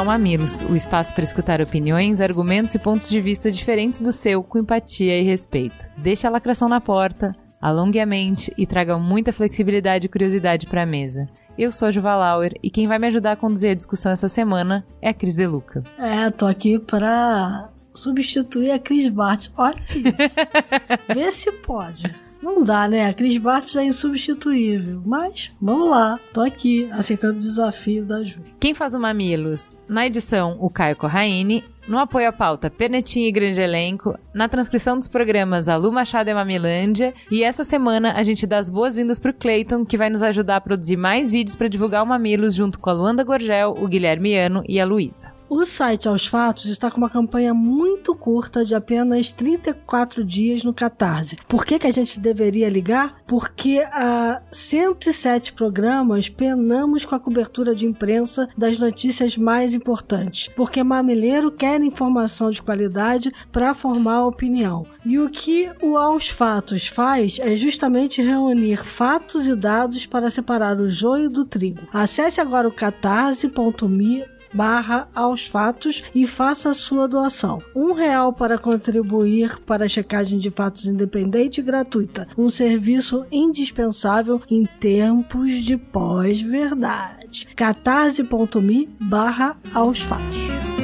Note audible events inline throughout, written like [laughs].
ao Mamilos, o espaço para escutar opiniões, argumentos e pontos de vista diferentes do seu, com empatia e respeito. Deixe a lacração na porta, alongue a mente e traga muita flexibilidade e curiosidade para a mesa. Eu sou a Juva Lauer e quem vai me ajudar a conduzir a discussão essa semana é a Cris Deluca. É, tô aqui para substituir a Cris Bart. Olha isso. [laughs] Vê se pode. Não dá, né? A Cris Bartos é insubstituível. Mas, vamos lá. Tô aqui, aceitando o desafio da Ju. Quem faz o Mamilos? Na edição, o Caio Corraine. No apoio à pauta, Pernetinho e Grande Elenco. Na transcrição dos programas, a Lu Machado e Mamilândia. E essa semana a gente dá as boas-vindas pro Clayton, que vai nos ajudar a produzir mais vídeos para divulgar o Mamilos junto com a Luanda Gorgel, o Guilherme Ano e a Luísa. O site Aos Fatos está com uma campanha muito curta de apenas 34 dias no Catarse. Por que, que a gente deveria ligar? Porque há 107 programas penamos com a cobertura de imprensa das notícias mais importantes. Porque mamileiro quer informação de qualidade para formar opinião. E o que o Aos Fatos faz é justamente reunir fatos e dados para separar o joio do trigo. Acesse agora o catarse.me barra aos fatos e faça a sua doação. Um real para contribuir para a checagem de fatos independente e gratuita. Um serviço indispensável em tempos de pós-verdade. catarse.me barra aos fatos.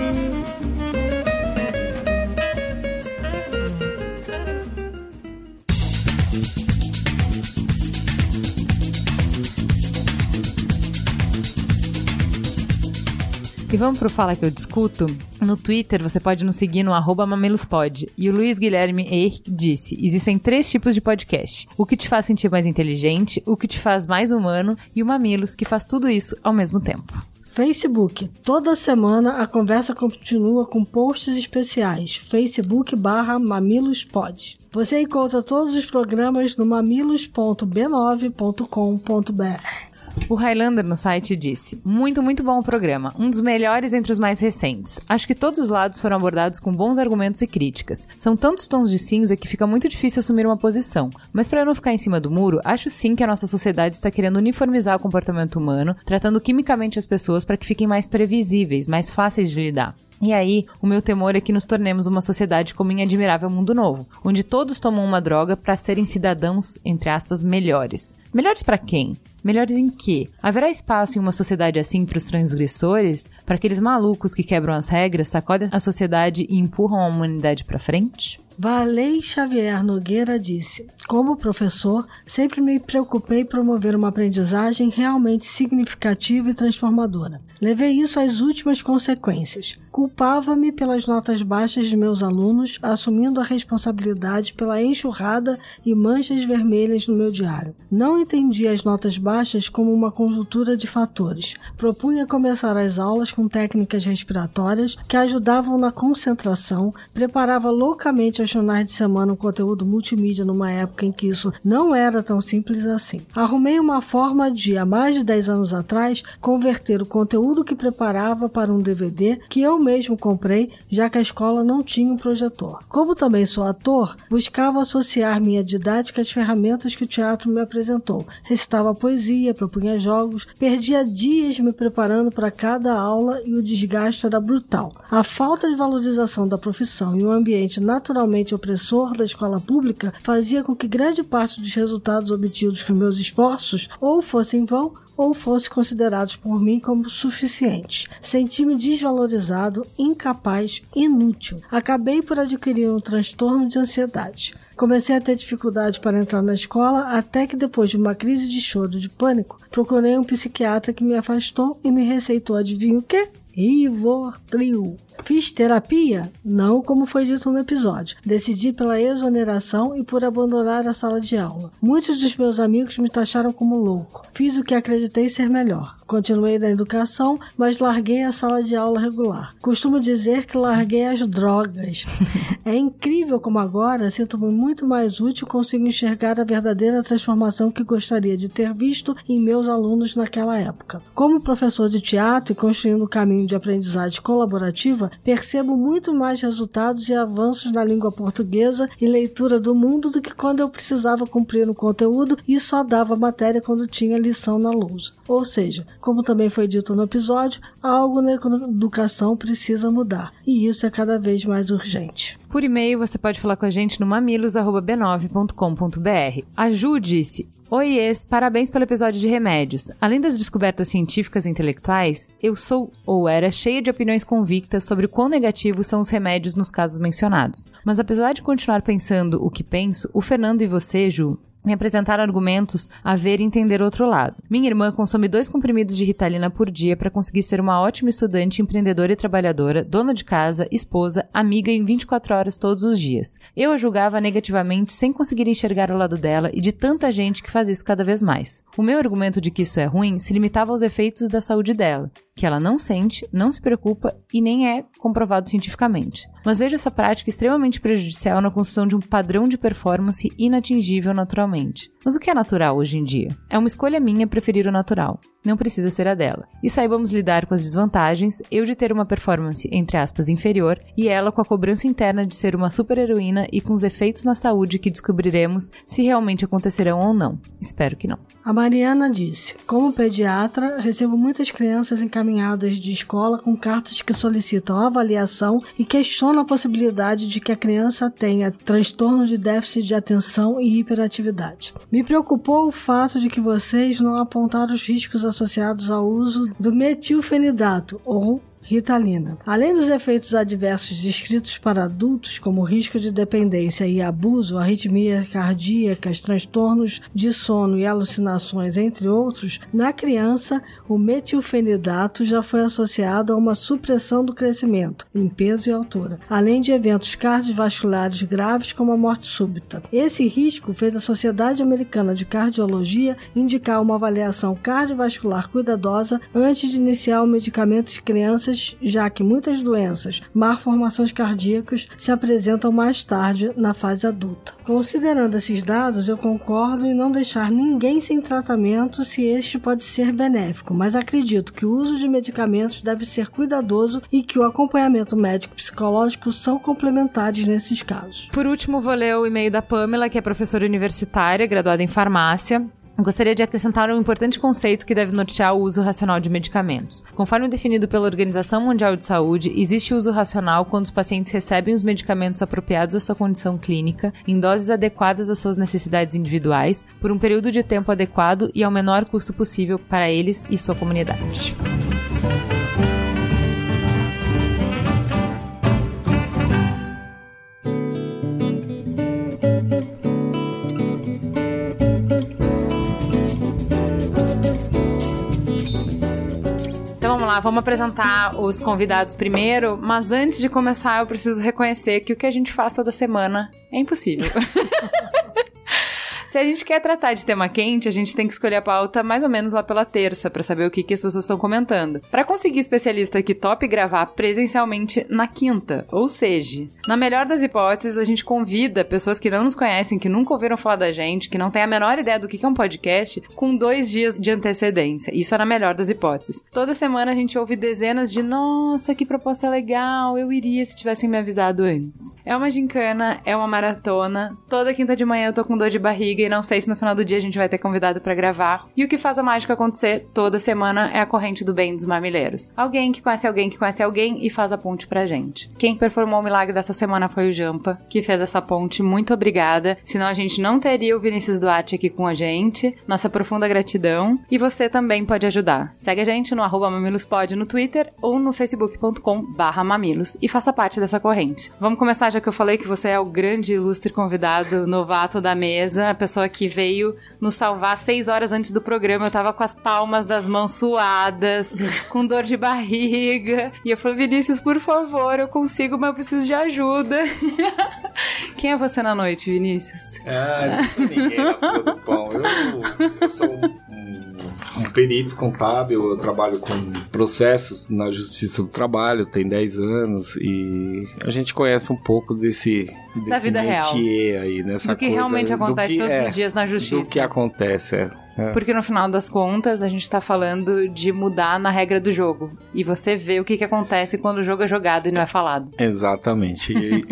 E vamos pro Fala Que Eu Discuto? No Twitter, você pode nos seguir no arroba mamelospod. E o Luiz Guilherme Eir disse, existem três tipos de podcast. O que te faz sentir mais inteligente, o que te faz mais humano e o Mamilos, que faz tudo isso ao mesmo tempo. Facebook. Toda semana a conversa continua com posts especiais. Facebook barra mamilospod. Você encontra todos os programas no mamilos.b9.com.br. O Highlander no site disse: Muito, muito bom o programa. Um dos melhores entre os mais recentes. Acho que todos os lados foram abordados com bons argumentos e críticas. São tantos tons de cinza que fica muito difícil assumir uma posição. Mas para não ficar em cima do muro, acho sim que a nossa sociedade está querendo uniformizar o comportamento humano, tratando quimicamente as pessoas para que fiquem mais previsíveis, mais fáceis de lidar. E aí, o meu temor é que nos tornemos uma sociedade como em Admirável Mundo Novo, onde todos tomam uma droga para serem cidadãos, entre aspas, melhores. Melhores para quem? Melhores em quê? Haverá espaço em uma sociedade assim para os transgressores? Para aqueles malucos que quebram as regras, sacodem a sociedade e empurram a humanidade para frente? Valei Xavier Nogueira disse: Como professor, sempre me preocupei em promover uma aprendizagem realmente significativa e transformadora. Levei isso às últimas consequências. Culpava-me pelas notas baixas de meus alunos, assumindo a responsabilidade pela enxurrada e manchas vermelhas no meu diário. Não entendia as notas baixas como uma conjuntura de fatores. Propunha começar as aulas com técnicas respiratórias que ajudavam na concentração, preparava loucamente aos finais de semana um conteúdo multimídia numa época em que isso não era tão simples assim. Arrumei uma forma de, há mais de 10 anos atrás, converter o conteúdo que preparava para um DVD que eu mesmo comprei, já que a escola não tinha um projetor. Como também sou ator, buscava associar minha didática às ferramentas que o teatro me apresentou. Recitava poesia, propunha jogos, perdia dias me preparando para cada aula e o desgaste era brutal. A falta de valorização da profissão e o ambiente naturalmente opressor da escola pública fazia com que grande parte dos resultados obtidos com meus esforços ou fossem vão ou fossem considerados por mim como suficientes. Senti-me desvalorizado, incapaz, inútil. Acabei por adquirir um transtorno de ansiedade. Comecei a ter dificuldade para entrar na escola até que depois de uma crise de choro de pânico, procurei um psiquiatra que me afastou e me receitou adivinha o quê? Rivotril. Fiz terapia? Não, como foi dito no episódio. Decidi pela exoneração e por abandonar a sala de aula. Muitos dos meus amigos me taxaram como louco. Fiz o que acreditei ser melhor. Continuei na educação, mas larguei a sala de aula regular. Costumo dizer que larguei as drogas. [laughs] é incrível como agora sinto-me muito mais útil e consigo enxergar a verdadeira transformação que gostaria de ter visto em meus alunos naquela época. Como professor de teatro e construindo o caminho de aprendizagem colaborativa, percebo muito mais resultados e avanços na língua portuguesa e leitura do mundo do que quando eu precisava cumprir o conteúdo e só dava matéria quando tinha lição na lousa. Ou seja, como também foi dito no episódio, algo na educação precisa mudar, e isso é cada vez mais urgente. Por e-mail, você pode falar com a gente no mamilos.b9.com.br. A Ju disse: Oiês, parabéns pelo episódio de remédios. Além das descobertas científicas e intelectuais, eu sou ou era cheia de opiniões convictas sobre o quão negativos são os remédios nos casos mencionados. Mas apesar de continuar pensando o que penso, o Fernando e você, Ju, me apresentar argumentos a ver e entender outro lado. Minha irmã consome dois comprimidos de Ritalina por dia para conseguir ser uma ótima estudante, empreendedora e trabalhadora, dona de casa, esposa, amiga em 24 horas todos os dias. Eu a julgava negativamente sem conseguir enxergar o lado dela e de tanta gente que faz isso cada vez mais. O meu argumento de que isso é ruim se limitava aos efeitos da saúde dela, que ela não sente, não se preocupa e nem é comprovado cientificamente. Mas vejo essa prática extremamente prejudicial na construção de um padrão de performance inatingível naturalmente. Mas o que é natural hoje em dia? É uma escolha minha preferir o natural não precisa ser a dela. E saibamos lidar com as desvantagens, eu de ter uma performance, entre aspas, inferior, e ela com a cobrança interna de ser uma super-heroína e com os efeitos na saúde que descobriremos se realmente acontecerão ou não. Espero que não. A Mariana disse: Como pediatra, recebo muitas crianças encaminhadas de escola com cartas que solicitam avaliação e questionam a possibilidade de que a criança tenha transtorno de déficit de atenção e hiperatividade. Me preocupou o fato de que vocês não apontaram os riscos ao uso do metilfenidato ou Ritalina. Além dos efeitos adversos descritos para adultos, como risco de dependência e abuso, arritmias cardíacas, transtornos de sono e alucinações, entre outros, na criança, o metilfenidato já foi associado a uma supressão do crescimento, em peso e altura, além de eventos cardiovasculares graves como a morte súbita. Esse risco fez a Sociedade Americana de Cardiologia indicar uma avaliação cardiovascular cuidadosa antes de iniciar o medicamento em crianças já que muitas doenças, malformações cardíacas, se apresentam mais tarde na fase adulta. Considerando esses dados, eu concordo em não deixar ninguém sem tratamento se este pode ser benéfico, mas acredito que o uso de medicamentos deve ser cuidadoso e que o acompanhamento médico psicológico são complementares nesses casos. Por último, vou ler o e-mail da Pamela, que é professora universitária, graduada em farmácia. Gostaria de acrescentar um importante conceito que deve nortear o uso racional de medicamentos. Conforme definido pela Organização Mundial de Saúde, existe uso racional quando os pacientes recebem os medicamentos apropriados à sua condição clínica, em doses adequadas às suas necessidades individuais, por um período de tempo adequado e ao menor custo possível para eles e sua comunidade. Vamos apresentar os convidados primeiro, mas antes de começar, eu preciso reconhecer que o que a gente faz toda semana é impossível. [laughs] Se a gente quer tratar de tema quente, a gente tem que escolher a pauta mais ou menos lá pela terça, para saber o que, que as pessoas estão comentando. Para conseguir especialista que top gravar presencialmente na quinta, ou seja, na melhor das hipóteses, a gente convida pessoas que não nos conhecem, que nunca ouviram falar da gente, que não têm a menor ideia do que é um podcast, com dois dias de antecedência. Isso é na melhor das hipóteses. Toda semana a gente ouve dezenas de nossa, que proposta legal, eu iria se tivessem me avisado antes. É uma gincana, é uma maratona. Toda quinta de manhã eu tô com dor de barriga não sei se no final do dia a gente vai ter convidado para gravar. E o que faz a mágica acontecer toda semana é a corrente do bem dos mamileiros. Alguém que conhece alguém que conhece alguém e faz a ponte pra gente. Quem performou o milagre dessa semana foi o Jampa, que fez essa ponte. Muito obrigada. Senão a gente não teria o Vinícius Duarte aqui com a gente. Nossa profunda gratidão. E você também pode ajudar. Segue a gente no arroba mamilospod no Twitter ou no facebook.com barra mamilos e faça parte dessa corrente. Vamos começar já que eu falei que você é o grande ilustre convidado novato da mesa, a pessoa que veio nos salvar seis horas antes do programa. Eu tava com as palmas das mãos suadas, [laughs] com dor de barriga. E eu falei, Vinícius, por favor, eu consigo, mas eu preciso de ajuda. [laughs] Quem é você na noite, Vinícius? Ah, não sou ninguém na do pão. Eu, eu sou um, um, perito contábil, eu trabalho com processos na Justiça do Trabalho, tem 10 anos, e a gente conhece um pouco desse, desse Da vida real. aí, nessa Do que coisa, realmente acontece que- todos é, os dias na justiça. Do que acontece, é. É. Porque no final das contas, a gente tá falando de mudar na regra do jogo. E você vê o que, que acontece quando o jogo é jogado e não é falado. Exatamente. E,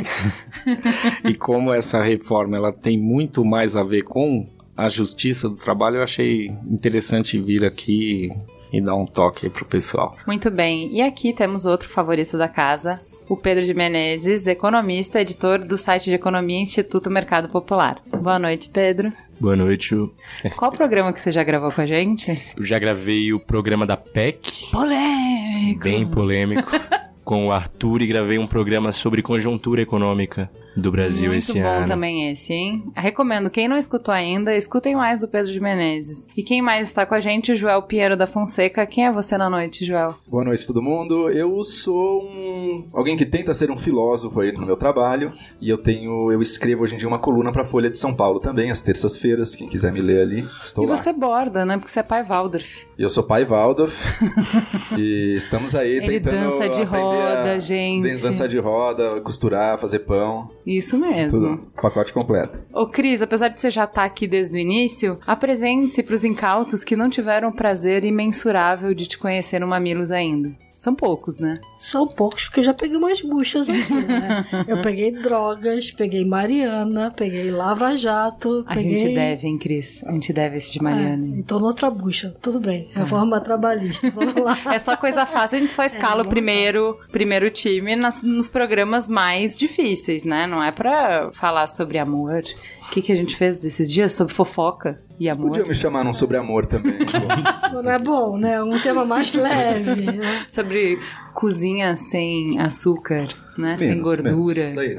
[laughs] [laughs] e como essa reforma ela tem muito mais a ver com a justiça do trabalho, eu achei interessante vir aqui e dar um toque aí pro pessoal. Muito bem. E aqui temos outro favorito da casa, o Pedro de Menezes, economista, editor do site de economia Instituto Mercado Popular. Boa noite, Pedro. Boa noite. Eu Qual programa que você já gravou com a gente? já gravei o programa da PEC, Polêmico! bem polêmico, [laughs] com o Arthur e gravei um programa sobre conjuntura econômica do Brasil Muito esse bom ano. também esse, hein? Recomendo. Quem não escutou ainda, escutem mais do Pedro de Menezes. E quem mais está com a gente? O Joel Pinheiro da Fonseca. Quem é você na noite, Joel? Boa noite, todo mundo. Eu sou um alguém que tenta ser um filósofo aí no meu trabalho e eu tenho, eu escrevo hoje em dia uma coluna para Folha de São Paulo também, às terças-feiras. Quem quiser me ler ali, estou e lá. você borda, né? Porque você é pai Waldorf. Eu sou pai Waldorf [laughs] e estamos aí Ele tentando dança de roda, a gente. Dançar de roda, costurar, fazer pão, Isso mesmo. tudo, pacote completo. Ô Cris, apesar de você já estar aqui desde o início, apresente-se para os incautos que não tiveram o prazer imensurável de te conhecer no Mamilos ainda. São poucos, né? São poucos, porque eu já peguei umas buchas aqui, né? [laughs] Eu peguei drogas, peguei Mariana, peguei Lava Jato, A peguei... gente deve, hein, Cris? A gente deve esse de É, Mariana. então noutra bucha, tudo bem. Reforma trabalhista, vamos lá. [laughs] É só coisa fácil, a gente só escala o primeiro, primeiro time nas- nos programas mais difíceis, né? Não é pra falar sobre amor. O que, que a gente fez esses dias? Sobre fofoca e amor. Podia me chamar num sobre amor também. pô. [laughs] Não é bom, né? Um tema mais leve. né? Sobre cozinha sem açúcar, né? sem Menos, gordura. menos. Daí.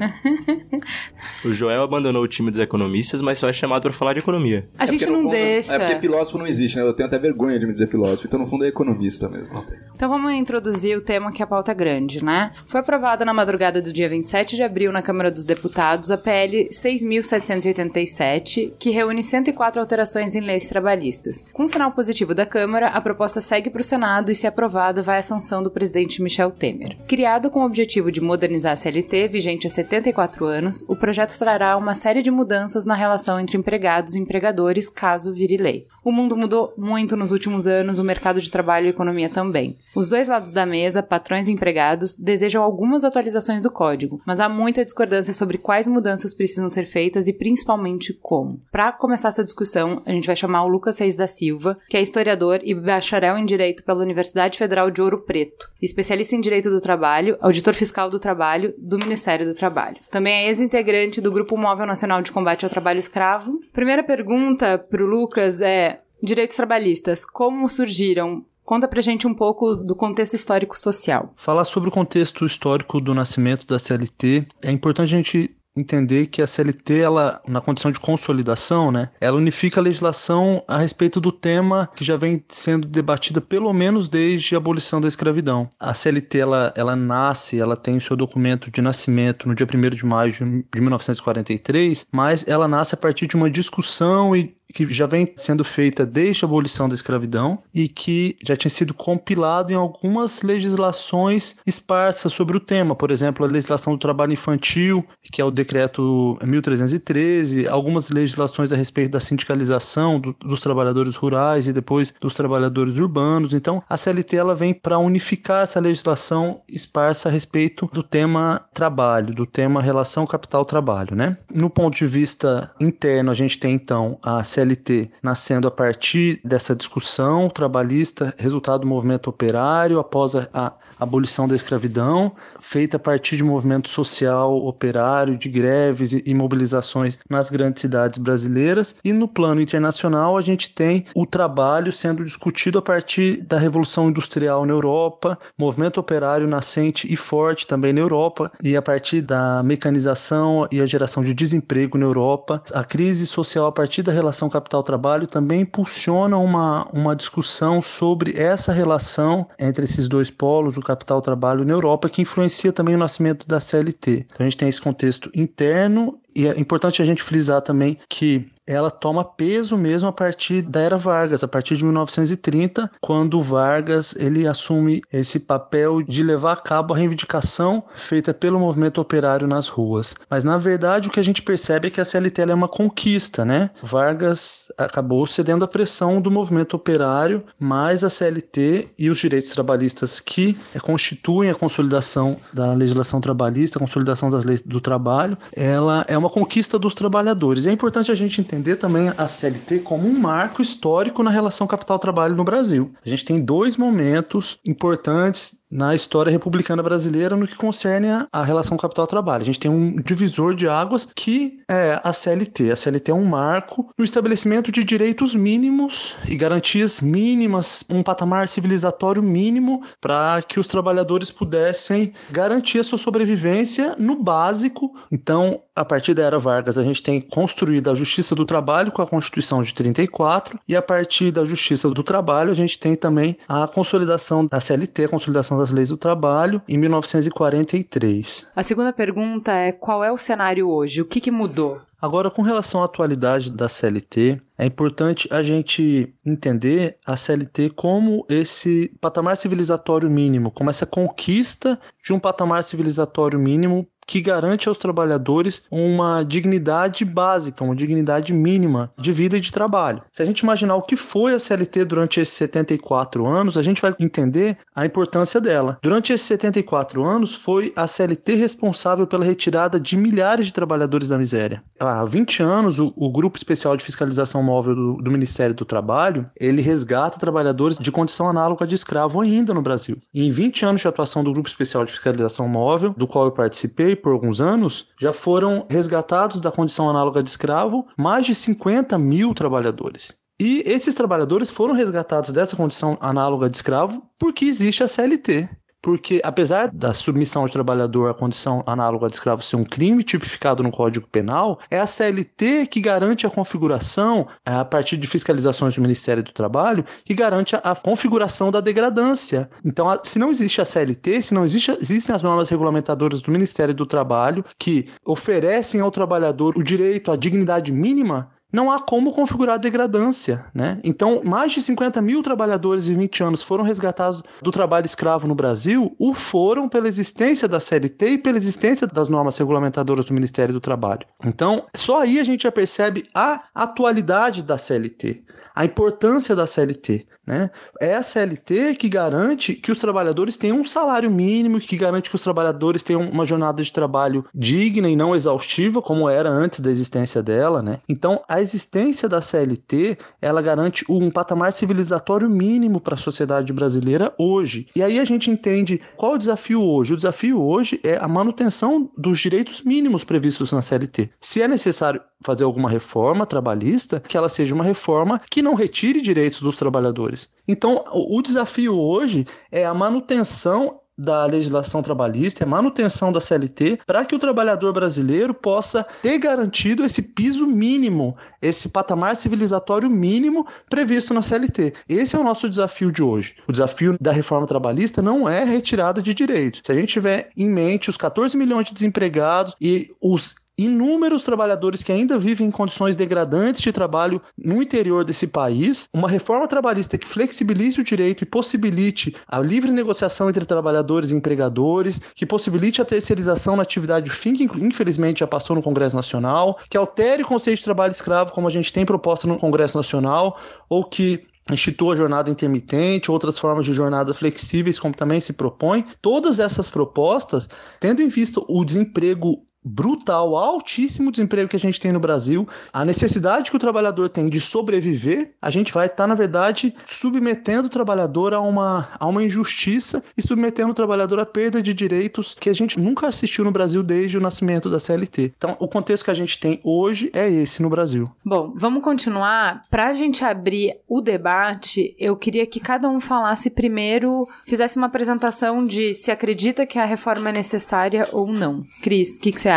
O Joel abandonou o time dos economistas, mas só é chamado para falar de economia. A É gente não fundo, deixa. É porque filósofo não existe, né? Eu tenho até vergonha de me dizer filósofo, então no fundo é economista mesmo. Então vamos introduzir o tema que a pauta é grande, né? Foi aprovada na madrugada do dia 27 de abril na Câmara dos Deputados a PL 6.787, que reúne 104 alterações em leis trabalhistas. Com sinal positivo da Câmara, a proposta segue para o Senado e, se aprovada, vai à sanção do presidente Michel Temer. Criado com o objetivo de modernizar a CLT, vigente há 74 anos, o projeto trará uma série de mudanças na relação entre empregados e empregadores, caso vire lei. O mundo mudou muito nos últimos anos, o mercado de trabalho e a economia também. Os dois lados da mesa, patrões e empregados, desejam algumas atualizações do código, mas há muita discordância sobre quais mudanças precisam ser feitas e principalmente como. Para começar essa discussão, a gente vai chamar o Lucas Reis da Silva, que é historiador e bacharel em Direito pela Universidade Federal de Ouro Preto, especialista em Direito do Trabalho, auditor fiscal do trabalho do Ministério do Trabalho. Também é ex-integrante do Grupo Móvel Nacional de Combate ao Trabalho Escravo. Primeira pergunta para o Lucas é: direitos trabalhistas, como surgiram? Conta pra gente um pouco do contexto histórico social. Falar sobre o contexto histórico do nascimento da CLT, é importante a gente entender que a CLT, ela, na condição de consolidação, né, ela unifica a legislação a respeito do tema que já vem sendo debatida pelo menos desde a abolição da escravidão. A CLT, ela, ela nasce, ela tem o seu documento de nascimento no dia 1º de maio de 1943, mas ela nasce a partir de uma discussão e que já vem sendo feita desde a abolição da escravidão e que já tinha sido compilado em algumas legislações esparsas sobre o tema, por exemplo, a legislação do trabalho infantil, que é o decreto 1313, algumas legislações a respeito da sindicalização do- dos trabalhadores rurais e depois dos trabalhadores urbanos. Então, a CLT ela vem para unificar essa legislação esparsa a respeito do tema trabalho, do tema relação capital-trabalho, né? No ponto de vista interno, a gente tem então a CLT nascendo a partir dessa discussão trabalhista, resultado do movimento operário após a, a abolição da escravidão, feita a partir de movimento social operário, de greves e, mobilizações nas grandes cidades brasileiras. E no plano internacional, a gente tem o trabalho sendo discutido a partir da Revolução Industrial na Europa, movimento operário nascente e forte também na Europa, e a partir da mecanização e a geração de desemprego na Europa, a crise social a partir da relação capital-trabalho também impulsiona uma, uma discussão sobre essa relação entre esses dois polos, o capital-trabalho na Europa, que influencia também o nascimento da CLT. Então a gente tem esse contexto interno e é importante a gente frisar também que ela toma peso mesmo a partir da era Vargas, a partir de 1930, quando Vargas ele assume esse papel de levar a cabo a reivindicação feita pelo movimento operário nas ruas. Mas na verdade o que a gente percebe é que a CLT é uma conquista, né? Vargas acabou cedendo à pressão do movimento operário, mas a CLT e os direitos trabalhistas que constituem a consolidação da legislação trabalhista, a consolidação das leis do trabalho, ela é uma conquista dos trabalhadores. É importante a gente entender também a CLT como um marco histórico na relação capital-trabalho no Brasil. A gente tem dois momentos importantes na história republicana brasileira no que concerne a, relação capital-trabalho. A gente tem um divisor de águas que é a CLT. A CLT é um marco no estabelecimento de direitos mínimos e garantias mínimas, um patamar civilizatório mínimo para que os trabalhadores pudessem garantir a sua sobrevivência no básico. Então, a partir da era Vargas, a gente tem construído a Justiça do Trabalho com a Constituição de 34 e a partir da Justiça do Trabalho, a gente tem também a consolidação da CLT, a consolidação das Leis do Trabalho, em 1943. A segunda pergunta é: qual é o cenário hoje? O que, que mudou? Agora, com relação à atualidade da CLT, é importante a gente entender a CLT como esse patamar civilizatório mínimo, como essa conquista de um patamar civilizatório mínimo que garante aos trabalhadores uma dignidade básica, uma dignidade mínima de vida e de trabalho. Se a gente imaginar o que foi a CLT durante esses 74 anos, a gente vai entender a importância dela. Durante esses 74 anos, foi a CLT responsável pela retirada de milhares de trabalhadores da miséria. Há 20 anos, o, o Grupo Especial de Fiscalização Móvel do, do Ministério do Trabalho, ele resgata trabalhadores de condição análoga de escravo ainda no Brasil. E em 20 anos de atuação do Grupo Especial de Fiscalização Móvel, do qual eu participei, por alguns anos, já foram resgatados da condição análoga de escravo mais de 50 mil trabalhadores. E esses trabalhadores foram resgatados dessa condição análoga de escravo porque existe a CLT porque apesar da submissão de trabalhador à condição análoga de escravo ser um crime tipificado no Código Penal, é a CLT que garante a configuração, é, a partir de fiscalizações do Ministério do Trabalho, que garante a, configuração da degradância. Então, se não existe a CLT, se não existe, existem as normas regulamentadoras do Ministério do Trabalho que oferecem ao trabalhador o direito à dignidade mínima, não há como configurar degradância, né? Então, mais de 50 mil trabalhadores em 20 anos foram resgatados do trabalho escravo no Brasil, o foram pela existência da CLT e pela existência das normas regulamentadoras do Ministério do Trabalho. Então, só aí a gente já percebe a atualidade da CLT, a importância da CLT. Né? É a CLT que garante que os trabalhadores tenham um salário mínimo, que garante que os trabalhadores tenham uma jornada de trabalho digna e não exaustiva, como era antes da existência dela. Né? Então, a existência da CLT ela garante um patamar civilizatório mínimo para a sociedade brasileira hoje. E aí a gente entende qual o desafio hoje. O desafio hoje é a manutenção dos direitos mínimos previstos na CLT. Se é necessário fazer alguma reforma trabalhista, que ela seja uma reforma que não retire direitos dos trabalhadores. Então, o desafio hoje é a manutenção da legislação trabalhista, é a manutenção da CLT, para que o trabalhador brasileiro possa ter garantido esse piso mínimo, esse patamar civilizatório mínimo previsto na CLT. Esse é o nosso desafio de hoje. O desafio da reforma trabalhista não é retirada de direitos. Se a gente tiver em mente os 14 milhões de desempregados e os inúmeros trabalhadores que ainda vivem em condições degradantes de trabalho no interior desse país, uma reforma trabalhista que flexibilize o direito e possibilite a livre negociação entre trabalhadores e empregadores, que possibilite a terceirização na atividade fim, que infelizmente já passou no Congresso Nacional, que altere o conceito de trabalho escravo, como a gente tem proposto no Congresso Nacional, ou que institua jornada intermitente, outras formas de jornada flexíveis, como também se propõe. Todas essas propostas, tendo em vista o desemprego brutal, altíssimo desemprego que a gente tem no Brasil, a necessidade que o trabalhador tem de sobreviver, a gente vai estar, tá, na verdade, submetendo o trabalhador a uma, a uma injustiça e submetendo o trabalhador à perda de direitos que a gente nunca assistiu no Brasil desde o nascimento da CLT. Então, o contexto que a gente tem hoje é esse no Brasil. Bom, vamos continuar. Para a gente abrir o debate, eu queria que cada um falasse primeiro, fizesse uma apresentação de se acredita que a reforma é necessária ou não. Cris, o que, que você acha?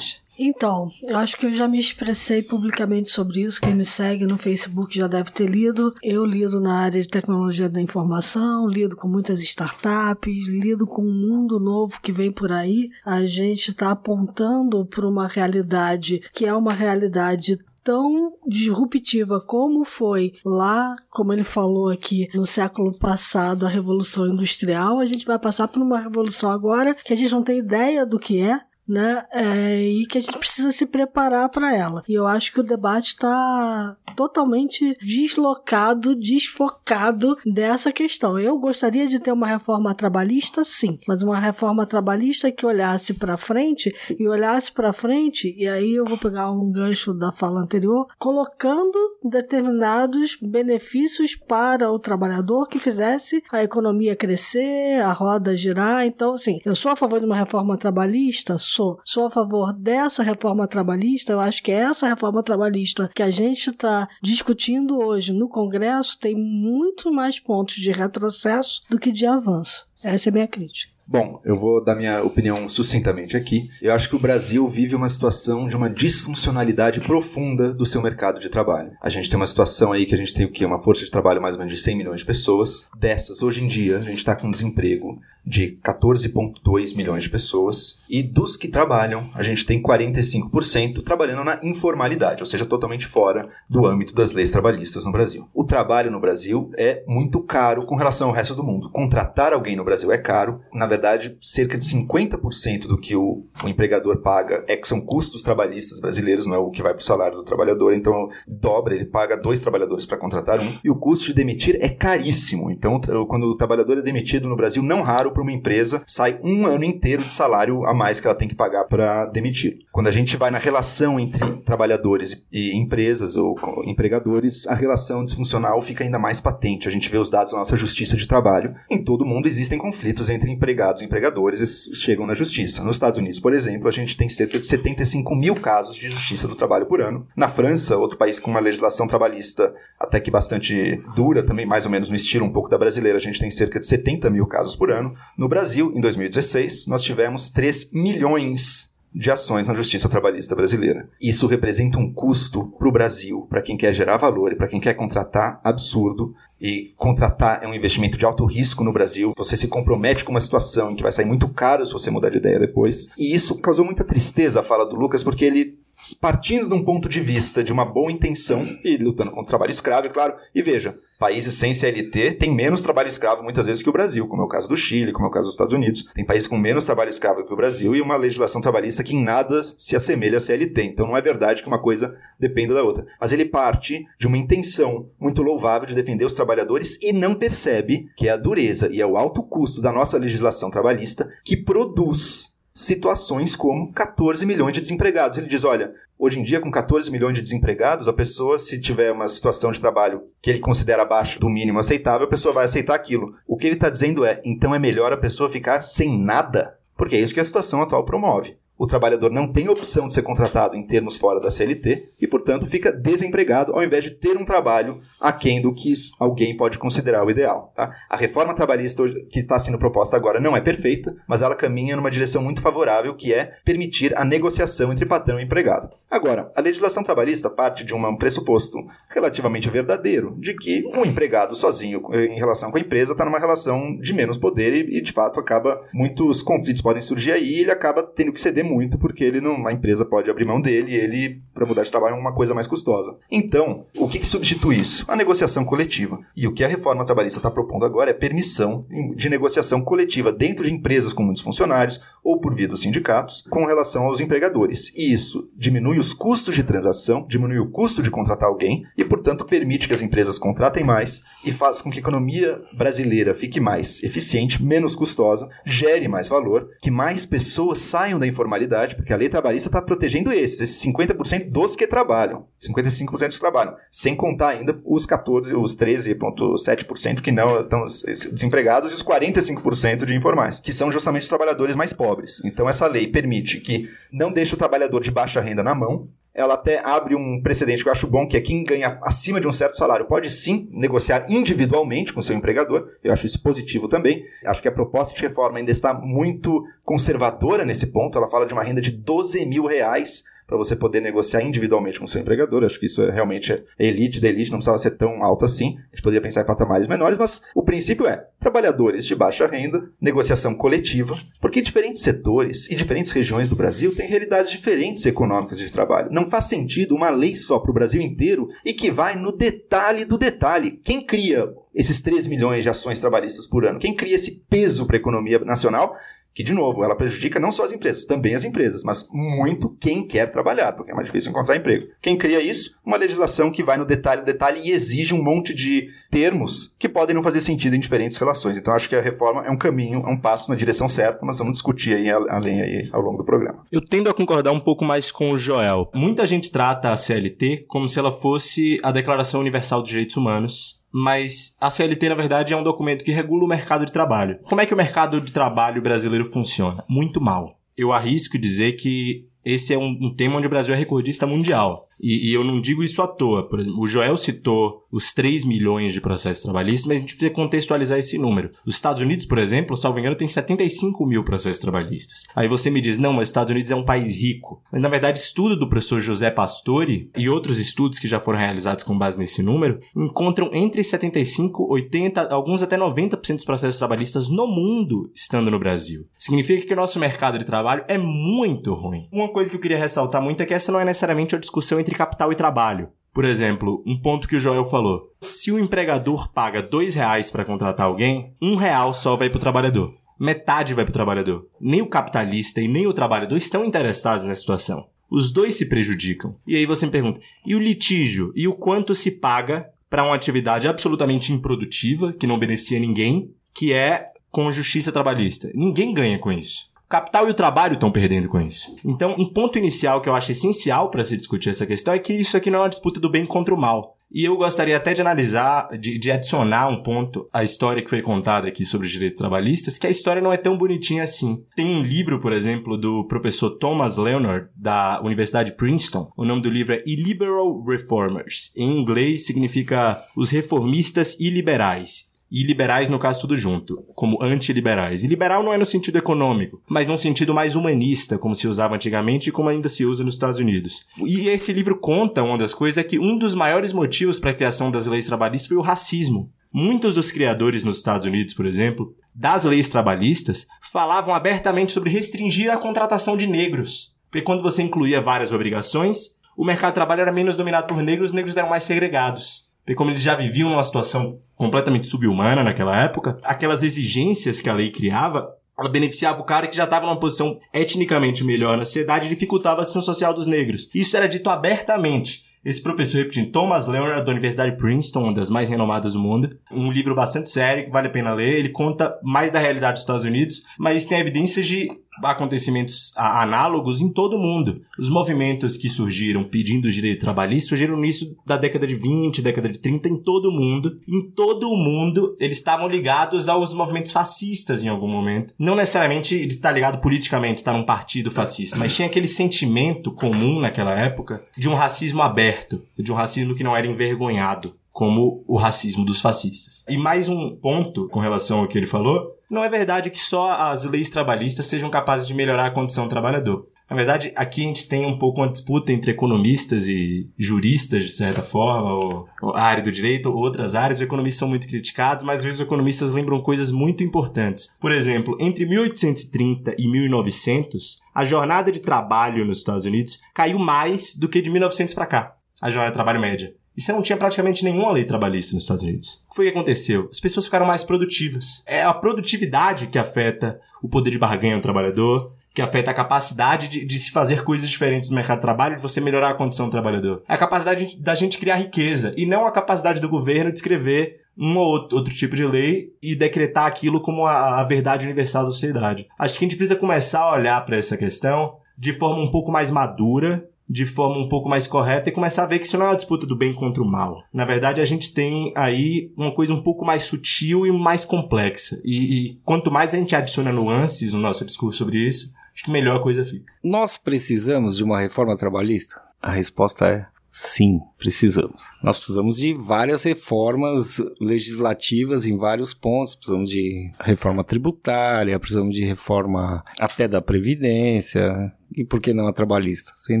Então, eu acho que eu já me expressei publicamente sobre isso. Quem me segue no Facebook já deve ter lido. Eu lido na área de tecnologia da informação, lido com muitas startups, lido com um mundo novo que vem por aí. A gente está apontando para uma realidade que é uma realidade tão disruptiva como foi lá, como ele falou aqui, no século passado, a Revolução Industrial, a gente vai passar por uma revolução agora que a gente não tem ideia do que é, né? É, e que a gente precisa se preparar para ela. E eu acho que o debate está totalmente deslocado, desfocado dessa questão. Eu gostaria de ter uma reforma trabalhista, sim, mas uma reforma trabalhista que olhasse para frente e olhasse para frente, e aí eu vou pegar um gancho da fala anterior, colocando determinados benefícios para o trabalhador que fizesse a economia crescer, a roda girar. Então, assim, eu sou a favor de uma reforma trabalhista, sou. Sou a favor dessa reforma trabalhista. Eu acho que essa reforma trabalhista que a gente está discutindo hoje no Congresso tem muito mais pontos de retrocesso do que de avanço. Essa é a minha crítica. Bom, eu vou dar minha opinião sucintamente aqui. Eu acho que o Brasil vive uma situação de uma disfuncionalidade profunda do seu mercado de trabalho. A gente tem uma situação aí que a gente tem o quê? Uma força de trabalho mais ou menos de 100 milhões de pessoas. Dessas, hoje em dia, a gente está com desemprego de 14,2 milhões de pessoas. E dos que trabalham, a gente tem 45% trabalhando na informalidade, ou seja, totalmente fora do âmbito das leis trabalhistas no Brasil. O trabalho no Brasil é muito caro com relação ao resto do mundo. Contratar alguém no Brasil é caro. Na verdade, cerca de 50% do que o, o, empregador paga é que são custos trabalhistas brasileiros, não é o que vai para o salário do trabalhador. Então, dobra, ele paga dois trabalhadores para contratar um. E o custo de demitir é caríssimo. Então, quando o trabalhador é demitido no Brasil, não raro para uma empresa, sai um ano inteiro de salário a mais que ela tem que pagar para demitir. Quando a gente vai na relação entre trabalhadores e empresas ou empregadores, a relação disfuncional fica ainda mais patente. A gente vê os dados da nossa justiça de trabalho. Em todo mundo existem conflitos entre empregados e empregadores e chegam na justiça. Nos Estados Unidos, por exemplo, a gente tem cerca de 75 mil casos de justiça do trabalho por ano. Na França, outro país com uma legislação trabalhista até que bastante dura, também mais ou menos no estilo um pouco da brasileira, a gente tem cerca de 70 mil casos por ano. No Brasil, em 2016, nós tivemos 3 milhões de ações na justiça trabalhista brasileira. Isso representa um custo para o Brasil, para quem quer gerar valor e para quem quer contratar, absurdo. E contratar é um investimento de alto risco no Brasil. Você se compromete com uma situação em que vai sair muito caro se você mudar de ideia depois. E isso causou muita tristeza a fala do Lucas, porque ele partindo de um ponto de vista de uma boa intenção e lutando contra o trabalho escravo, é claro. E veja, países sem CLT têm menos trabalho escravo muitas vezes que o Brasil, como é o caso do Chile, como é o caso dos Estados Unidos. Tem países com menos trabalho escravo que o Brasil e uma legislação trabalhista que em nada se assemelha à CLT. Então não é verdade que uma coisa dependa da outra. Mas ele parte de uma intenção muito louvável de defender os trabalhadores e não percebe que é a dureza e é o alto custo da nossa legislação trabalhista que produz situações como 14 milhões de desempregados. Ele diz: olha, hoje em dia, com 14 milhões de desempregados, a pessoa, se tiver uma situação de trabalho que ele considera abaixo do mínimo aceitável, a pessoa vai aceitar aquilo. O que ele está dizendo é: então é melhor a pessoa ficar sem nada? Porque é isso que a situação atual promove o trabalhador não tem opção de ser contratado em termos fora da CLT e, portanto, fica desempregado ao invés de ter um trabalho aquém do que alguém pode considerar o ideal. Tá? A reforma trabalhista que está sendo proposta agora não é perfeita, mas ela caminha numa direção muito favorável, que é permitir a negociação entre patrão e empregado. Agora, a legislação trabalhista parte de um pressuposto relativamente verdadeiro, de que o empregado sozinho em relação com a empresa está numa relação de menos poder e, de fato, acaba muitos conflitos podem surgir aí e ele acaba tendo que ceder muito porque ele não, a empresa pode abrir mão dele e ele, para mudar de trabalho, é uma coisa mais custosa. Então, o que, que substitui isso? A negociação coletiva. E o que a reforma trabalhista está propondo agora é permissão de negociação coletiva dentro de empresas com muitos funcionários ou por via dos sindicatos com relação aos empregadores. E isso diminui os custos de transação, diminui o custo de contratar alguém e, portanto, permite que as empresas contratem mais e faz com que a economia brasileira fique mais eficiente, menos custosa, gere mais valor, que mais pessoas saiam da informalidade porque a lei trabalhista está protegendo esses, esses 50% dos que trabalham, 55% dos que trabalham, sem contar ainda os 14, os 13,7% que não estão desempregados e os 45% de informais, que são justamente os trabalhadores mais pobres. Então essa lei permite que não deixe o trabalhador de baixa renda na mão, ela até abre um precedente que eu acho bom, que é quem ganha acima de um certo salário pode sim negociar individualmente com seu empregador. Eu acho isso positivo também. Acho que a proposta de reforma ainda está muito conservadora nesse ponto. Ela fala de uma renda de 12 mil reais para você poder negociar individualmente com o seu empregador. Acho que isso é realmente é elite da elite, não precisava ser tão alto assim. A gente poderia pensar em patamares menores, mas o princípio é trabalhadores de baixa renda, negociação coletiva, porque diferentes setores e diferentes regiões do Brasil têm realidades diferentes econômicas de trabalho. Não faz sentido uma lei só para o Brasil inteiro e que vai no detalhe do detalhe. Quem cria esses 3 milhões de ações trabalhistas por ano? Quem cria esse peso para a economia nacional que, de novo, ela prejudica não só as empresas, também as empresas, mas muito quem quer trabalhar, porque é mais difícil encontrar emprego. Quem cria isso? Uma legislação que vai no detalhe, detalhe e exige um monte de termos que podem não fazer sentido em diferentes relações. Então, acho que a reforma é um caminho, é um passo na direção certa, mas vamos discutir aí além aí ao longo do programa. Eu tendo a concordar um pouco mais com o Joel. Muita gente trata a CLT como se ela fosse a Declaração Universal dos Direitos Humanos, mas a CLT, na verdade, é um documento que regula o mercado de trabalho. Como é que o mercado de trabalho brasileiro funciona? Muito mal. Eu arrisco dizer que esse é um, tema onde o Brasil é recordista mundial. E, e, eu não digo isso à toa. Por exemplo, o Joel citou os 3 milhões de processos trabalhistas, mas a gente precisa contextualizar esse número. Os Estados Unidos, por exemplo, salvo engano, tem 75 mil processos trabalhistas. Aí você me diz, não, mas os Estados Unidos é um país rico. Mas, na verdade, estudo do professor José Pastore e outros estudos que já foram realizados com base nesse número encontram entre 75, 80, alguns até 90% dos processos trabalhistas no mundo estando no Brasil. Significa que o nosso mercado de trabalho é muito ruim. Uma coisa que eu queria ressaltar muito é que essa não é necessariamente a discussão entre capital e trabalho. Por exemplo, um ponto que o Joel falou. Se o empregador paga dois reais para contratar alguém, um real só vai para o trabalhador. Metade vai para o trabalhador. Nem o capitalista e nem o trabalhador estão interessados nessa situação. Os dois se prejudicam. E aí você me pergunta: e o litígio? E o quanto se paga para uma atividade absolutamente improdutiva, que não beneficia ninguém, que é com justiça trabalhista? Ninguém ganha com isso capital e o trabalho estão perdendo com isso. Então, um ponto inicial que eu acho essencial para se discutir essa questão é que isso aqui não é uma disputa do bem contra o mal. E eu gostaria até de analisar, de, de, adicionar um ponto à história que foi contada aqui sobre os direitos trabalhistas, que a história não é tão bonitinha assim. Tem um livro, por exemplo, do professor Thomas Leonard, da Universidade de Princeton. O nome do livro é Illiberal Reformers. Em inglês significa Os Reformistas Iliberais e liberais, no caso, tudo junto, como antiliberais. E liberal não é no sentido econômico, mas num sentido mais humanista, como se usava antigamente e como ainda se usa nos Estados Unidos. E esse livro conta uma das coisas é que um dos maiores motivos para a criação das leis trabalhistas foi o racismo. Muitos dos criadores nos Estados Unidos, por exemplo, das leis trabalhistas, falavam abertamente sobre restringir a contratação de negros. Porque quando você incluía várias obrigações, o mercado de trabalho era menos dominado por negros, os negros eram mais segregados. Porque como eles já viviam numa situação completamente subhumana naquela época, aquelas exigências que a lei criava ela beneficiava o cara que já estava numa posição etnicamente melhor na sociedade e dificultava a ação social dos negros. Isso era dito abertamente. Esse professor, repetindo, Thomas Leonard, da Universidade de Princeton, uma das mais renomadas do mundo. Um livro bastante sério, que vale a pena ler. Ele conta mais da realidade dos Estados Unidos, mas tem evidências de acontecimentos análogos em todo o mundo. Os movimentos que surgiram pedindo direito trabalhista surgiram no início da década de 20, década de 30 em todo o mundo. Em todo o mundo, eles estavam ligados aos movimentos fascistas em algum momento. Não necessariamente estar ligado politicamente, estar num partido fascista, mas tinha aquele sentimento comum naquela época de um racismo aberto, de um racismo que não era envergonhado como o racismo dos fascistas. E mais um ponto com relação ao que ele falou, não é verdade que só as leis trabalhistas sejam capazes de melhorar a condição do trabalhador. Na verdade, aqui a gente tem um pouco uma disputa entre economistas e juristas, de certa forma, ou, ou a área do direito, ou outras áreas. Os economistas são muito criticados, mas às vezes os economistas lembram coisas muito importantes. Por exemplo, entre 1830 e 1900, a jornada de trabalho nos Estados Unidos caiu mais do que de 1900 para cá, a jornada de trabalho média. E você não tinha praticamente nenhuma lei trabalhista nos Estados Unidos. O que foi que aconteceu? As pessoas ficaram mais produtivas. É a produtividade que afeta o poder de barganha do trabalhador, que afeta a capacidade de, de, se fazer coisas diferentes no mercado de trabalho, de você melhorar a condição do trabalhador. É a capacidade da gente criar riqueza e não a capacidade do governo de escrever um ou outro tipo de lei e decretar aquilo como a, a verdade universal da sociedade. Acho que a gente precisa começar a olhar para essa questão de forma um pouco mais madura, de forma um pouco mais correta e começar a ver que isso não é uma disputa do bem contra o mal. Na verdade, a gente tem aí uma coisa um pouco mais sutil e mais complexa. E, e quanto mais a gente adiciona nuances no nosso discurso sobre isso, acho que melhor a coisa fica. Nós precisamos de uma reforma trabalhista? A resposta é Sim, precisamos. Nós precisamos de várias reformas legislativas em vários pontos. Precisamos de reforma tributária, precisamos de reforma até da Previdência. E por que não a trabalhista? Sem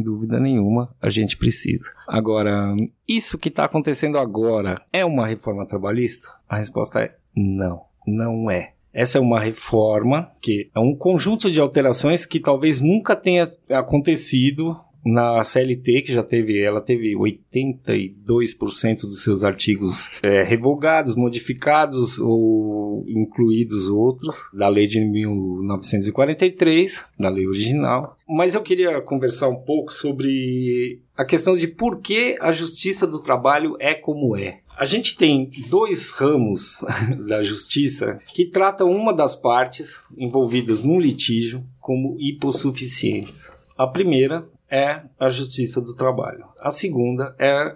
dúvida nenhuma, a gente precisa. Agora, isso que está acontecendo agora é uma reforma trabalhista? A resposta é não, não é. Essa é uma reforma que é um conjunto de alterações que talvez nunca tenha acontecido na CLT, que já teve, ela teve 82% dos seus artigos é, revogados, modificados ou incluídos outros, da lei de 1943, da lei original. Mas eu queria conversar um pouco sobre a questão de por que a justiça do trabalho é como é. A gente tem dois ramos [laughs] da justiça que tratam uma das partes envolvidas no litígio como hipossuficientes. A primeira é a justiça do trabalho. A segunda é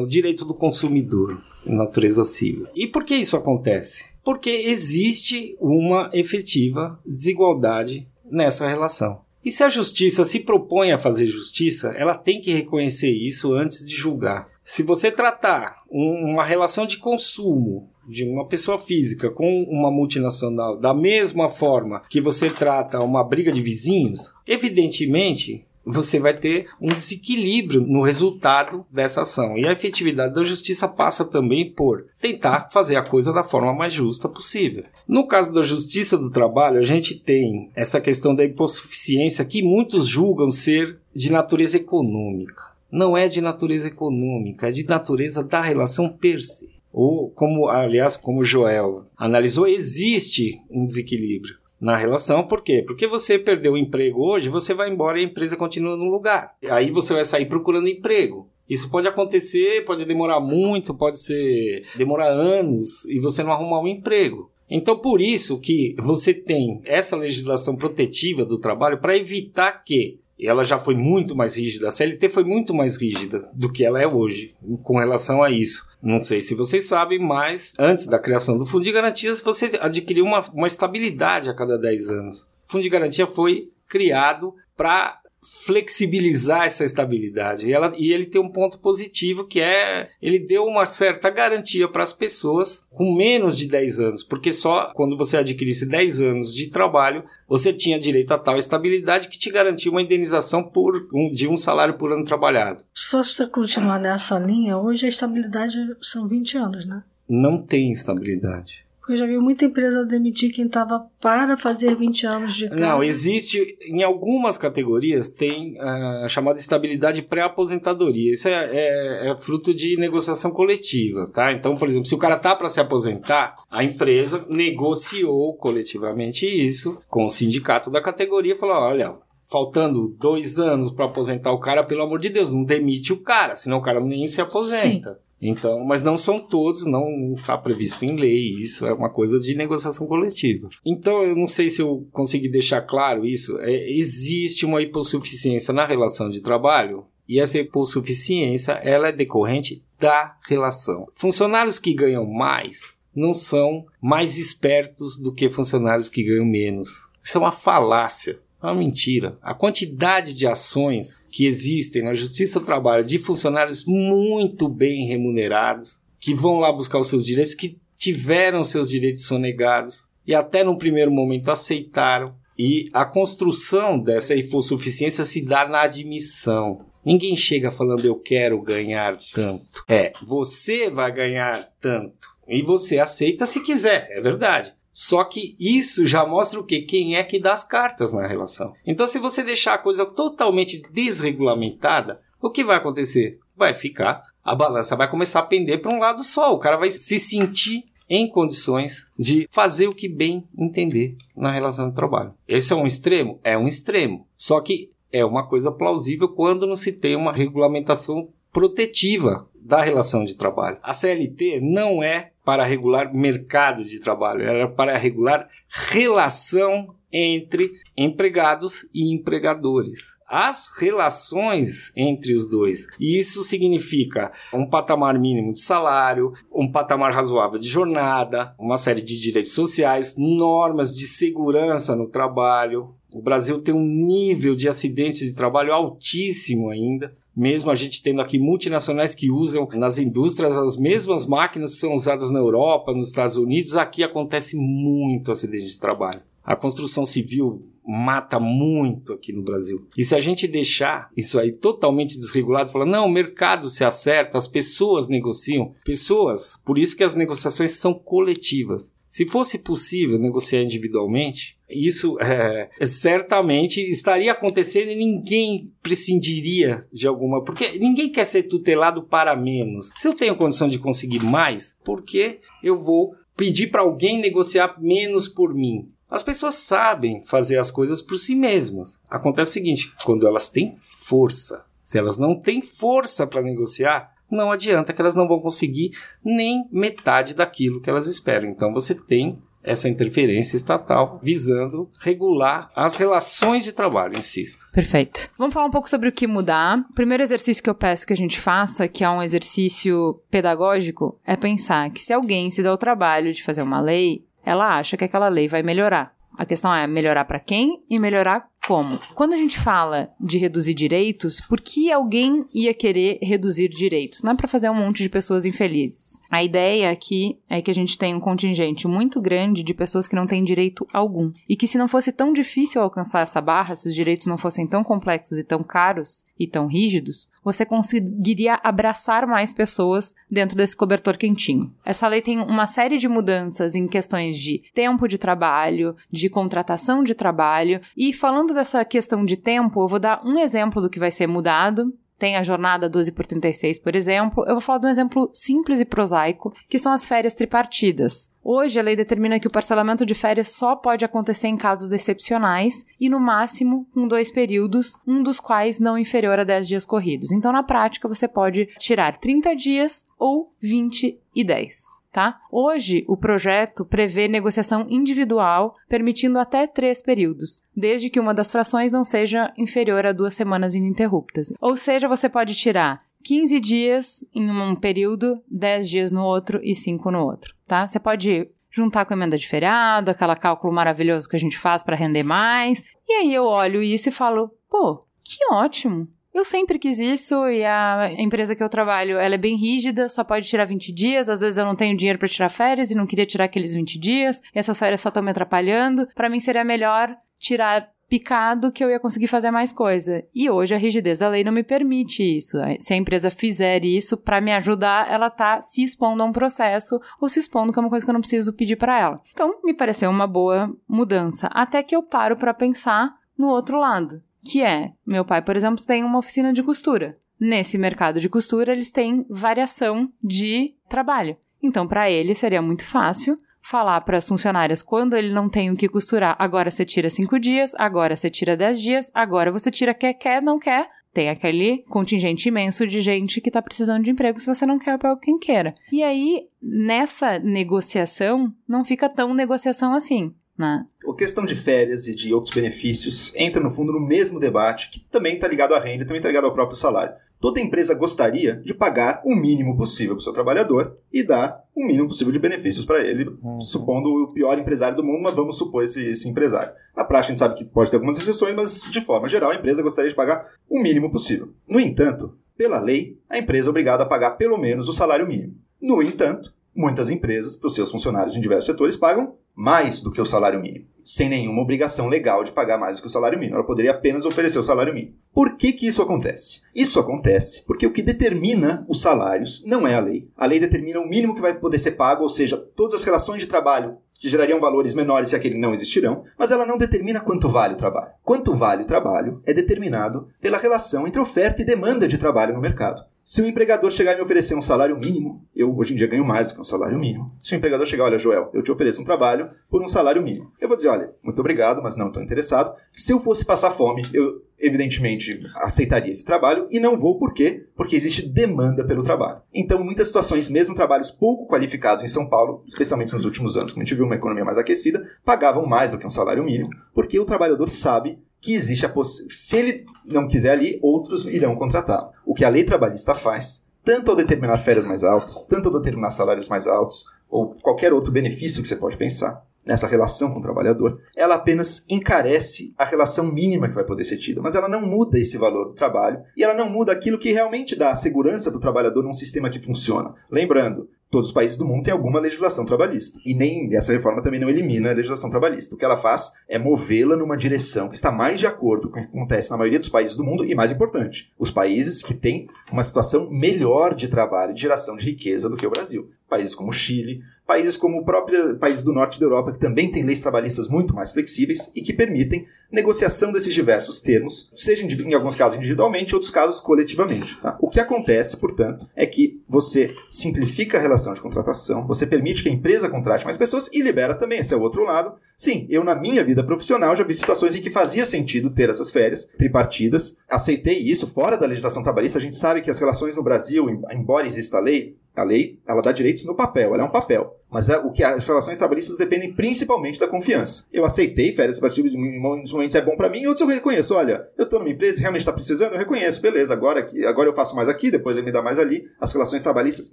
o direito do consumidor, natureza civil. E por que isso acontece? Porque existe uma efetiva desigualdade nessa relação. E se a justiça se propõe a fazer justiça, ela tem que reconhecer isso antes de julgar. Se você tratar uma relação de consumo de uma pessoa física com uma multinacional da mesma forma que você trata uma briga de vizinhos, evidentemente você vai ter um desequilíbrio no resultado dessa ação. E a efetividade da justiça passa também por tentar fazer a coisa da forma mais justa possível. No caso da justiça do trabalho, a gente tem essa questão da hipossuficiência que muitos julgam ser de natureza econômica. Não é de natureza econômica, é de natureza da relação per se. Ou como, aliás, como Joel analisou, existe um desequilíbrio na relação. Por quê? Porque você perdeu o emprego hoje, você vai embora e a empresa continua no lugar. Aí você vai sair procurando emprego. Isso pode acontecer, pode demorar muito, pode ser demorar anos e você não arrumar um emprego. Então, por isso que você tem essa legislação protetiva do trabalho para evitar que ela já foi muito mais rígida. A CLT foi muito mais rígida do que ela é hoje com relação a isso. Não sei se vocês sabem, mas antes da criação do Fundo de Garantias, você adquiriu uma, uma estabilidade a cada 10 anos. O Fundo de Garantia foi criado para flexibilizar essa estabilidade. E, ela, e ele tem um ponto positivo que é ele deu uma certa garantia para as pessoas com menos de 10 anos, porque só quando você adquirisse 10 anos de trabalho, você tinha direito a tal estabilidade que te garantia uma indenização por um, de um salário por ano trabalhado. Se você continuar nessa linha, hoje a estabilidade são 20 anos, né? Não tem estabilidade. Porque eu já vi muita empresa demitir quem estava para fazer 20 anos de casa. Não, existe, em algumas categorias, tem a uh, chamada estabilidade pré-aposentadoria. Isso é, é, é, fruto de negociação coletiva, tá? Então, por exemplo, se o cara tá para se aposentar, a empresa negociou coletivamente isso com o sindicato da categoria e falou: olha, faltando dois anos para aposentar o cara, pelo amor de Deus, não demite o cara, senão o cara nem se aposenta. Sim. Então, mas não são todos, não está previsto em lei, isso é uma coisa de negociação coletiva. Então, eu não sei se eu consegui deixar claro isso. É, existe uma hipossuficiência na relação de trabalho e essa hipossuficiência ela é decorrente da relação. Funcionários que ganham mais não são mais espertos do que funcionários que ganham menos. Isso é uma falácia. É uma mentira. A quantidade de ações que existem na Justiça do Trabalho de funcionários muito bem remunerados, que vão lá buscar os seus direitos, que tiveram seus direitos sonegados e até no primeiro momento aceitaram. E a construção dessa hipossuficiência se dá na admissão. Ninguém chega falando eu quero ganhar tanto. É, você vai ganhar tanto. E você aceita se quiser, é verdade. Só que isso já mostra o que? Quem é que dá as cartas na relação. Então, se você deixar a coisa totalmente desregulamentada, o que vai acontecer? Vai ficar, a balança vai começar a pender para um lado só. O cara vai se sentir em condições de fazer o que bem entender na relação de trabalho. Esse é um extremo? É um extremo. Só que é uma coisa plausível quando não se tem uma regulamentação protetiva da relação de trabalho. A CLT não é para regular mercado de trabalho, ela é para regular relação entre empregados e empregadores as relações entre os dois. E isso significa um patamar mínimo de salário, um patamar razoável de jornada, uma série de direitos sociais, normas de segurança no trabalho. O Brasil tem um nível de acidentes de trabalho altíssimo ainda. Mesmo a gente tendo aqui multinacionais que usam nas indústrias as mesmas máquinas que são usadas na Europa, nos Estados Unidos, aqui acontece muito acidente de trabalho. A construção civil mata muito aqui no Brasil. E se a gente deixar isso aí totalmente desregulado, falar, não, o mercado se acerta, as pessoas negociam. Pessoas, por isso que as negociações são coletivas. Se fosse possível negociar individualmente, isso [laughs] é, certamente estaria acontecendo e ninguém prescindiria de alguma. Porque ninguém quer ser tutelado para menos. Se eu tenho condição de conseguir mais, por que eu vou pedir para alguém negociar menos por mim? As pessoas sabem fazer as coisas por si mesmas. Acontece o seguinte: quando elas têm força, se elas não têm força para negociar, não adianta que elas não vão conseguir nem metade daquilo que elas esperam. Então você tem essa interferência estatal visando regular as relações de trabalho, insisto. Perfeito. Vamos falar um pouco sobre o que mudar. O primeiro exercício que eu peço que a gente faça, que é um exercício pedagógico, é pensar que se alguém se dá o trabalho de fazer uma lei, ela acha que aquela lei vai melhorar. A questão é melhorar para quem e melhorar como? Quando a gente fala de reduzir direitos, por que alguém ia querer reduzir direitos? Não é para fazer um monte de pessoas infelizes. A ideia aqui é que a gente tem um contingente muito grande de pessoas que não têm direito algum. E que se não fosse tão difícil alcançar essa barra, se os direitos não fossem tão complexos e tão caros e tão rígidos, você conseguiria abraçar mais pessoas dentro desse cobertor quentinho. Essa lei tem uma série de mudanças em questões de tempo de trabalho, de contratação de trabalho e falando Falando dessa questão de tempo, eu vou dar um exemplo do que vai ser mudado. Tem a jornada 12 por 36, por exemplo. Eu vou falar de um exemplo simples e prosaico, que são as férias tripartidas. Hoje, a lei determina que o parcelamento de férias só pode acontecer em casos excepcionais e, no máximo, com dois períodos, um dos quais não inferior a 10 dias corridos. Então, na prática, você pode tirar 30 dias ou 20 e 10 tá? Hoje, o projeto prevê negociação individual, permitindo até três períodos, desde que uma das frações não seja inferior a duas semanas ininterruptas. Ou seja, você pode tirar 15 dias em um período, 10 dias no outro e 5 no outro, tá? Você pode juntar com a emenda de feriado, aquele cálculo maravilhoso que a gente faz para render mais. E aí eu olho isso e falo, pô, que ótimo! Eu sempre quis isso e a empresa que eu trabalho, ela é bem rígida, só pode tirar 20 dias, às vezes eu não tenho dinheiro para tirar férias e não queria tirar aqueles 20 dias, e essas férias só estão me atrapalhando. Para mim seria melhor tirar picado que eu ia conseguir fazer mais coisa. E hoje a rigidez da lei não me permite isso. Se a empresa fizer isso para me ajudar, ela tá se expondo a um processo ou se expondo que é uma coisa que eu não preciso pedir para ela. Então, me pareceu uma boa mudança, até que eu paro para pensar no outro lado que é, meu pai, por exemplo, tem uma oficina de costura. Nesse mercado de costura, eles têm variação de trabalho. Então, para ele seria muito fácil falar para as funcionárias quando ele não tem o que costurar, agora você tira cinco dias, agora você tira dez dias, agora você tira quer, quer, não quer. Tem aquele contingente imenso de gente que está precisando de emprego se você não quer para quem queira. E aí, nessa negociação, não fica tão negociação assim. Né? A questão de férias e de outros benefícios entra, no fundo, no mesmo debate, que também está ligado à renda, também está ligado ao próprio salário. Toda empresa gostaria de pagar o mínimo possível para o seu trabalhador e dar o mínimo possível de benefícios para ele, uhum. supondo o pior empresário do mundo, mas vamos supor esse, esse empresário. Na prática, a gente sabe que pode ter algumas exceções, mas de forma geral, a empresa gostaria de pagar o mínimo possível. No entanto, pela lei, a empresa é obrigada a pagar pelo menos o salário mínimo. No entanto, muitas empresas, para os seus funcionários em diversos setores, pagam mais do que o salário mínimo, sem nenhuma obrigação legal de pagar mais do que o salário mínimo. Ela poderia apenas oferecer o salário mínimo. Por que, que isso acontece? Isso acontece porque o que determina os salários não é a lei. A lei determina o mínimo que vai poder ser pago, ou seja, todas as relações de trabalho que gerariam valores menores se aquele não existirão, mas ela não determina quanto vale o trabalho. Quanto vale o trabalho é determinado pela relação entre oferta e demanda de trabalho no mercado. Se o empregador chegar e me oferecer um salário mínimo, eu hoje em dia ganho mais do que um salário mínimo. Se o empregador chegar, olha, Joel, eu te ofereço um trabalho por um salário mínimo. Eu vou dizer, olha, muito obrigado, mas não estou interessado. Se eu fosse passar fome, eu evidentemente aceitaria esse trabalho e não vou por quê? Porque existe demanda pelo trabalho. Então, muitas situações, mesmo trabalhos pouco qualificados em São Paulo, especialmente nos últimos anos, quando a gente viu uma economia mais aquecida, pagavam mais do que um salário mínimo, porque o trabalhador sabe que existe a possibilidade. Se ele não quiser ali, outros irão contratá-lo. O que a lei trabalhista faz, tanto ao determinar férias mais altas, tanto ao determinar salários mais altos, ou qualquer outro benefício que você pode pensar nessa relação com o trabalhador, ela apenas encarece a relação mínima que vai poder ser tida, mas ela não muda esse valor do trabalho e ela não muda aquilo que realmente dá segurança para o trabalhador num sistema que funciona. Lembrando, todos os países do mundo têm alguma legislação trabalhista. E nem essa reforma também não elimina a legislação trabalhista. O que ela faz é movê-la numa direção que está mais de acordo com o que acontece na maioria dos países do mundo e, mais importante, os países que têm uma situação melhor de trabalho e de geração de riqueza do que o Brasil. Países como o Chile, países como o próprio país do norte da Europa, que também tem leis trabalhistas muito mais flexíveis e que permitem negociação desses diversos termos, seja em alguns casos individualmente, em outros casos coletivamente. Tá? O que acontece, portanto, é que você simplifica a relação de contratação, você permite que a empresa contrate mais pessoas e libera também, esse é o outro lado. Sim, eu na minha vida profissional já vi situações em que fazia sentido ter essas férias tripartidas, aceitei isso fora da legislação trabalhista, a gente sabe que as relações no Brasil, embora exista a lei, a lei, ela dá direitos no papel, ela é um papel. Mas é, o que as relações trabalhistas dependem principalmente da confiança. Eu aceitei férias partidas em muitos momentos é bom para mim, outros eu reconheço. Olha, eu tô numa empresa e realmente está precisando, eu reconheço, beleza, agora, agora eu faço mais aqui, depois ele me dá mais ali. As relações trabalhistas,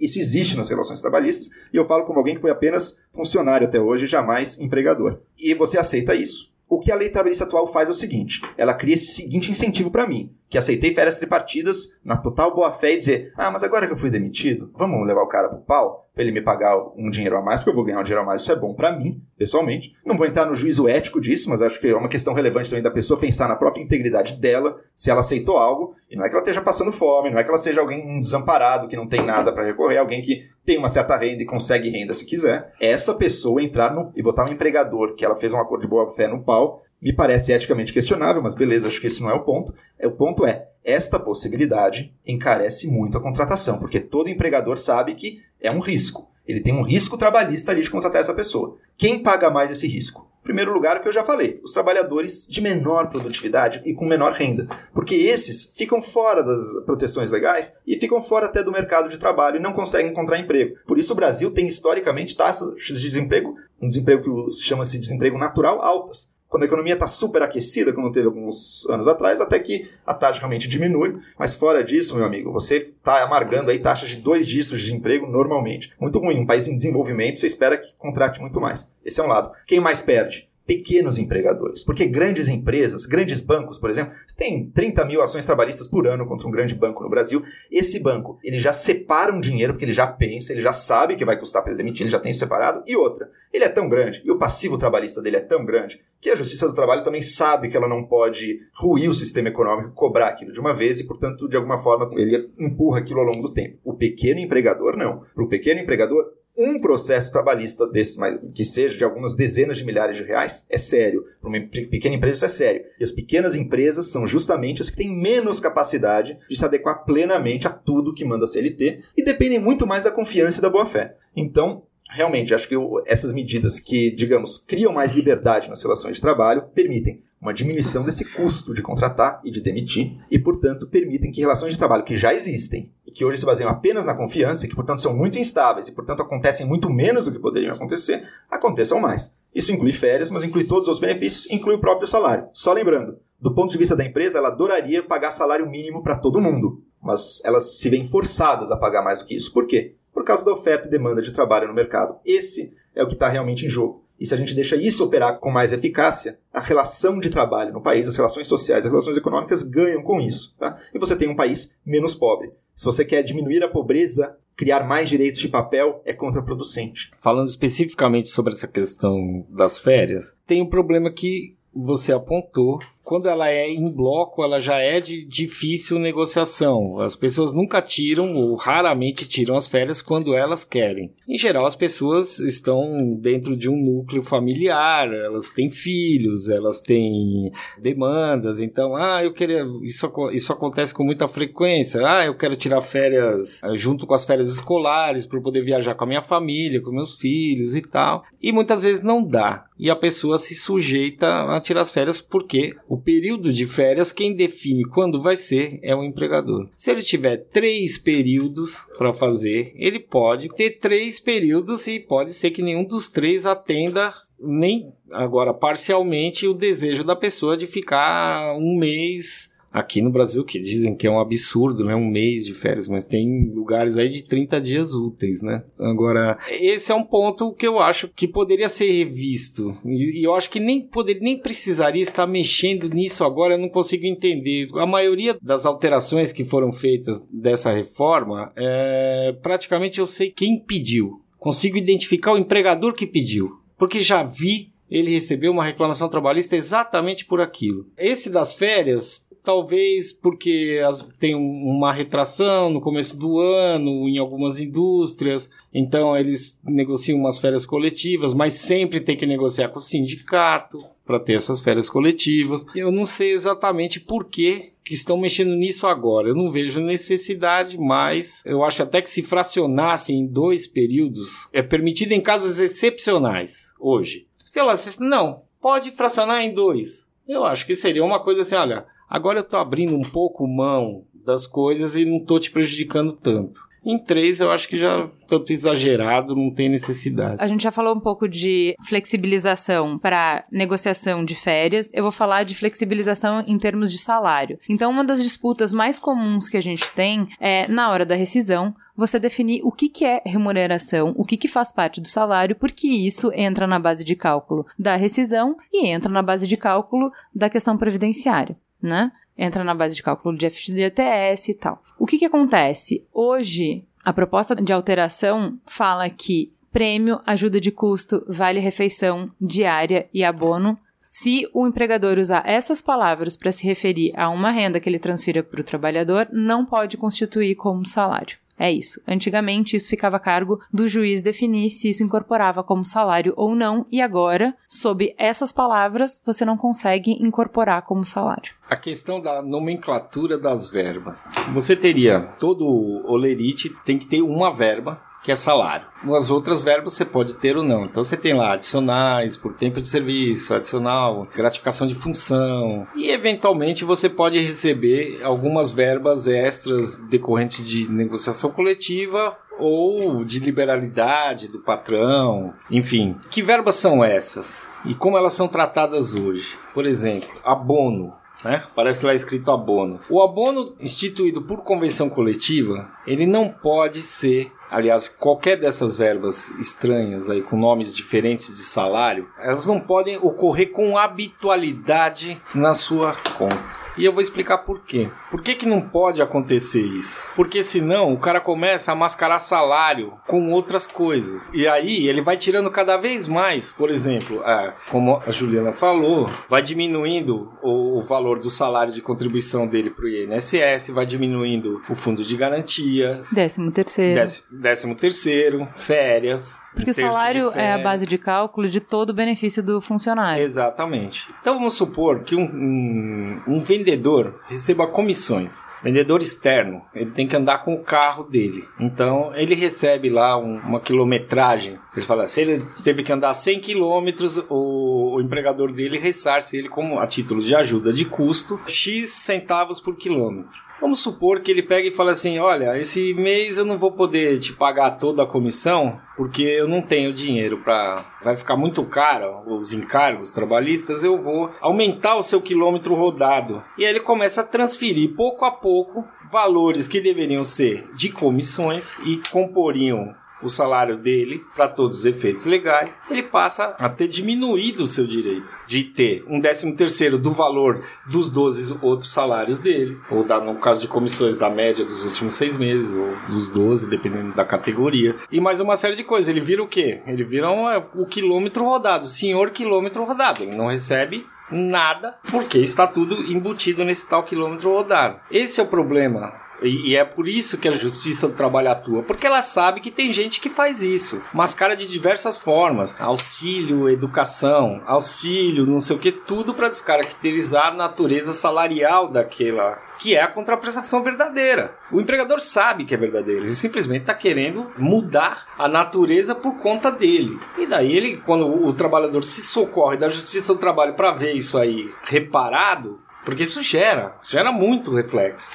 isso existe nas relações trabalhistas, e eu falo como alguém que foi apenas funcionário até hoje, jamais empregador. E você aceita isso. O que a lei trabalhista atual faz é o seguinte: ela cria esse seguinte incentivo para mim, que aceitei férias tripartidas na total boa fé e dizer: ah, mas agora que eu fui demitido, vamos levar o cara pro pau? Pra ele me pagar um dinheiro a mais, porque eu vou ganhar um dinheiro a mais, isso é bom para mim, pessoalmente. Não vou entrar no juízo ético disso, mas acho que é uma questão relevante também da pessoa pensar na própria integridade dela, se ela aceitou algo, e não é que ela esteja passando fome, não é que ela seja alguém um desamparado que não tem nada para recorrer, alguém que tem uma certa renda e consegue renda se quiser. Essa pessoa entrar no, e botar um empregador que ela fez um acordo de boa fé no pau, me parece eticamente questionável, mas beleza, acho que esse não é o ponto. É, o ponto é, esta possibilidade encarece muito a contratação, porque todo empregador sabe que é um risco. Ele tem um risco trabalhista ali de contratar essa pessoa. Quem paga mais esse risco? Em primeiro lugar, o que eu já falei, os trabalhadores de menor produtividade e com menor renda. Porque esses ficam fora das proteções legais e ficam fora até do mercado de trabalho e não conseguem encontrar emprego. Por isso o Brasil tem historicamente taxas de desemprego, um desemprego que chama-se desemprego natural, altas quando a economia está super aquecida, como teve alguns anos atrás, até que a taxa realmente diminui. Mas fora disso, meu amigo, você está amargando aí taxas de dois dígitos de emprego normalmente. Muito ruim. Um país em desenvolvimento, você espera que contrate muito mais. Esse é um lado. Quem mais perde? Pequenos empregadores. Porque grandes empresas, grandes bancos, por exemplo, tem 30 mil ações trabalhistas por ano contra um grande banco no Brasil. Esse banco, ele já separa um dinheiro porque ele já pensa, ele já sabe que vai custar para ele demitir, ele já tem isso separado. E outra, ele é tão grande, e o passivo trabalhista dele é tão grande, que a Justiça do Trabalho também sabe que ela não pode ruir o sistema econômico, cobrar aquilo de uma vez e, portanto, de alguma forma, ele empurra aquilo ao longo do tempo. O pequeno empregador, não. Para o pequeno empregador, um processo trabalhista desse, que seja de algumas dezenas de milhares de reais, é sério. Para uma pequena empresa isso é sério. E as pequenas empresas são justamente as que têm menos capacidade de se adequar plenamente a tudo que manda a CLT e dependem muito mais da confiança e da boa-fé. Então, realmente, acho que essas medidas que, digamos, criam mais liberdade nas relações de trabalho permitem uma diminuição desse custo de contratar e de demitir, e, portanto, permitem que relações de trabalho que já existem e que hoje se baseiam apenas na confiança, e que, portanto, são muito instáveis e, portanto, acontecem muito menos do que poderiam acontecer, aconteçam mais. Isso inclui férias, mas inclui todos os benefícios, inclui o próprio salário. Só lembrando, do ponto de vista da empresa, ela adoraria pagar salário mínimo para todo mundo, mas elas se veem forçadas a pagar mais do que isso. Por quê? Por causa da oferta e demanda de trabalho no mercado. Esse é o que está realmente em jogo. E se a gente deixa isso operar com mais eficácia, a relação de trabalho no país, as relações sociais, as relações econômicas ganham com isso. Tá? E você tem um país menos pobre. Se você quer diminuir a pobreza, criar mais direitos de papel, é contraproducente. Falando especificamente sobre essa questão das férias, tem um problema que você apontou. Quando ela é em bloco, ela já é de difícil negociação. As pessoas nunca tiram ou raramente tiram as férias quando elas querem. Em geral, as pessoas estão dentro de um núcleo familiar, elas têm filhos, elas têm demandas. Então, ah, eu queria. Isso, isso acontece com muita frequência. Ah, eu quero tirar férias eh, junto com as férias escolares para poder viajar com a minha família, com meus filhos e tal. E muitas vezes não dá. E a pessoa se sujeita a tirar as férias porque o período de férias, quem define quando vai ser é o empregador. Se ele tiver três períodos para fazer, ele pode ter três períodos e pode ser que nenhum dos três atenda nem agora parcialmente o desejo da pessoa de ficar um mês aqui no Brasil, que dizem que é um absurdo, né? Um mês de férias, mas tem lugares aí de 30 dias úteis, né? Agora, esse é um ponto que eu acho que poderia ser revisto. E, eu acho que nem poderia, nem precisaria estar mexendo nisso agora, eu não consigo entender. A maioria das alterações que foram feitas dessa reforma, é, praticamente eu sei quem pediu. Consigo identificar o empregador que pediu. Porque já vi ele recebeu uma reclamação trabalhista exatamente por aquilo. Esse das férias, talvez porque as, tem uma retração no começo do ano em algumas indústrias, então eles negociam umas férias coletivas, mas sempre tem que negociar com o sindicato para ter essas férias coletivas. Eu não sei exatamente por que que estão mexendo nisso agora. Eu não vejo necessidade, mas eu acho até que se fracionasse em dois períodos, é permitido em casos excepcionais hoje. Se falasse, não, pode fracionar em dois. Eu acho que seria uma coisa assim, olha, Agora eu estou abrindo um pouco mão das coisas e não estou te prejudicando tanto. Em três, eu acho que já tanto exagerado, não tem necessidade. A gente já falou um pouco de flexibilização para negociação de férias. Eu vou falar de flexibilização em termos de salário. Então, uma das disputas mais comuns que a gente tem é na hora da rescisão. Você definir o que, que é remuneração, o que, que faz parte do salário, porque isso entra na base de cálculo da rescisão e entra na base de cálculo da questão previdenciária né? Entra na base de cálculo de FGTS e tal. O que que acontece? Hoje, a proposta de alteração fala que prêmio, ajuda de custo, vale refeição, diária e abono se o empregador usar essas palavras para se referir a uma renda que ele transfira para o trabalhador, não pode constituir como salário. É isso. Antigamente, isso ficava a cargo do juiz definir se isso incorporava como salário ou não, e agora, sob essas palavras, você não consegue incorporar como salário. A questão da nomenclatura das verbas. Você teria todo o olerite tem que ter uma verba que é salário. Nas outras verbas você pode ter ou não. Então você tem lá adicionais por tempo de serviço, adicional, gratificação de função. E eventualmente você pode receber algumas verbas extras decorrentes de negociação coletiva ou de liberalidade do patrão, enfim. Que verbas são essas? E como elas são tratadas hoje? Por exemplo, abono. Né? Parece lá escrito abono. O abono instituído por convenção coletiva, ele não pode ser Aliás, qualquer dessas verbas estranhas aí com nomes diferentes de salário, elas não podem ocorrer com habitualidade na sua conta. E eu vou explicar por quê. Por que, que não pode acontecer isso? Porque senão o cara começa a mascarar salário com outras coisas. E aí ele vai tirando cada vez mais. Por exemplo, é, como a Juliana falou, vai diminuindo o, o valor do salário de contribuição dele para o INSS, vai diminuindo o fundo de garantia. Décimo terceiro. Décimo, décimo terceiro, férias. Porque o salário é a base de cálculo de todo o benefício do funcionário. Exatamente. Então vamos supor que um, um, um vendedor receba comissões. Vendedor externo, ele tem que andar com o carro dele. Então ele recebe lá um, uma quilometragem. Ele fala, se ele teve que andar 100 quilômetros, o, o empregador dele ressarce ele como a título de ajuda de custo X centavos por quilômetro. Vamos supor que ele pega e fala assim: olha, esse mês eu não vou poder te pagar toda a comissão porque eu não tenho dinheiro para. Vai ficar muito caro os encargos trabalhistas, eu vou aumentar o seu quilômetro rodado. E aí ele começa a transferir pouco a pouco valores que deveriam ser de comissões e comporiam o salário dele para todos os efeitos legais, ele passa a ter diminuído o seu direito de ter um décimo terceiro do valor dos 12 outros salários dele, ou da, no caso de comissões da média dos últimos seis meses, ou dos 12, dependendo da categoria, e mais uma série de coisas. Ele vira o quê? Ele vira um, o quilômetro rodado, o senhor quilômetro rodado. Ele não recebe Nada, porque está tudo embutido nesse tal quilômetro rodado. Esse é o problema. E, e, é por isso que a justiça do trabalho atua, porque ela sabe que tem gente que faz isso, mascara de diversas formas, auxílio, educação, auxílio, não sei o que, tudo para descaracterizar a natureza salarial daquela que é a contraprestação verdadeira. O empregador sabe que é verdadeiro, ele simplesmente está querendo mudar a natureza por conta dele. E daí ele, quando o trabalhador se socorre da justiça do trabalho para ver isso aí reparado, porque isso gera, isso gera muito reflexo.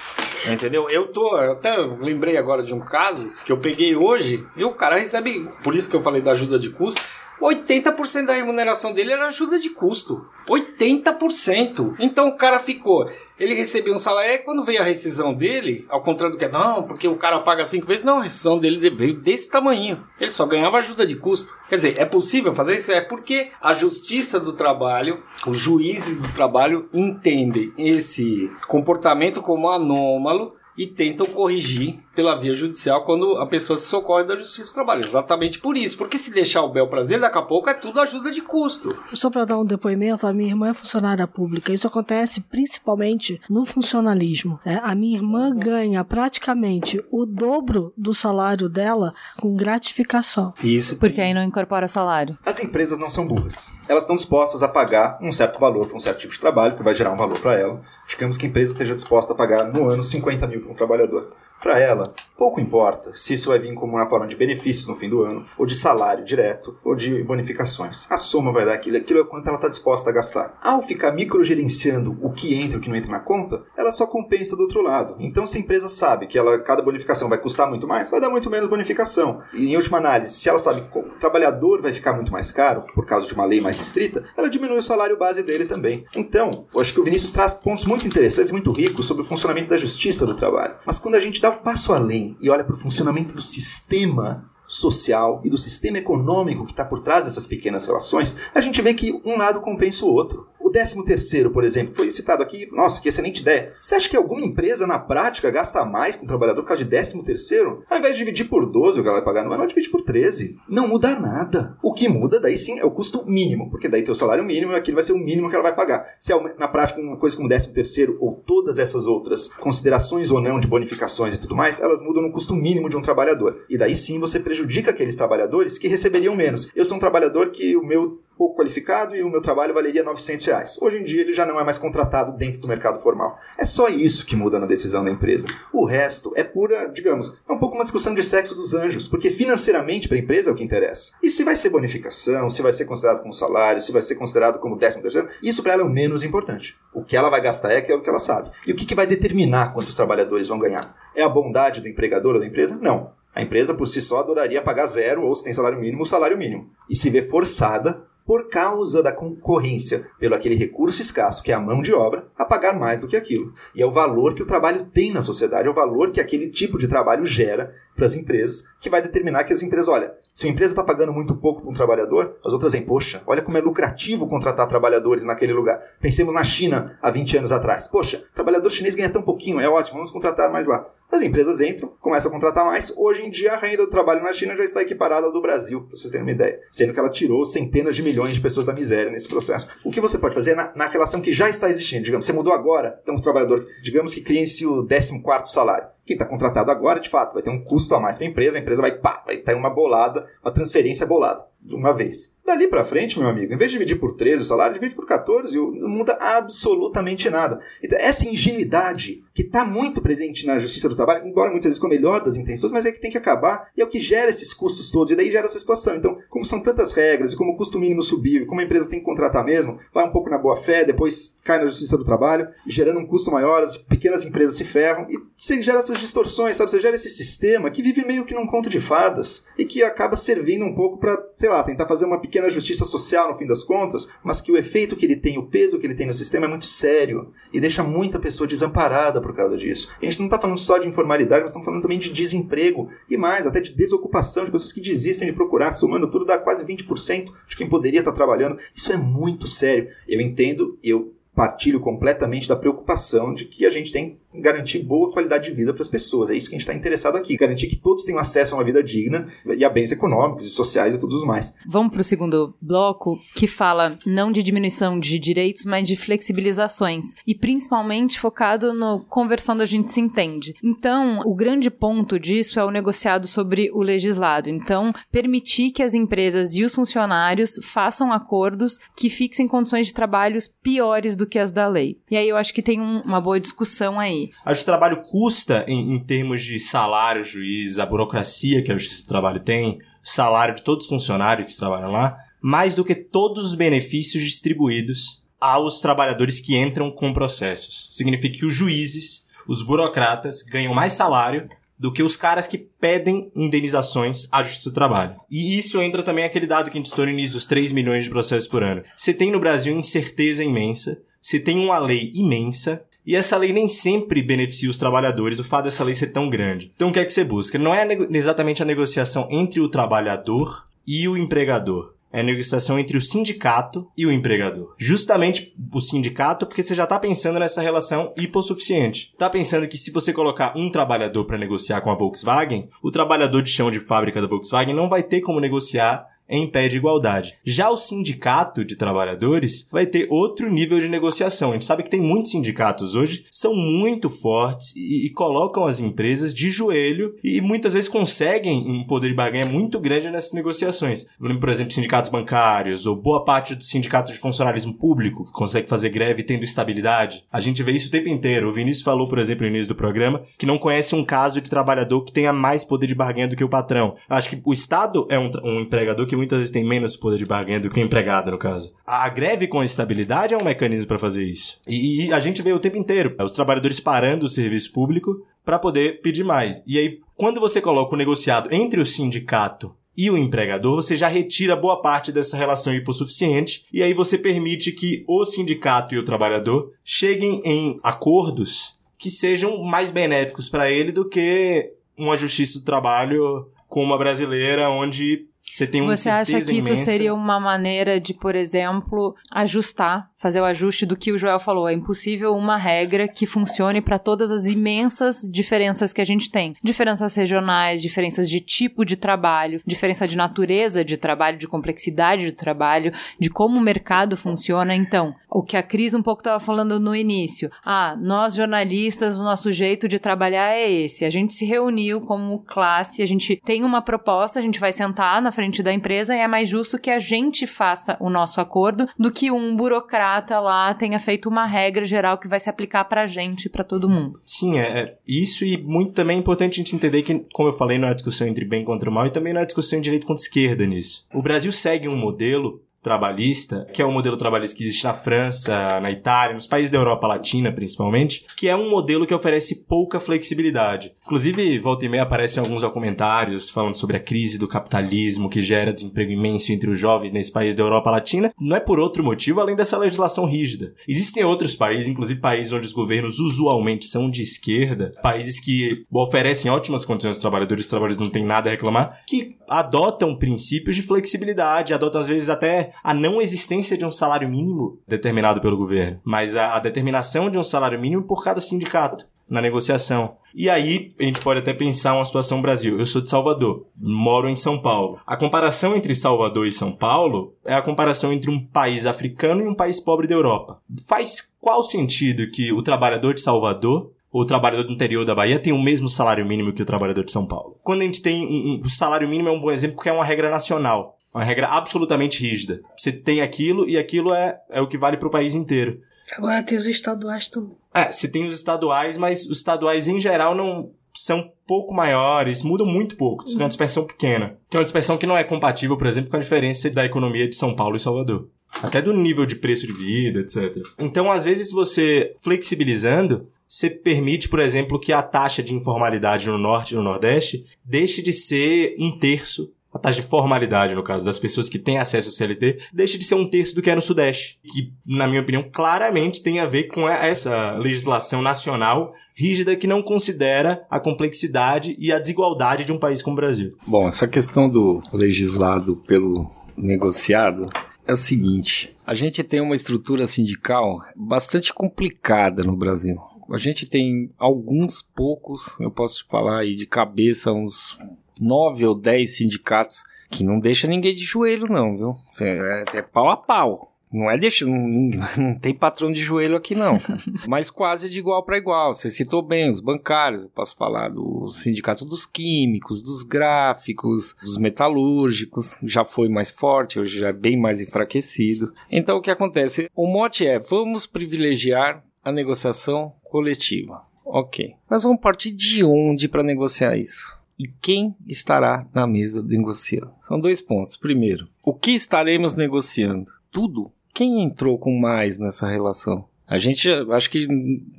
Entendeu? Eu tô. Eu até lembrei agora de um caso que eu peguei hoje e o cara recebe. Por isso que eu falei da ajuda de custo. 80% da remuneração dele era ajuda de custo. 80%. Então o cara ficou. Ele recebia um salário. E quando veio a rescisão dele, ao contrário do que não, porque o cara paga cinco vezes, não, a rescisão dele veio desse tamanho. Ele só ganhava ajuda de custo. Quer dizer, é possível fazer isso? É porque a justiça do trabalho, os juízes do trabalho entendem esse comportamento como anômalo e tentam corrigir pela via judicial quando a pessoa se socorre da justiça do trabalho. Exatamente por isso. Porque se deixar o bel prazer, daqui a pouco é tudo ajuda de custo. Só para dar um depoimento, a minha irmã é funcionária pública. Isso acontece principalmente no funcionalismo. É, a minha irmã ganha praticamente o dobro do salário dela com gratificação. Isso. Porque aí não incorpora salário. As empresas não são burras. Elas estão dispostas a pagar um certo valor para um certo tipo de trabalho, que vai gerar um valor para ela. Digamos que a empresa esteja disposta a pagar no ano 50 mil para um trabalhador. Para ela, pouco importa se isso vai vir como uma forma de benefícios no fim do ano, ou de salário direto, ou de bonificações. A soma vai dar aquilo, aquilo é quanto ela está disposta a gastar. Ao ficar microgerenciando o que entra e o que não entra na conta, ela só compensa do outro lado. Então, se a empresa sabe que ela, cada bonificação vai custar muito mais, vai dar muito menos bonificação. E, em última análise, se ela sabe que o trabalhador vai ficar muito mais caro, por causa de uma lei mais estrita, ela diminui o salário base dele também. Então, eu acho que o Vinícius traz pontos muito interessantes, muito ricos sobre o funcionamento da justiça do trabalho. Mas quando a gente dá um passo além e olha para o funcionamento do sistema social e do sistema econômico que está por trás dessas pequenas relações, a gente vê que um lado compensa o outro. O 13 terceiro, por exemplo, foi citado aqui, nossa, que excelente ideia. Você acha que alguma empresa na prática gasta mais com o trabalhador por causa de 13 terceiro? Ao invés de dividir por 12 o que ela vai pagar no ano, divide por 13. Não muda nada. O que muda daí sim é o custo mínimo, porque daí tem o salário mínimo e aquilo vai ser o mínimo que ela vai pagar. Se é na prática uma coisa como 13 terceiro ou todas essas outras considerações ou não de bonificações e tudo mais, elas mudam no custo mínimo de um trabalhador. E daí sim você prejudica aqueles trabalhadores que receberiam menos. Eu sou um trabalhador que o meu pouco qualificado e o meu trabalho valeria 900 reais. Hoje em dia ele já não é mais contratado dentro do mercado formal. É só isso que muda na decisão da empresa. O resto é pura, digamos, é um pouco uma discussão de sexo dos anjos, porque financeiramente para a empresa é o que interessa. E se vai ser bonificação, se vai ser considerado como salário, se vai ser considerado como décimo terceiro, isso para ela é o menos importante. O que ela vai gastar é aquilo que ela sabe. E o que, que vai determinar quantos trabalhadores vão ganhar? É a bondade do empregador ou da empresa? Não. A empresa por si só adoraria pagar zero ou se tem salário mínimo, o salário mínimo. E se vê forçada por causa da concorrência, pelo aquele recurso escasso que é a mão de obra, a pagar mais do que aquilo. E é o valor que o trabalho tem na sociedade, é o valor que aquele tipo de trabalho gera para as empresas, que vai determinar que as empresas, olha, se a empresa está pagando muito pouco para um trabalhador, as outras dizem, poxa, olha como é lucrativo contratar trabalhadores naquele lugar. Pensemos na China há 20 anos atrás. Poxa, trabalhador chinês ganha tão pouquinho, é ótimo, vamos contratar mais lá. As empresas entram, começam a contratar mais. Hoje em dia, a renda do trabalho na China já está equiparada ao do Brasil, para vocês terem uma ideia. Sendo que ela tirou centenas de milhões de pessoas da miséria nesse processo. O que você pode fazer é na, na relação que já está existindo. Digamos, você mudou agora, então o trabalhador, digamos que crie-se o 14 salário. Quem está contratado agora, de fato, vai ter um custo a mais para a empresa, a empresa vai, pá, vai ter uma bolada, uma transferência bolada, de uma vez. Dali para frente, meu amigo, em vez de dividir por 13 o salário, divide por 14, não muda absolutamente nada. Então, essa ingenuidade que está muito presente na justiça do trabalho, embora muitas vezes com a melhor das intenções, mas é que tem que acabar, e é o que gera esses custos todos, e daí gera essa situação. Então, como são tantas regras, e como o custo mínimo subiu, e como a empresa tem que contratar mesmo, vai um pouco na boa fé, depois cai na justiça do trabalho, gerando um custo maior, as pequenas empresas se ferram, e você gera essas distorções, sabe? Você gera esse sistema que vive meio que num conto de fadas, e que acaba servindo um pouco para, sei lá, tentar fazer uma pequena justiça social no fim das contas, mas que o efeito que ele tem, o peso que ele tem no sistema é muito sério, e deixa muita pessoa desamparada por causa disso. A gente não está falando só de informalidade, mas estamos falando também de desemprego e mais, até de desocupação, de pessoas que desistem de procurar, somando tudo dá quase 20% de quem poderia estar trabalhando. Isso é muito sério. Eu entendo, eu partilho completamente da preocupação de que a gente tem garantir boa qualidade de vida para as pessoas. É isso que a gente está interessado aqui, garantir que todos tenham acesso a uma vida digna e a bens econômicos e sociais e todos os mais. Vamos para o segundo bloco, que fala não de diminuição de direitos, mas de flexibilizações. E principalmente focado no conversando a gente se entende. Então, o grande ponto disso é o negociado sobre o legislado. Então, permitir que as empresas e os funcionários façam acordos que fixem condições de trabalhos piores do que as da lei. E aí eu acho que tem um, uma boa discussão aí. Acho que o trabalho custa em, em termos de salário, juízes, a burocracia que a Justiça do Trabalho tem, salário de todos os funcionários que trabalham lá, mais do que todos os benefícios distribuídos aos trabalhadores que entram com processos. Significa que os juízes, os burocratas, ganham mais salário do que os caras que pedem indenizações à Justiça do Trabalho. E isso entra também aquele dado que a gente citou no início dos 3 milhões de processos por ano. Você tem no Brasil incerteza imensa, você tem uma lei imensa, e essa lei nem sempre beneficia os trabalhadores, o fato dessa lei ser tão grande. Então o que é que você busca? Não é exatamente a negociação entre o trabalhador e o empregador é a negociação entre o sindicato e o empregador. Justamente o sindicato, porque você já está pensando nessa relação hipossuficiente. Está pensando que se você colocar um trabalhador para negociar com a Volkswagen, o trabalhador de chão de fábrica da Volkswagen não vai ter como negociar em pé de igualdade. Já o sindicato de trabalhadores vai ter outro nível de negociação. A gente sabe que tem muitos sindicatos hoje são muito fortes e, e colocam as empresas de joelho e, muitas vezes conseguem um poder de barganha muito grande nessas negociações. Eu lembro, por exemplo, sindicatos bancários ou boa parte dos sindicatos de funcionalismo público que consegue fazer greve tendo estabilidade. A gente vê isso o tempo inteiro. O Vinícius falou, por exemplo, no início do programa, que não conhece um caso de trabalhador que tenha mais poder de barganha do que o patrão. Acho que o Estado é um, um empregador que que muitas vezes tem menos poder de barganha do que o empregado, no caso. A greve com estabilidade é um mecanismo para fazer isso. E, e, a gente vê o tempo inteiro os trabalhadores parando o serviço público para poder pedir mais. E aí, quando você coloca o negociado entre o sindicato e o empregador, você já retira boa parte dessa relação hipossuficiente e aí você permite que o sindicato e o trabalhador cheguem em acordos que sejam mais benéficos para ele do que uma justiça do trabalho como a brasileira, onde você tem uma Você acha que isso seria uma maneira de, por exemplo, ajustar, fazer o ajuste do que o Joel falou? É impossível uma regra que funcione para todas as imensas diferenças que a gente tem. Diferenças regionais, diferenças de tipo de trabalho, diferença de natureza de trabalho, de complexidade do trabalho, de como o mercado funciona. Então, o que a Cris um pouco estava falando no início. Ah, nós jornalistas, o nosso jeito de trabalhar é esse. A gente se reuniu como classe, a gente tem uma proposta, a gente vai sentar na frente da empresa e é mais justo que a gente faça o nosso acordo do que um burocrata lá tenha feito uma regra geral que vai se aplicar pra gente, para todo mundo. Sim, é, é isso e muito também é importante a gente entender que, como eu falei, não é discussão entre bem contra mal e também não é discussão de direito contra esquerda nisso. O Brasil segue um modelo trabalhista, que é o modelo trabalhista que existe na França, na Itália, nos países da Europa Latina principalmente, que é um modelo que oferece pouca flexibilidade. Inclusive, volta e meia aparecem alguns documentários falando sobre a crise do capitalismo que gera desemprego imenso entre os jovens nesse país da Europa Latina. Não é por outro motivo além dessa legislação rígida. Existem outros países, inclusive países onde os governos usualmente são de esquerda, países que oferecem ótimas condições aos trabalhadores, os trabalhadores não têm nada a reclamar, que adotam princípios de flexibilidade, adotam às vezes até a não existência de um salário mínimo determinado pelo governo, mas a, a determinação de um salário mínimo por cada sindicato na negociação. E aí, a gente pode até pensar uma situação Brasil. Eu sou de Salvador, moro em São Paulo. A comparação entre Salvador e São Paulo é a comparação entre um país africano e um país pobre da Europa. Faz qual sentido que o trabalhador de Salvador ou o trabalhador do interior da Bahia tem o mesmo salário mínimo que o trabalhador de São Paulo? Quando a gente tem um, um, o salário mínimo é um bom exemplo porque é uma regra nacional. Uma regra absolutamente rígida. Você tem aquilo e aquilo é, é o que vale para o país inteiro. Agora tem os estaduais também. É, se tem os estaduais, mas os estaduais em geral não são pouco maiores, mudam muito pouco, tem uma dispersão pequena. Que é uma dispersão que não é compatível, por exemplo, com a diferença da economia de São Paulo e Salvador. Até do nível de preço de vida, etc. Então, às vezes, você flexibilizando, você permite, por exemplo, que a taxa de informalidade no norte e no nordeste deixe de ser um terço a taxa de formalidade, no caso das pessoas que têm acesso ao CLT, deixa de ser um terço do que é no Sudeste. Que, na minha opinião, claramente tem a ver com essa legislação nacional rígida que não considera a complexidade e a desigualdade de um país como o Brasil. Bom, essa questão do legislado pelo negociado, é o seguinte: a gente tem uma estrutura sindical bastante complicada no Brasil. A gente tem alguns poucos, eu posso falar aí de cabeça, uns nove ou dez sindicatos que não deixa ninguém de joelho, não, viu? É, é pau a pau. Não é deixa, não, [laughs] não, tem patrão de joelho aqui não, [laughs] mas quase de igual para igual. Você citou bem os bancários, eu posso falar do sindicato dos químicos, dos gráficos, dos metalúrgicos, já foi mais forte, hoje já é bem mais enfraquecido. Então o que acontece? O mote é: vamos privilegiar a negociação coletiva. Ok. Mas vamos partir de onde para negociar isso? E quem estará na mesa negociando? São dois pontos. Primeiro, o que estaremos negociando? Tudo quem entrou com mais nessa relação? A gente acho que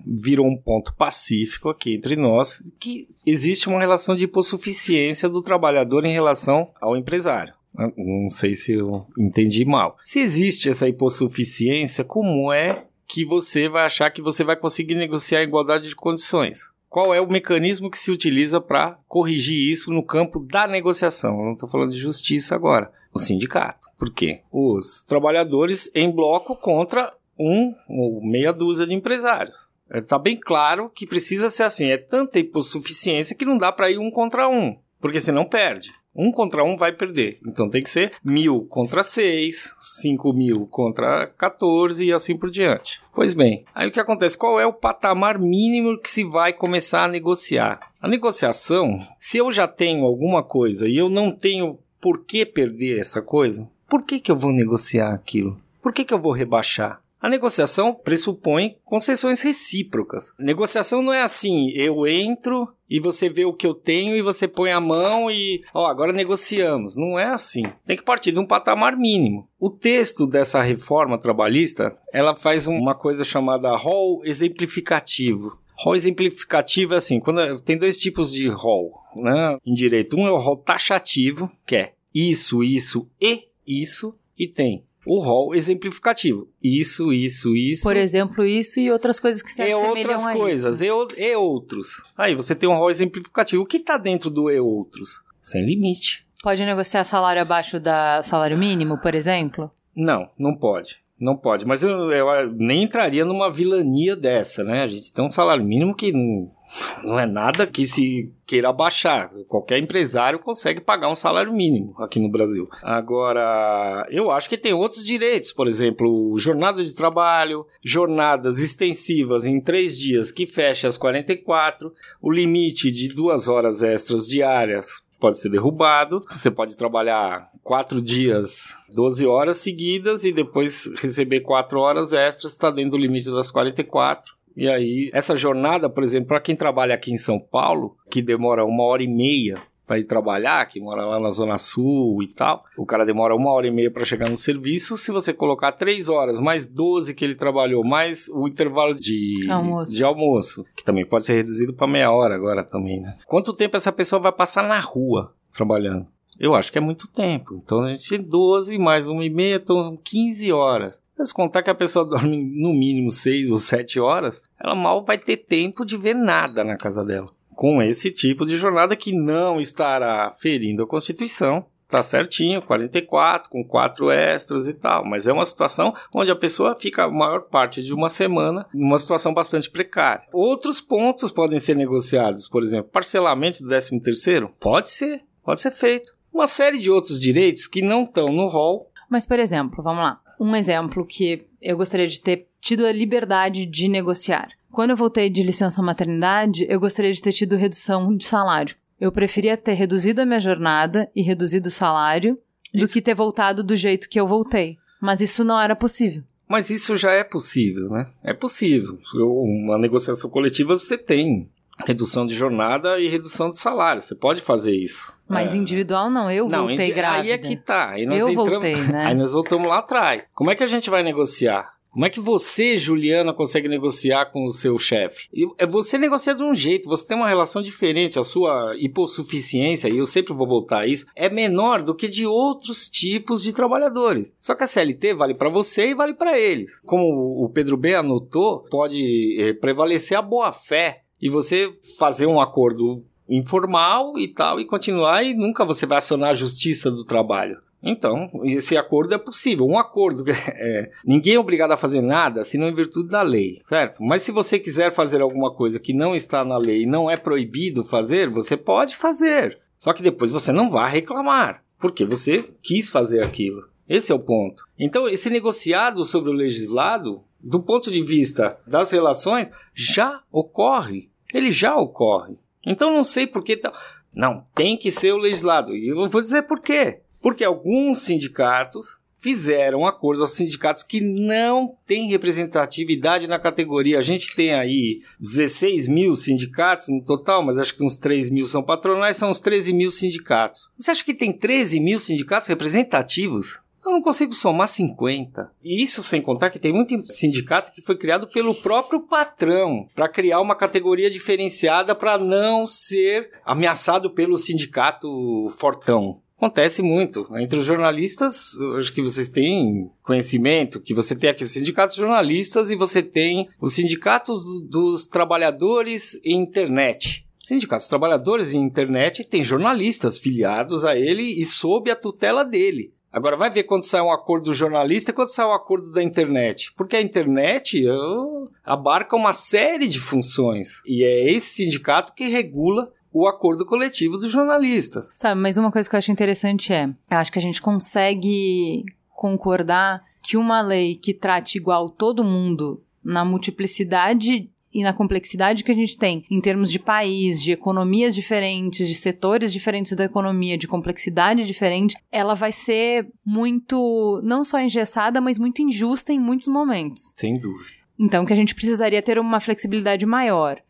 virou um ponto pacífico aqui entre nós que existe uma relação de hipossuficiência do trabalhador em relação ao empresário. Não sei se eu entendi mal. Se existe essa hipossuficiência, como é que você vai achar que você vai conseguir negociar a igualdade de condições? Qual é o mecanismo que se utiliza para corrigir isso no campo da negociação? Eu não estou falando de justiça agora o sindicato. Por quê? Os trabalhadores em bloco contra um ou meia dúzia de empresários. Está bem claro que precisa ser assim. É tanta hipossuficiência que não dá para ir um contra um, porque senão perde. Um contra um vai perder. Então tem que ser mil contra seis, cinco mil contra 14 e assim por diante. Pois bem, aí o que acontece? Qual é o patamar mínimo que se vai começar a negociar? A negociação, se eu já tenho alguma coisa e eu não tenho por que perder essa coisa? Por que, que eu vou negociar aquilo? Por que, que eu vou rebaixar? A negociação pressupõe concessões recíprocas. Negociação não é assim, eu entro e você vê o que eu tenho e você põe a mão e, ó, agora negociamos. Não é assim. Tem que partir de um patamar mínimo. O texto dessa reforma trabalhista, ela faz uma coisa chamada rol exemplificativo. Rol exemplificativo é assim, quando tem dois tipos de rol, né, em direito. Um é o rol taxativo, que é isso, isso e isso, e tem o rol exemplificativo. Isso, isso, isso. Por exemplo, isso e outras coisas que se e outras coisas, e, e, outros. Aí você tem um rol exemplificativo. O que está dentro do e outros? Sem limite. Pode negociar salário abaixo da salário mínimo, por exemplo? Não, não pode. Não pode, mas eu, eu, nem entraria numa vilania dessa, né? A gente tem um salário mínimo que não, [laughs] não é nada que se queira baixar. Qualquer empresário consegue pagar um salário mínimo aqui no Brasil. Agora, eu acho que tem outros direitos, por exemplo, jornada de trabalho, jornadas extensivas em três dias que fecha às 44, o limite de duas horas extras diárias pode ser derrubado. Você pode trabalhar quatro dias, 12 horas seguidas e depois receber quatro horas extras, está dentro do limite das 44. E aí, essa jornada, por exemplo, para quem trabalha aqui em São Paulo, que demora uma hora e meia para ir trabalhar, que mora lá na Zona Sul e tal. O cara demora uma hora e meia para chegar no serviço. Se você colocar três horas, mais 12 que ele trabalhou, mais o intervalo de almoço, de almoço que também pode ser reduzido para meia hora agora também, né? Quanto tempo essa pessoa vai passar na rua trabalhando? Eu acho que é muito tempo. Então a gente tem 12 mais uma e meia, então 15 horas. Se contar que a pessoa [laughs] dorme no mínimo 6 ou 7 horas, ela mal vai ter tempo de ver nada na casa dela com esse tipo de jornada que não estará ferindo a Constituição. Tá certinho, 44, com quatro extras e tal. Mas é uma situação onde a pessoa fica a maior parte de uma semana numa situação bastante precária. Outros pontos podem ser negociados, por exemplo, parcelamento do 13 terceiro? Pode ser, pode ser feito. Uma série de outros direitos que não estão no rol. Mas, por exemplo, vamos lá. Um exemplo que eu gostaria de ter tido a liberdade de negociar. Quando eu voltei de licença maternidade, eu gostaria de ter tido redução de salário. Eu preferia ter reduzido a minha jornada e reduzido o salário isso. do que ter voltado do jeito que eu voltei. Mas isso não era possível. Mas isso já é possível, né? É possível. Uma negociação coletiva você tem redução de jornada e redução de salário. Você pode fazer isso. Mas é. individual não, eu não, voltei grávida. Aí é que tá. Aí nós eu entramos, voltei, né? [laughs] Aí nós voltamos lá atrás. Como é que a gente vai negociar? Como é que você, Juliana, consegue negociar com o seu chefe? É você negocia de um jeito, você tem uma relação diferente, a sua hipossuficiência, e eu sempre vou voltar a isso, é menor do que de outros tipos de trabalhadores. Só que a CLT vale para você e vale para eles. Como o Pedro B anotou, pode é, prevalecer a boa fé e você fazer um acordo informal e tal, e continuar, e nunca você vai acionar a justiça do trabalho. Então, esse acordo é possível. Um acordo, [laughs] é, ninguém é obrigado a fazer nada se não em virtude da lei, certo? Mas se você quiser fazer alguma coisa que não está na lei e não é proibido fazer, você pode fazer. Só que depois você não vai reclamar, porque você quis fazer aquilo. Esse é o ponto. Então, esse negociado sobre o legislado, do ponto de vista das relações, já ocorre. Ele já ocorre. Então, não sei por que. Não, tem que ser o legislado. E eu vou dizer por quê. Porque alguns sindicatos fizeram acordos aos sindicatos que não têm representatividade na categoria. A gente tem aí 16 mil sindicatos no total, mas acho que uns 3 mil são patronais, são uns 13 mil sindicatos. Você acha que tem 13 mil sindicatos representativos? Eu não consigo somar 50. E isso sem contar que tem muito sindicato que foi criado pelo próprio patrão para criar uma categoria diferenciada para não ser ameaçado pelo sindicato fortão. Acontece muito. Entre os jornalistas, acho que vocês têm conhecimento, que você tem aqui os sindicatos jornalistas e você tem os sindicatos dos trabalhadores em internet. Sindicatos trabalhadores em internet tem jornalistas filiados a ele e sob a tutela dele. Agora vai ver quando sai um acordo do jornalista e quando sai um acordo da internet. Porque a internet abarca uma série de funções. E é esse sindicato que regula o acordo coletivo dos jornalistas. Sabe, mas uma coisa que eu acho interessante é, eu acho que a gente consegue concordar que uma lei que trate igual todo mundo na multiplicidade e na complexidade que a gente tem em termos de país, de economias diferentes, de setores diferentes da economia, de complexidade diferente, ela vai ser muito, não só engessada, mas muito injusta em muitos momentos. Sem dúvida. Então, que a gente precisaria ter uma flexibilidade maior,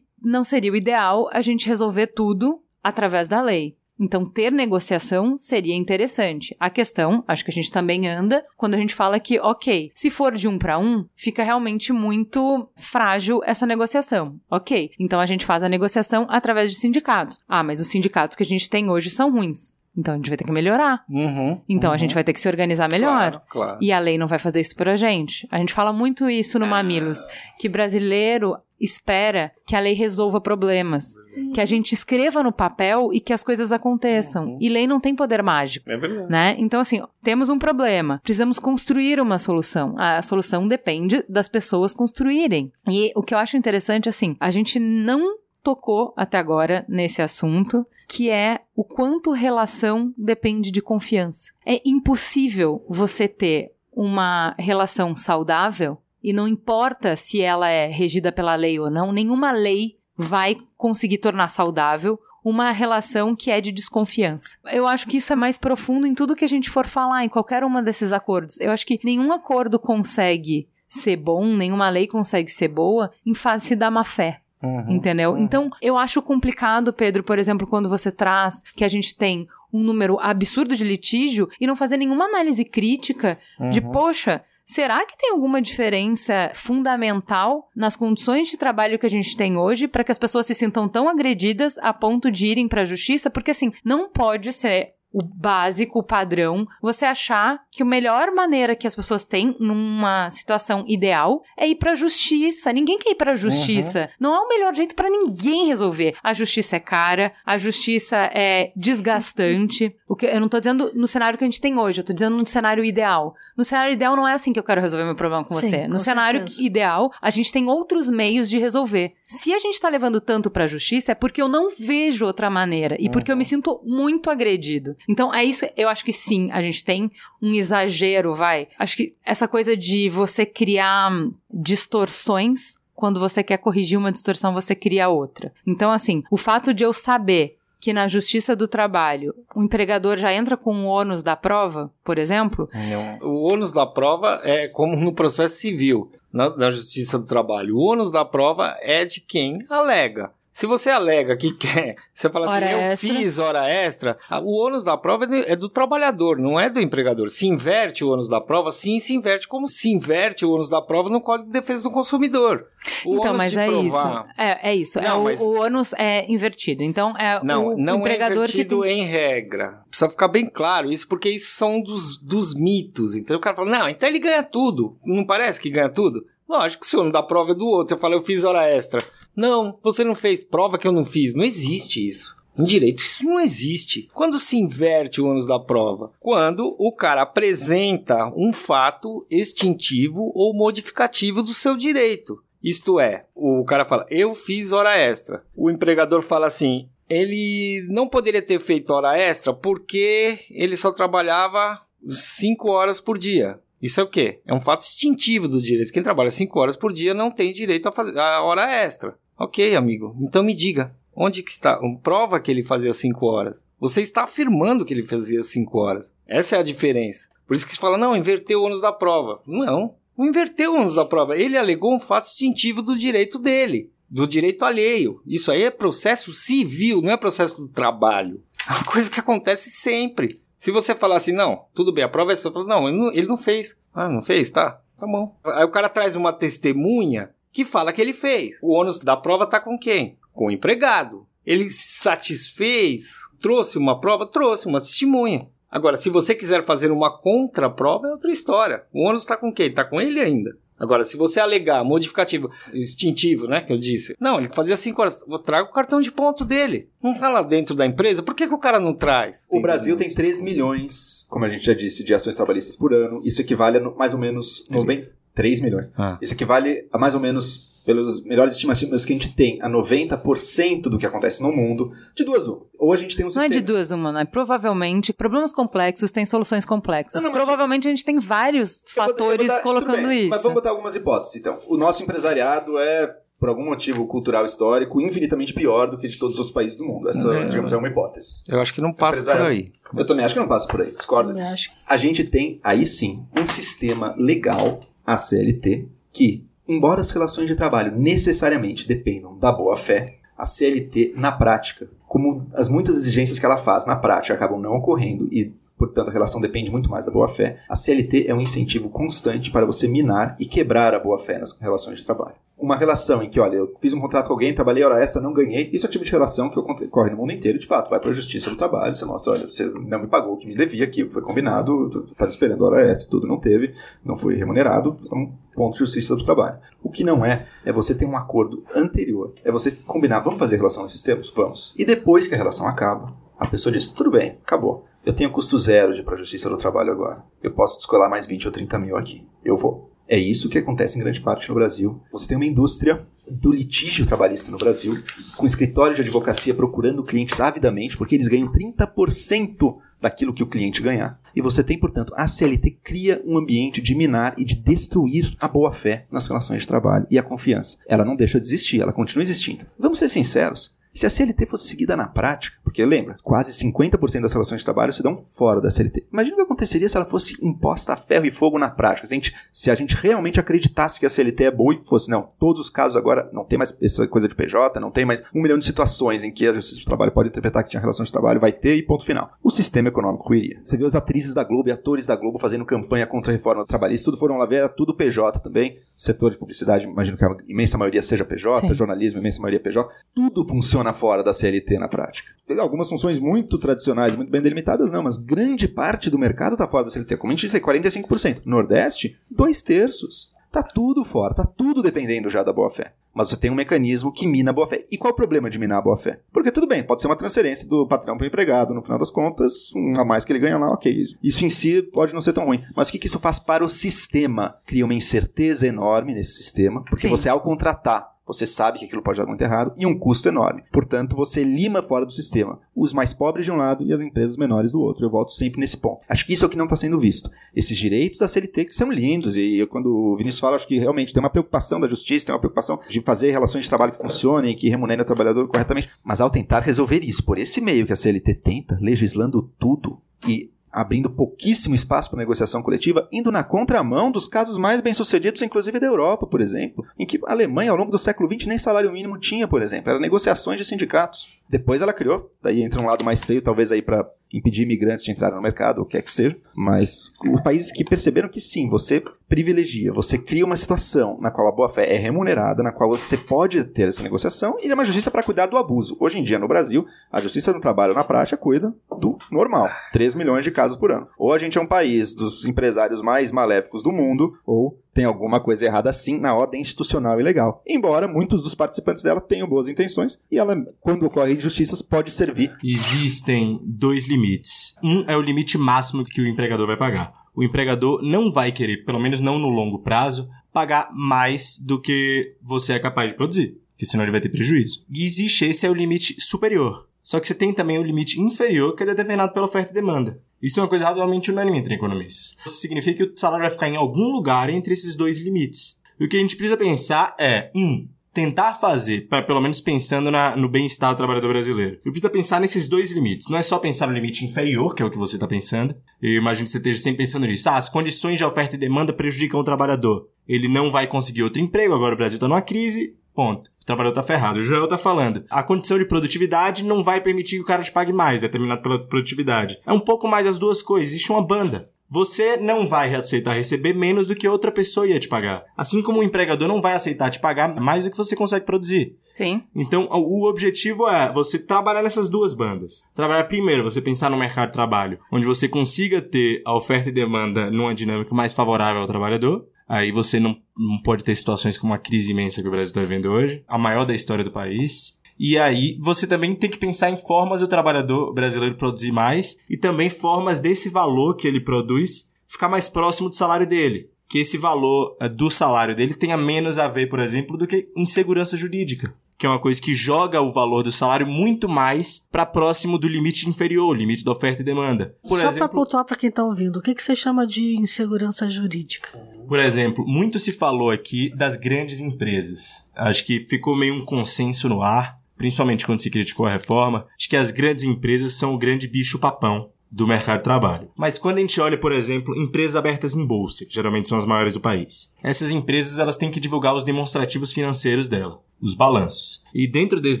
não seria o ideal a gente resolver tudo através da lei. Então, ter negociação seria interessante. A questão, acho que a gente também anda, quando a gente fala que, ok, se for de um para um, fica realmente muito frágil essa negociação. Ok, então a gente faz a negociação através de sindicatos. Ah, mas os sindicatos que a gente tem hoje são ruins. Então a gente vai ter que melhorar. Uhum, Então uhum. a gente vai ter que se organizar melhor. Claro, claro. E a lei não vai fazer isso pra gente. A gente fala muito isso no Mamilos, que brasileiro espera que a lei resolva problemas, que a gente escreva no papel e que as coisas aconteçam. E lei não tem poder mágico. É verdade. Né? Então, assim, temos um problema, precisamos construir uma solução. A solução depende das pessoas construírem. E o que eu acho interessante, assim, a gente não tocou até agora nesse assunto, que é o quanto relação depende de confiança. É impossível você ter uma relação saudável e não importa se ela é regida pela lei ou não, nenhuma lei vai conseguir tornar saudável uma relação que é de desconfiança. Eu acho que isso é mais profundo em tudo que a gente for falar, em qualquer uma desses acordos. Eu acho que nenhum acordo consegue ser bom, nenhuma lei consegue ser boa em face da má fé. Uhum. Entendeu? Então, eu acho complicado, Pedro, por exemplo, quando você traz que a gente tem um número absurdo de litígio e não fazer nenhuma análise crítica de, poxa, será que tem alguma diferença fundamental nas condições de trabalho que a gente tem hoje para que as pessoas se sintam tão agredidas a ponto de irem para a justiça? Porque, assim, não pode ser o básico, o padrão, você achar que a melhor maneira que as pessoas têm numa situação ideal é ir pra justiça. Ninguém quer ir pra justiça. Não é o melhor jeito pra ninguém resolver. A justiça é cara, a justiça é desgastante. O que eu não tô dizendo no cenário que a gente tem hoje, eu tô dizendo no cenário ideal. No cenário ideal não é assim que eu quero resolver meu problema com Sim, você. No com cenário certeza. ideal, a gente tem outros meios de resolver. Se a gente tá levando tanto pra justiça, é porque eu não vejo outra maneira e porque eu me sinto muito agredido. Então, é isso, eu acho que sim, a gente tem um exagero, vai. Acho que essa coisa de você criar hum, distorções quando você quer corrigir uma distorção, você cria outra. Então, assim, o fato de eu saber que na justiça do trabalho o empregador já entra com o ônus da prova, por exemplo, Não. O ônus da prova é como no processo civil, na, na justiça do trabalho. O ônus da prova é de quem alega. Se você alega que quer, [laughs] você fala Hora assim, eu extra. fiz hora extra, o ônus da prova é do, é do trabalhador, não é do empregador. Se inverte o ônus da prova, sim, se inverte. Como se inverte o ônus da prova no Código de Defesa do Consumidor? O então, ônus mas é provar- isso. É, é isso. é Não, o, mas- o ônus é invertido. Então, é Não, o não é empregador que invertido tem... em regra. Precisa ficar bem claro isso, porque isso são dos, dos mitos. Então o cara fala, não, então ele ganha tudo. Não parece que ganha tudo? Lógico, se o ônus da prova é do outro. Eu falo, eu fiz hora extra. Não, você não fez. Prova que eu não fiz. Não existe isso. Em direito isso não existe. Quando se inverte o ônus da prova? Quando o cara apresenta um fato extintivo ou modificativo do seu direito. Isto é, o cara fala, eu fiz hora extra. O empregador fala assim, ele não poderia ter feito hora extra porque ele só trabalhava 5 horas por dia. Isso é o quê? É um fato extintivo dos direitos. Quem trabalha 5 horas por dia não tem direito a fazer a hora extra. Ok, amigo. Então me diga, onde que está? Prova que ele fazia 5 horas. Você está afirmando que ele fazia 5 horas. Essa é a diferença. Por isso que se fala, não, inverteu o ônus da prova. Não, não inverteu o ônus da prova. Ele alegou um fato distintivo do direito dele, do direito alheio. Isso aí é processo civil, não é processo do trabalho. É uma coisa que acontece sempre. Se você falar assim, não, tudo bem, a prova é sua, não, ele não, ele não fez. Ah, não fez? Tá, tá bom. Aí o cara traz uma testemunha que fala que ele fez. O ônus da prova tá com quem? Com o empregado. Ele satisfez, trouxe uma prova, trouxe uma testemunha. Agora, se você quiser fazer uma contraprova, é outra história. O ônus está com quem? Está com ele ainda. Agora, se você alegar modificativo, extintivo, né, que eu disse, não, ele fazia 5 horas, eu trago o cartão de ponto dele. Não tá lá dentro da empresa, por que, que o cara não traz? O Brasil tem 3 milhões, como a gente já disse, de ações trabalhistas por ano. Isso equivale a mais ou menos 90, 3 milhões. Ah. Isso equivale a mais ou menos pelas melhores estimativas que a gente tem, a 90% do que acontece no mundo, de duas uma. Ou a gente tem um Não sistema... é de duas uma, não é? Provavelmente, problemas complexos têm soluções complexas. Não, não, mas- Provavelmente a gente tem vários Eu vou- eu vou fatores colocando bem, isso. Mas vamos botar algumas hipóteses, então. O nosso empresariado é, por algum motivo cultural histórico, infinitamente pior do que de todos os outros países do mundo. Essa, É. digamos, é uma hipótese. Eu acho que não passa por aí. Eu também acho que não passa por aí, disso. acho. A gente tem, aí sim, um sistema legal, a CLT, que, embora as relações de trabalho necessariamente dependam da boa-fé, a CLT, na prática, como as muitas exigências que ela faz na prática acabam não ocorrendo e, portanto, a relação depende muito mais da boa-fé, a CLT é um incentivo constante para você minar e quebrar a boa-fé nas relações de trabalho. Uma relação em que, olha, eu fiz um contrato com alguém, trabalhei hora extra, não ganhei, isso é o tipo de relação que ocorre no mundo inteiro, de fato. Vai para a justiça do trabalho, você mostra, olha, você não me pagou o que me devia que foi combinado, estava esperando hora extra, tudo não teve, não foi remunerado, então, ponto de justiça do trabalho. O que não é, é você ter um acordo anterior, é você combinar, vamos fazer relação nesses termos? Vamos. E depois que a relação acaba, a pessoa diz, tudo bem, acabou. Eu tenho custo zero de ir para a justiça do trabalho agora. Eu posso descolar mais 20 ou 30 mil aqui. Eu vou. É isso que acontece em grande parte no Brasil. Você tem uma indústria do litígio trabalhista no Brasil, com escritórios de advocacia procurando clientes avidamente, porque eles ganham 30% daquilo que o cliente ganhar. E você tem, portanto, a CLT cria um ambiente de minar e de destruir a boa-fé nas relações de trabalho e a confiança. Ela não deixa de existir, ela continua existindo. Vamos ser sinceros. Se a CLT fosse seguida na prática, porque lembra, quase 50% das relações de trabalho se dão fora da CLT. Imagina o que aconteceria se ela fosse imposta a ferro e fogo na prática. Se a gente, se a gente realmente acreditasse que a CLT é boa e fosse, não, todos os casos agora não tem mais essa coisa de PJ, não tem mais um milhão de situações em que a Justiça do Trabalho pode interpretar que tinha relação de trabalho, vai ter e ponto final. O sistema econômico iria. Você vê as atrizes da Globo e atores da Globo fazendo campanha contra a reforma trabalhista, tudo foram lá ver, era tudo PJ também. Setor de publicidade, imagino que a imensa maioria seja PJ, Sim. jornalismo, imensa maioria PJ. Tudo funciona fora da CLT na prática. Tem Algumas funções muito tradicionais, muito bem delimitadas, não, mas grande parte do mercado está fora da CLT. Como a gente disse, é 45%. Nordeste, dois terços. Tá tudo fora, tá tudo dependendo já da boa-fé. Mas você tem um mecanismo que mina a boa-fé. E qual é o problema de minar a boa-fé? Porque tudo bem, pode ser uma transferência do patrão para o empregado, no final das contas, um a mais que ele ganha lá, ok. Isso em si pode não ser tão ruim. Mas o que, que isso faz para o sistema? Cria uma incerteza enorme nesse sistema, porque Sim. você, ao contratar, você sabe que aquilo pode dar muito errado e um custo enorme. Portanto, você lima fora do sistema os mais pobres de um lado e as empresas menores do outro. Eu volto sempre nesse ponto. Acho que isso é o que não está sendo visto. Esses direitos da CLT que são lindos e eu, quando o Vinícius fala, acho que realmente tem uma preocupação da justiça, tem uma preocupação de fazer relações de trabalho que funcionem, que remunerem o trabalhador corretamente. Mas ao tentar resolver isso por esse meio que a CLT tenta, legislando tudo e abrindo pouquíssimo espaço para negociação coletiva, indo na contramão dos casos mais bem-sucedidos, inclusive da Europa, por exemplo, em que a Alemanha, ao longo do século XX, nem salário mínimo tinha, por exemplo, era negociações de sindicatos. Depois ela criou, daí entra um lado mais feio, talvez aí para impedir imigrantes de entrar no mercado, o que quer que seja, mas os países que perceberam que sim, você privilegia, você cria uma situação na qual a boa-fé é remunerada, na qual você pode ter essa negociação, e é uma justiça para cuidar do abuso. Hoje em dia, no Brasil, a justiça do trabalho na prática cuida do normal. 3 milhões de casos por ano. Ou a gente é um país dos empresários mais maléficos do mundo, ou tem alguma coisa errada sim na ordem institucional e legal. Embora muitos dos participantes dela tenham boas intenções, e ela, quando ocorre injustiças, pode servir. Existem dois limites. Um é o limite máximo que o empregador vai pagar. O empregador não vai querer, pelo menos não no longo prazo, pagar mais do que você é capaz de produzir, porque senão ele vai ter prejuízo. E existe esse é o limite superior. Só que você tem também o limite inferior, que é determinado pela oferta e demanda. Isso é uma coisa razoavelmente unânime entre economistas. Isso significa que o salário vai ficar em algum lugar entre esses dois limites. E o que a gente precisa pensar é, um, tentar fazer, para pelo menos pensando na, no bem-estar do trabalhador brasileiro. Eu preciso pensar nesses dois limites. Não é só pensar no limite inferior, que é o que você está pensando. Eu imagino que você esteja sempre pensando nisso. Ah, as condições de oferta e demanda prejudicam o trabalhador. Ele não vai conseguir outro emprego, agora o Brasil está numa crise, ponto. O trabalhador está ferrado. O Joel está falando. A condição de produtividade não vai permitir que o cara te pague mais, determinado pela produtividade. É um pouco mais as duas coisas. Existe uma banda você não vai aceitar receber menos do que outra pessoa ia te pagar. Assim como o empregador não vai aceitar te pagar mais do que você consegue produzir. Sim. Então, o objetivo é você trabalhar nessas duas bandas. Trabalhar primeiro, você pensar no mercado de trabalho, onde você consiga ter a oferta e demanda numa dinâmica mais favorável ao trabalhador. Aí você não, não pode ter situações como a crise imensa que o Brasil está vivendo hoje, a maior da história do país. E aí você também tem que pensar em formas do trabalhador brasileiro produzir mais e também formas desse valor que ele produz ficar mais próximo do salário dele. Que esse valor eh, do salário dele tenha menos a ver, por exemplo, do que insegurança jurídica que é uma coisa que joga o valor do salário muito mais para próximo do limite inferior, limite da oferta e demanda. Por Só para pontuar para quem está ouvindo, o que, que você chama de insegurança jurídica? Por exemplo, muito se falou aqui das grandes empresas. Acho que ficou meio um consenso no ar principalmente quando se criticou a reforma, de que as grandes empresas são o grande bicho-papão do mercado de trabalho. Mas quando a gente olha, por exemplo, empresas abertas em bolsa, que geralmente são as maiores do país, essas empresas elas têm que divulgar os demonstrativos financeiros dela, os balanços. E dentro desses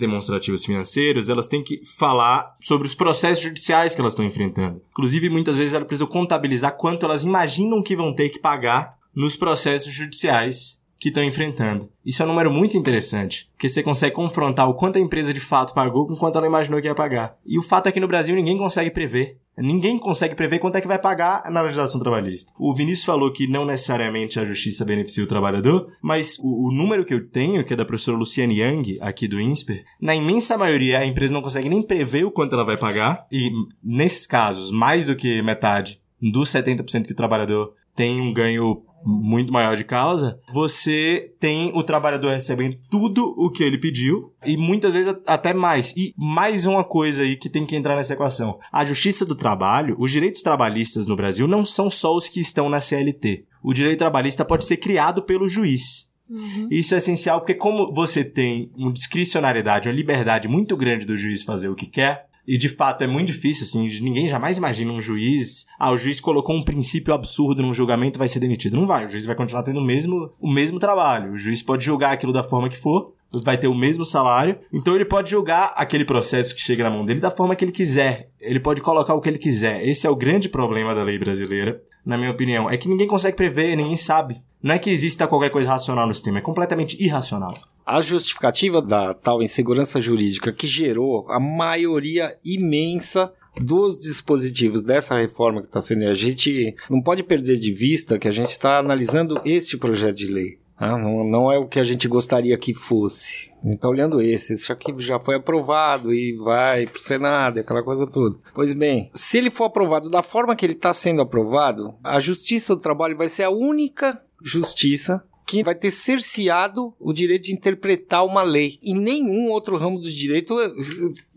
demonstrativos financeiros, elas têm que falar sobre os processos judiciais que elas estão enfrentando. Inclusive, muitas vezes elas precisam contabilizar quanto elas imaginam que vão ter que pagar nos processos judiciais que estão enfrentando. Isso é um número muito interessante, porque você consegue confrontar o quanto a empresa de fato pagou com quanto ela imaginou que ia pagar. E o fato é que no Brasil ninguém consegue prever. Ninguém consegue prever quanto é que vai pagar na legislação trabalhista. O Vinícius falou que não necessariamente a justiça beneficia o trabalhador, mas o, o número que eu tenho, que é da professora Luciane Young, aqui do INSPER, na imensa maioria a empresa não consegue nem prever o quanto ela vai pagar, e nesses casos, mais do que metade dos 70% que o trabalhador tem um ganho muito maior de causa, você tem o trabalhador recebendo tudo o que ele pediu e muitas vezes até mais. E mais uma coisa aí que tem que entrar nessa equação. A justiça do trabalho, os direitos trabalhistas no Brasil não são só os que estão na CLT. O direito trabalhista pode ser criado pelo juiz. Uhum. Isso é essencial porque como você tem uma discricionariedade, uma liberdade muito grande do juiz fazer o que quer, e de fato é muito difícil, assim, ninguém jamais imagina um juiz. Ah, o juiz colocou um princípio absurdo num julgamento vai ser demitido. Não vai, o juiz vai continuar tendo o mesmo, o mesmo trabalho. O juiz pode julgar aquilo da forma que for, vai ter o mesmo salário. Então ele pode julgar aquele processo que chega na mão dele da forma que ele quiser. Ele pode colocar o que ele quiser. Esse é o grande problema da lei brasileira, na minha opinião. É que ninguém consegue prever, ninguém sabe. Não é que exista qualquer coisa racional no sistema, é completamente irracional. A justificativa da tal insegurança jurídica que gerou a maioria imensa dos dispositivos dessa reforma que está sendo. A gente não pode perder de vista que a gente está analisando este projeto de lei. Ah, não, não, é o que a gente gostaria que fosse. A gente está olhando esse. Esse aqui já foi aprovado e vai para o Senado, aquela coisa toda. Pois bem, se ele for aprovado da forma que ele está sendo aprovado, a Justiça do Trabalho vai ser a única justiça que vai ter cerceado o direito de interpretar uma lei. Em nenhum outro ramo do direito eh,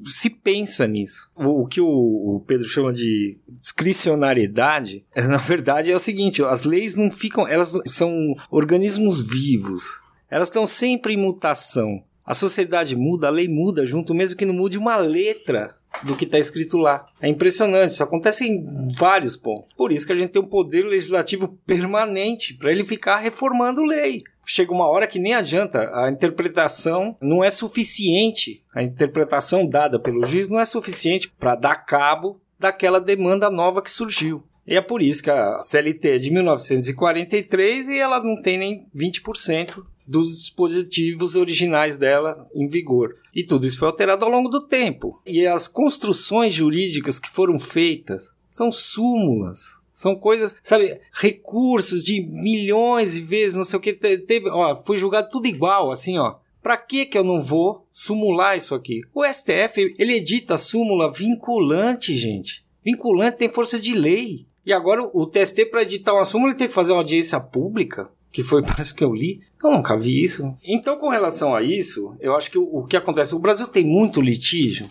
se pensa nisso. O, que o, Pedro chama de discricionariedade, [laughs] na verdade é o seguinte: as leis não ficam, elas são organismos vivos. Elas estão sempre em mutação. A sociedade muda, a lei muda junto, mesmo que não mude uma letra do que está escrito lá. É impressionante, isso acontece em vários pontos. Por isso que a gente tem um poder legislativo permanente para ele ficar reformando lei. Chega uma hora que nem adianta, a interpretação não é suficiente, a interpretação dada pelo juiz não é suficiente para dar cabo daquela demanda nova que surgiu. E é por isso que a CLT é de 1943 e ela não tem nem 20% dos dispositivos originais dela em vigor. E tudo isso foi alterado ao longo do tempo. E as construções jurídicas que foram feitas são súmulas. São coisas, sabe, recursos de milhões de vezes, não sei o que. Teve, ó, foi julgado tudo igual, assim, ó. Pra que que eu não vou sumular isso aqui? O STF, ele edita súmula vinculante, gente. Vinculante tem força de lei. E agora o TST, para editar uma súmula, ele tem que fazer uma audiência pública, que foi parece que eu li. Eu nunca vi isso. Então, com relação a isso, eu acho que o, o que acontece? O Brasil tem muito litígio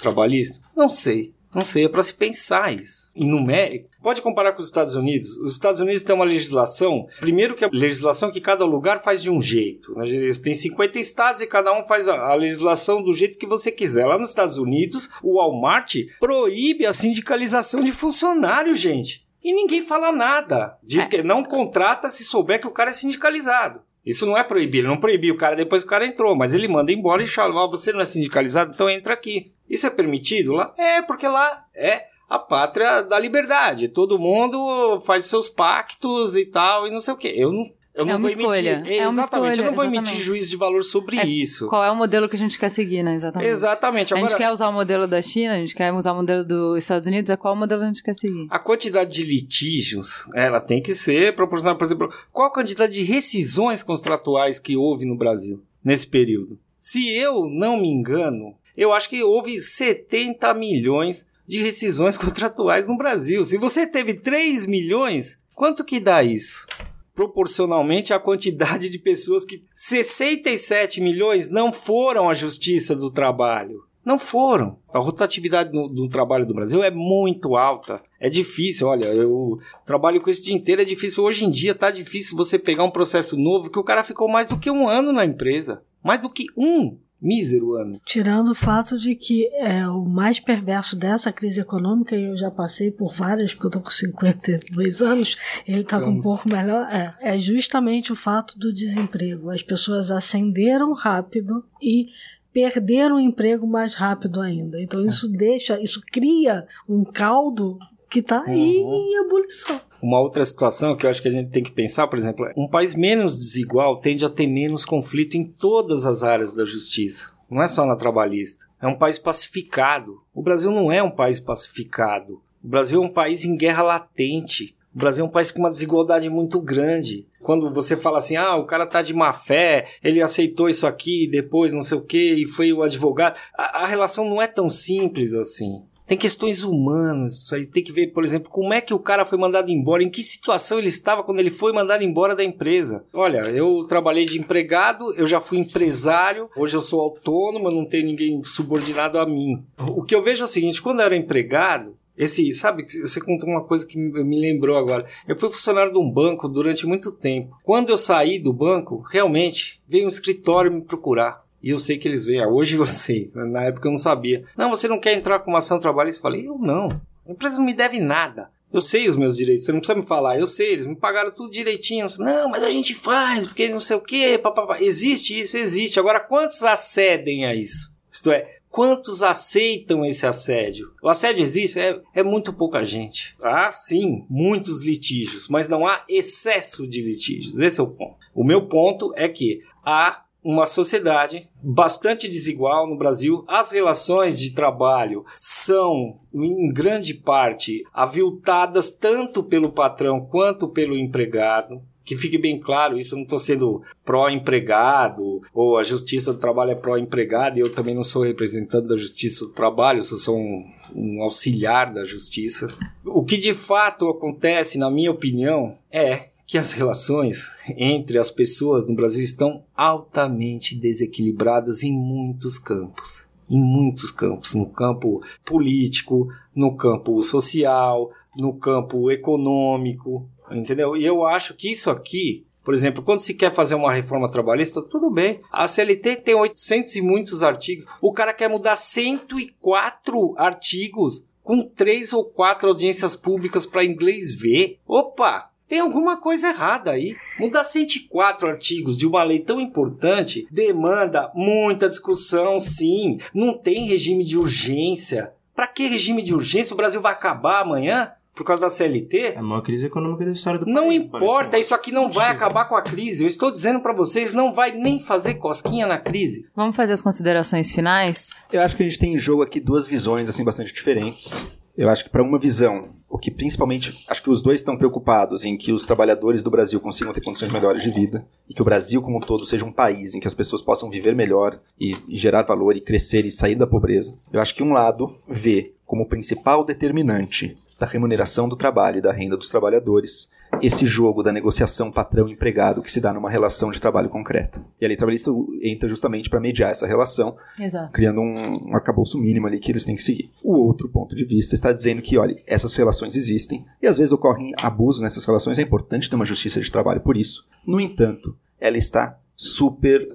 trabalhista? Não sei. Não sei, é para se pensar isso. Em numérico. Pode comparar com os Estados Unidos. Os Estados Unidos têm uma legislação, primeiro que a legislação que cada lugar faz de um jeito. Né? Eles têm 50 estados e cada um faz a, legislação do jeito que você quiser. Lá nos Estados Unidos, o Walmart proíbe a sindicalização de funcionários, gente. E ninguém fala nada. Diz que não contrata se souber que o cara é sindicalizado. Isso não é proibir, ele não proibiu o cara depois que o cara entrou, mas ele manda embora e fala: oh, você não é sindicalizado, então entra aqui. Isso é permitido lá? É, porque lá é a pátria da liberdade. Todo mundo faz seus pactos e tal, e não sei o quê. Eu não. Eu é uma escolha. emitir, é uma exatamente, escolha, eu não vou exatamente. emitir juízo de valor sobre É, isso. Qual é o modelo que a gente quer seguir, né? Exatamente. Exatamente. A gente Agora, quer usar o modelo da China, a gente quer usar o modelo dos Estados Unidos, é qual modelo a gente quer seguir? a quantidade de litígios, ela tem que ser proporcional, por exemplo, qual a quantidade de rescisões contratuais que houve no Brasil nesse período? Se eu não me engano, eu acho que houve 70 milhões de rescisões [laughs] contratuais no Brasil. Se você teve 3 milhões, quanto que dá isso? Proporcionalmente à quantidade de pessoas que 67 milhões não foram à Justiça do Trabalho. Não foram. A rotatividade do, do trabalho do Brasil é muito alta. É difícil, olha, eu trabalho com isso o dia inteiro, é difícil. Hoje em dia tá difícil você pegar um processo novo que o cara ficou mais do que um ano na empresa. Mais do que um mísero ano. Tirando o fato de que é o mais perverso dessa crise econômica, e eu já passei por várias, porque eu tô com 52 anos, ele tá com um pouco melhor, é, é justamente o fato do desemprego. As pessoas ascenderam rápido e perderam o emprego mais rápido ainda. Então isso deixa, isso cria um caldo que tá aí Uhum. em ebulição. Uma outra situação que eu acho que a gente tem que pensar, por exemplo, é um país menos desigual tende a ter menos conflito em todas as áreas da justiça. Não é só na trabalhista. É um país pacificado. O Brasil não é um país pacificado. O Brasil é um país em guerra latente. O Brasil é um país com uma desigualdade muito grande. Quando você fala assim, ah, o cara tá de má fé, ele aceitou isso aqui, depois não sei o que, e foi o advogado. A, a relação não é tão simples assim. Tem questões humanas, isso aí tem que ver, por exemplo, como é que o cara foi mandado embora, em que situação ele estava quando ele foi mandado embora da empresa. Olha, eu trabalhei de empregado, eu já fui empresário, hoje eu sou autônomo, não tenho ninguém subordinado a mim. O que eu vejo é o seguinte, quando eu era empregado, esse, sabe, você contou uma coisa que me lembrou agora. Eu fui funcionário de um banco durante muito tempo. Quando eu saí do banco, realmente veio um escritório me procurar. E eu sei que eles veem. Hoje eu [laughs] sei. Na época eu não sabia. Não, você não quer entrar com uma ação trabalhista? Eu falei, eu não. A empresa não me deve nada. Eu sei os meus direitos, você não precisa me falar, eu sei, eles me pagaram tudo direitinho. Não, mas a gente faz, porque não sei o quê, papapá. Existe isso, existe. Agora, quantos acedem a isso? Isto é, quantos aceitam esse assédio? O assédio existe? É, é muito pouca gente. Há, sim, muitos litígios, mas não há excesso de litígios. Esse é o ponto. O meu ponto é que há uma sociedade bastante desigual no Brasil. As relações de trabalho são, em grande parte, aviltadas tanto pelo patrão quanto pelo empregado. Que fique bem claro, isso eu não estou sendo pró-empregado, ou a Justiça do Trabalho é pró-empregado, e eu também não sou representante da Justiça do Trabalho, eu sou um, um auxiliar da Justiça. O que de fato acontece, na minha opinião, é que as relações entre as pessoas no Brasil estão altamente desequilibradas em muitos campos. Em muitos campos. No campo político, no campo social, no campo econômico. Entendeu? E eu acho que isso aqui, por exemplo, quando se quer fazer uma reforma trabalhista, tudo bem. A CLT tem 800 e muitos artigos. O cara quer mudar 104 artigos com três ou quatro audiências públicas para inglês ver. Opa! Tem alguma coisa errada aí. Mudar 104 artigos de uma lei tão importante demanda muita discussão, sim. Não tem regime de urgência. Para que regime de urgência? O Brasil vai acabar amanhã? por causa da CLT, É a maior crise econômica da história do não país. importa, parece. isso aqui não vai acabar com a crise. Eu estou dizendo pra vocês, não vai nem fazer cosquinha na crise. Vamos fazer as considerações finais? Eu acho que a gente tem em jogo aqui duas visões assim bastante diferentes. Eu acho que para uma visão, o que principalmente, acho que os dois estão preocupados em que os trabalhadores do Brasil consigam ter condições melhores de vida e que o Brasil como um todo seja um país em que as pessoas possam viver melhor e, e gerar valor e crescer e sair da pobreza. Eu acho que um lado vê como principal determinante da remuneração do trabalho e da renda dos trabalhadores esse jogo da negociação patrão-empregado que se dá numa relação de trabalho concreta. E a lei trabalhista entra justamente para mediar essa relação Exato. criando um, um arcabouço mínimo ali que eles têm que seguir. O outro ponto de vista está dizendo que, olha, essas relações existem e às vezes ocorrem abusos nessas relações, é importante ter uma justiça de trabalho por isso. No entanto, ela está super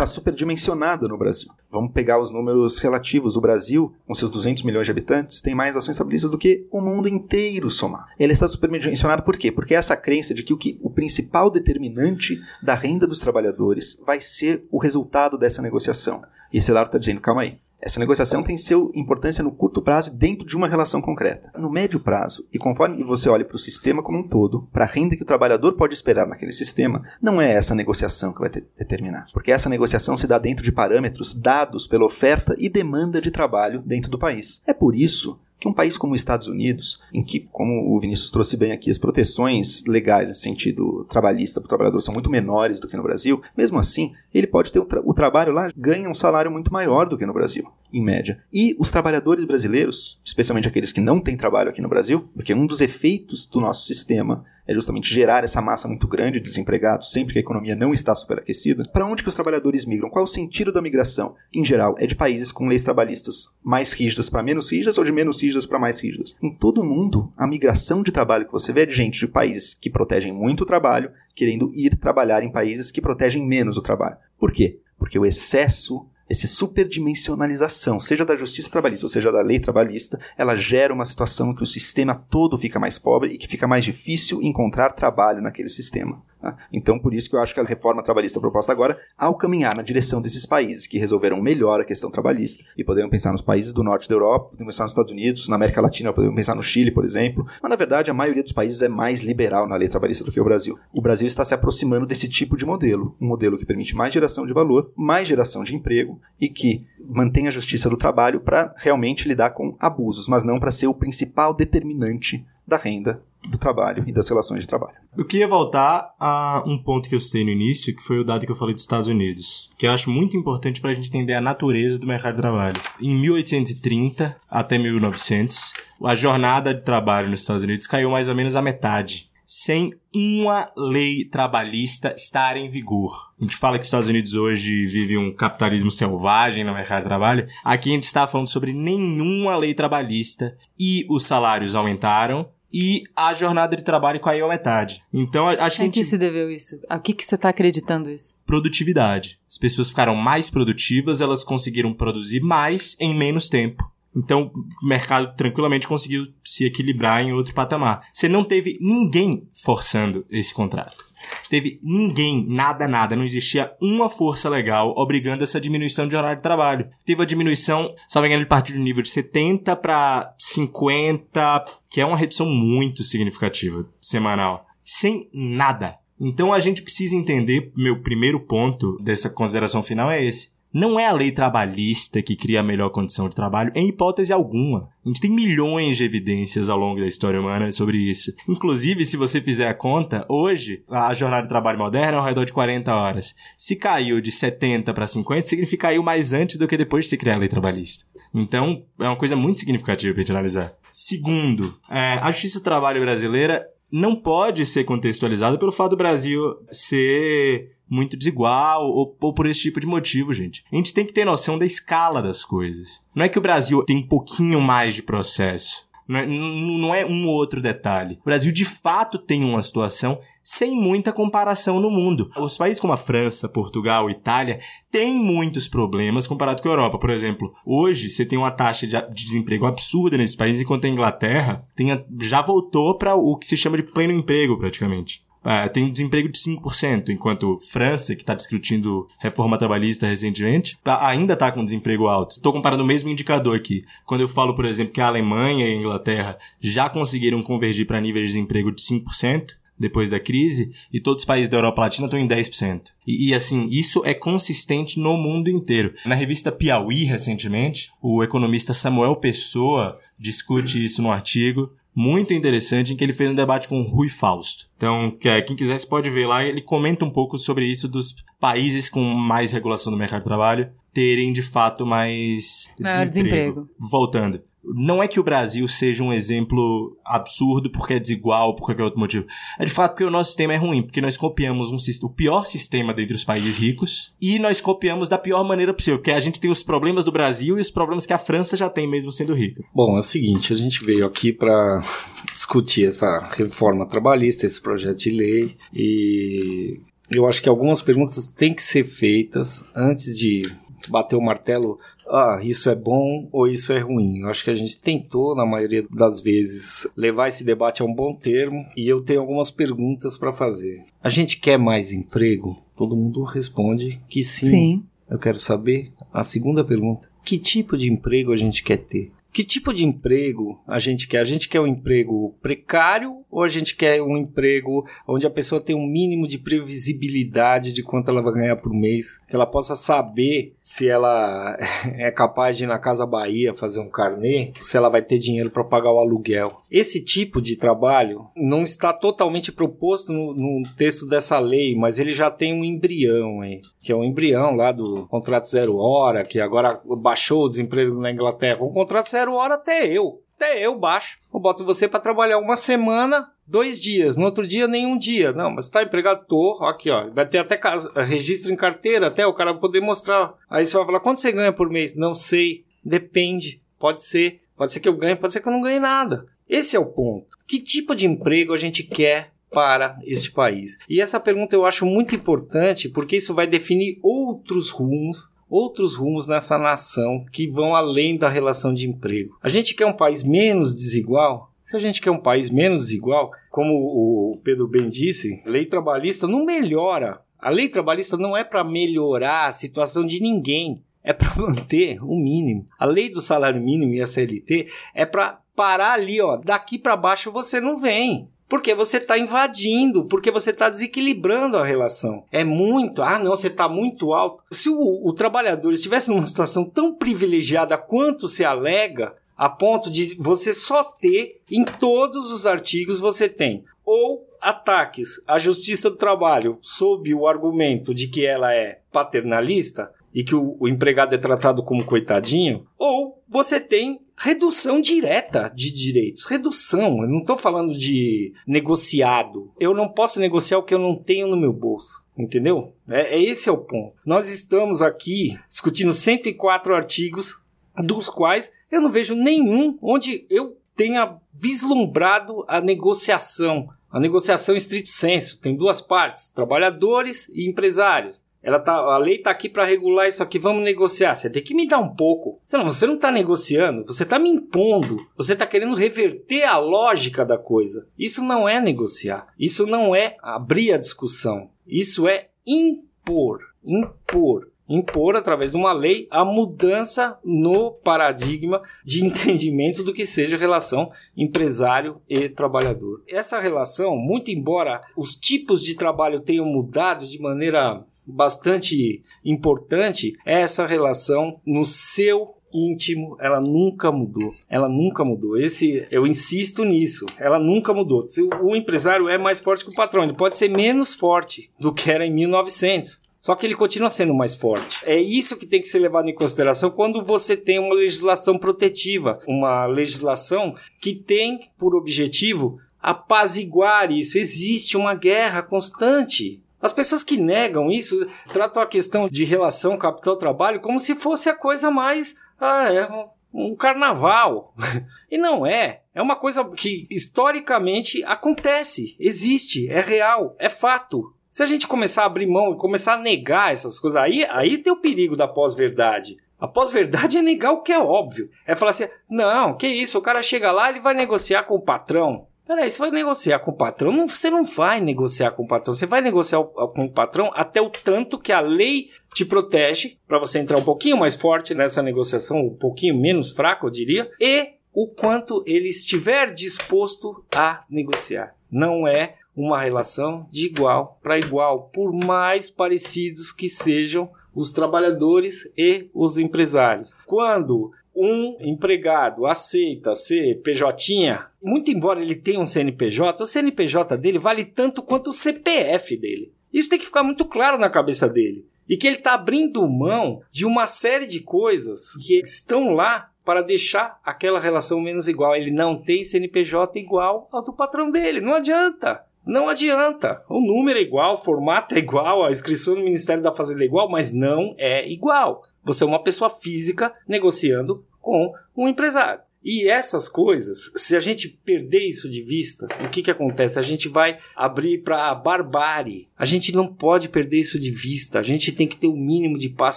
está superdimensionada no Brasil. Vamos pegar os números relativos. O Brasil, com seus 200 milhões de habitantes, tem mais ações trabalhistas do que o mundo inteiro somar. Ele está superdimensionado por quê? Porque essa crença de que o, que o principal determinante da renda dos trabalhadores vai ser o resultado dessa negociação. E esse lado está dizendo, calma aí. Essa negociação tem seu importância no curto prazo dentro de uma relação concreta. No médio prazo, e conforme você olha para o sistema como um todo, para a renda que o trabalhador pode esperar naquele sistema, não é essa negociação que vai te- determinar. Porque essa negociação se dá dentro de parâmetros dados pela oferta e demanda de trabalho dentro do país. É por isso que um país como os Estados Unidos, em que, como o Vinícius trouxe bem aqui, as proteções legais nesse sentido trabalhista para o trabalhador são muito menores do que no Brasil, mesmo assim, ele pode ter o, tra- o trabalho lá, ganha um salário muito maior do que no Brasil, em média. E os trabalhadores brasileiros, especialmente aqueles que não têm trabalho aqui no Brasil, porque um dos efeitos do nosso sistema é justamente gerar essa massa muito grande de desempregados sempre que a economia não está superaquecida. Para onde que os trabalhadores migram? Qual é o sentido da migração? Em geral, é de países com leis trabalhistas mais rígidas para menos rígidas ou de menos rígidas para mais rígidas. Em todo o mundo, a migração de trabalho que você vê é de gente de países que protegem muito o trabalho, querendo ir trabalhar em países que protegem menos o trabalho. Por quê? Porque o excesso esse superdimensionalização, seja da justiça trabalhista ou seja da lei trabalhista, ela gera uma situação em que o sistema todo fica mais pobre e que fica mais difícil encontrar trabalho naquele sistema. Tá? Então, por isso que eu acho que a reforma trabalhista proposta agora, ao caminhar na direção desses países que resolveram melhor a questão trabalhista, e podemos pensar nos países do norte da Europa, podemos pensar nos Estados Unidos, na América Latina, podemos pensar no Chile, por exemplo, mas na verdade a maioria dos países é mais liberal na lei trabalhista do que o Brasil. O Brasil está se aproximando desse tipo de modelo, um modelo que permite mais geração de valor, mais geração de emprego e que mantém a justiça do trabalho para realmente lidar com abusos, mas não para ser o principal determinante da renda do trabalho e das relações de trabalho. Eu queria voltar a um ponto que eu citei no início, que foi o dado que eu falei dos Estados Unidos, que eu acho muito importante para a gente entender a natureza do mercado de trabalho. Em 1830 até 1900, a jornada de trabalho nos Estados Unidos caiu mais ou menos à metade. Sem uma lei trabalhista estar em vigor. A gente fala que os Estados Unidos hoje vive um capitalismo selvagem no mercado de trabalho. Aqui a gente está falando sobre nenhuma lei trabalhista e os salários aumentaram e a jornada de trabalho caiu à metade. Então, a- acho que a que se deveu isso? A que, que você tá acreditando isso? Produtividade. As pessoas ficaram mais produtivas, elas conseguiram produzir mais em menos tempo. Então, o mercado tranquilamente conseguiu se equilibrar em outro patamar. Você não teve ninguém forçando esse contrato. Teve ninguém, nada, nada. Não existia uma força legal obrigando essa diminuição de horário de trabalho. Teve a diminuição, me engano, ele partiu de um nível de 70 para 50, que é uma redução muito significativa semanal. Sem nada. Então a gente precisa entender, meu primeiro ponto dessa consideração final é esse. Não é a lei trabalhista que cria a melhor condição de trabalho, em hipótese alguma. A gente tem milhões de evidências ao longo da história humana sobre isso. Inclusive, se você fizer a conta, hoje a jornada de trabalho moderna é ao redor de 40 horas. Se caiu de 70 para 50, significa caiu mais antes do que depois de se criar a lei trabalhista. Então, é uma coisa muito significativa para gente analisar. Segundo, é, a justiça do trabalho brasileira não pode ser contextualizada pelo fato do Brasil ser muito desigual ou, ou, por esse tipo de motivo, gente. A gente tem que ter noção da escala das coisas. Não é que o Brasil tem um pouquinho mais de processo. Não é, não é um outro detalhe. O Brasil, de fato, tem uma situação sem muita comparação no mundo. Os países como a França, Portugal, Itália têm muitos problemas comparado com a Europa. Por exemplo, hoje você tem uma taxa de desemprego absurda nesses países, enquanto a Inglaterra tem, já voltou para o que se chama de pleno emprego, praticamente. É, tem um desemprego de 5%, enquanto França, que está discutindo reforma trabalhista recentemente, tá, ainda está com desemprego alto. Estou comparando o mesmo indicador aqui. Quando eu falo, por exemplo, que a Alemanha e a Inglaterra já conseguiram convergir para níveis de desemprego de 5%, depois da crise, e todos os países da Europa Latina estão em 10%. E, e, assim, isso é consistente no mundo inteiro. Na revista Piauí, recentemente, o economista Samuel Pessoa discute isso no artigo muito interessante em que ele fez um debate com o Rui Fausto. Então, quem quiser pode ver lá, ele comenta um pouco sobre isso dos países com mais regulação do mercado de trabalho terem de fato mais Maior desemprego. desemprego. Voltando não é que o Brasil seja um exemplo absurdo porque é desigual, por qualquer outro motivo. É de fato porque o nosso sistema é ruim, porque nós copiamos um, o pior sistema dentre os países ricos e nós copiamos da pior maneira possível, porque a gente tem os problemas do Brasil e os problemas que a França já tem mesmo sendo rica. Bom, é o seguinte, a gente veio aqui para [laughs] discutir essa reforma trabalhista, esse projeto de lei e eu acho que algumas perguntas têm que ser feitas antes de bater o martelo, ah, isso é bom ou isso é ruim. Eu acho que a gente tentou, na maioria das vezes, levar esse debate a um bom termo e eu tenho algumas perguntas para fazer. A gente quer mais emprego? Todo mundo responde que sim. Sim. Eu quero saber a segunda pergunta. Que tipo de emprego a gente quer ter? Que tipo de emprego a gente quer? A gente quer um emprego precário ou a gente quer um emprego onde a pessoa tem um mínimo de previsibilidade de quanto ela vai ganhar por mês, que ela possa saber se ela [laughs] é capaz de ir na Casa Bahia fazer um carnê, se ela vai ter dinheiro para pagar o aluguel. Esse tipo de trabalho não está totalmente proposto no, no, texto dessa lei, mas ele já tem um embrião aí, que é um embrião lá do contrato zero hora, que agora baixou o desemprego na Inglaterra. O contrato zero hora até eu. Até eu baixo. Eu boto você para trabalhar uma semana, dois dias. No outro dia, nenhum dia. Não, mas tá empregado? Tô. Aqui, ó. Vai ter até casa, registro em carteira, até o cara poder mostrar. Aí você vai falar, quanto você ganha por mês? Não sei. Depende. Pode ser. Pode ser que eu ganhe, pode ser que eu não ganhe nada. Esse é o ponto. Que tipo de emprego a gente quer para este país? E essa pergunta eu acho muito importante porque isso vai definir outros rumos outros rumos nessa nação que vão além da relação de emprego. A gente quer um país menos desigual? Se a gente quer um país menos desigual, como o Pedro bem disse, a lei trabalhista não melhora. A lei trabalhista não é para melhorar a situação de ninguém, é para [laughs] manter o mínimo. A lei do salário mínimo e a CLT é para parar ali, ó, daqui para baixo você não vem. Porque você está invadindo, porque você está desequilibrando a relação. É muito, ah não, você está muito alto. Se o, o trabalhador estivesse numa [laughs] situação tão privilegiada quanto se alega, a ponto de você só ter, em todos os artigos você tem, ou ataques à justiça do trabalho sob o argumento de que ela é paternalista e que o, o empregado é tratado como coitadinho, ou você tem redução direta de direitos. Redução, eu não estou falando de negociado. Eu não posso negociar o que eu não tenho no meu bolso. Entendeu? É, é esse é o ponto. Nós estamos aqui discutindo 104 artigos, dos quais eu não vejo nenhum onde eu tenha vislumbrado a negociação. A negociação em estrito senso tem duas partes: trabalhadores e empresários. Ela tá, a lei está aqui para regular isso aqui, vamos negociar. Você tem que me dar um pouco. Você não, você não está negociando, você está me impondo. Você está querendo reverter a lógica da coisa. Isso não é negociar. Isso não é abrir a discussão. Isso é impor. Impor impor através de uma lei a mudança no paradigma de entendimento do que seja relação empresário e trabalhador. Essa relação, muito embora os tipos de trabalho tenham mudado de maneira bastante importante é essa relação no seu íntimo, ela nunca mudou. Ela nunca mudou. Esse, eu insisto nisso. Ela nunca mudou. O empresário é mais forte que o patrão, ele pode ser menos forte do que era em 1900. Só que ele continua sendo mais forte. É isso que tem que ser levado em consideração quando você tem uma legislação protetiva, uma legislação que tem por objetivo apaziguar isso. Existe uma guerra constante as pessoas que negam isso tratam a questão de relação capital-trabalho como se fosse a coisa mais. Ah, é um carnaval. [laughs] e não é. É uma coisa que historicamente acontece, existe, é real, é fato. Se a gente começar a abrir mão e começar a negar essas coisas, aí, aí tem o perigo da pós-verdade. A pós-verdade é negar o que é óbvio. É falar assim: não, que isso, o cara chega lá, ele vai negociar com o patrão. Peraí, você vai negociar com o patrão? Não, você não vai negociar com o patrão. Você vai negociar com o patrão até o tanto que a lei te protege, para você entrar um pouquinho mais forte nessa negociação, um pouquinho menos fraco, eu diria, e o quanto ele estiver disposto a negociar. Não é uma relação de igual para igual, por mais parecidos que sejam os trabalhadores e os empresários. Quando um empregado aceita ser PJ, muito embora ele tenha um CNPJ, o CNPJ dele vale tanto quanto o CPF dele. Isso tem que ficar muito claro na cabeça dele. E que ele está abrindo mão de uma série de coisas que estão lá para deixar aquela relação menos igual. Ele não tem CNPJ igual ao do patrão dele. Não adianta. Não adianta. O número é igual, o formato é igual, a inscrição no Ministério da Fazenda é igual, mas não é igual. Você é uma pessoa física negociando com um empresário. E essas coisas, se a gente perder isso de vista, o que, que acontece? A gente vai abrir para a barbárie. A gente não pode perder isso de vista. A gente tem que ter o um mínimo de paz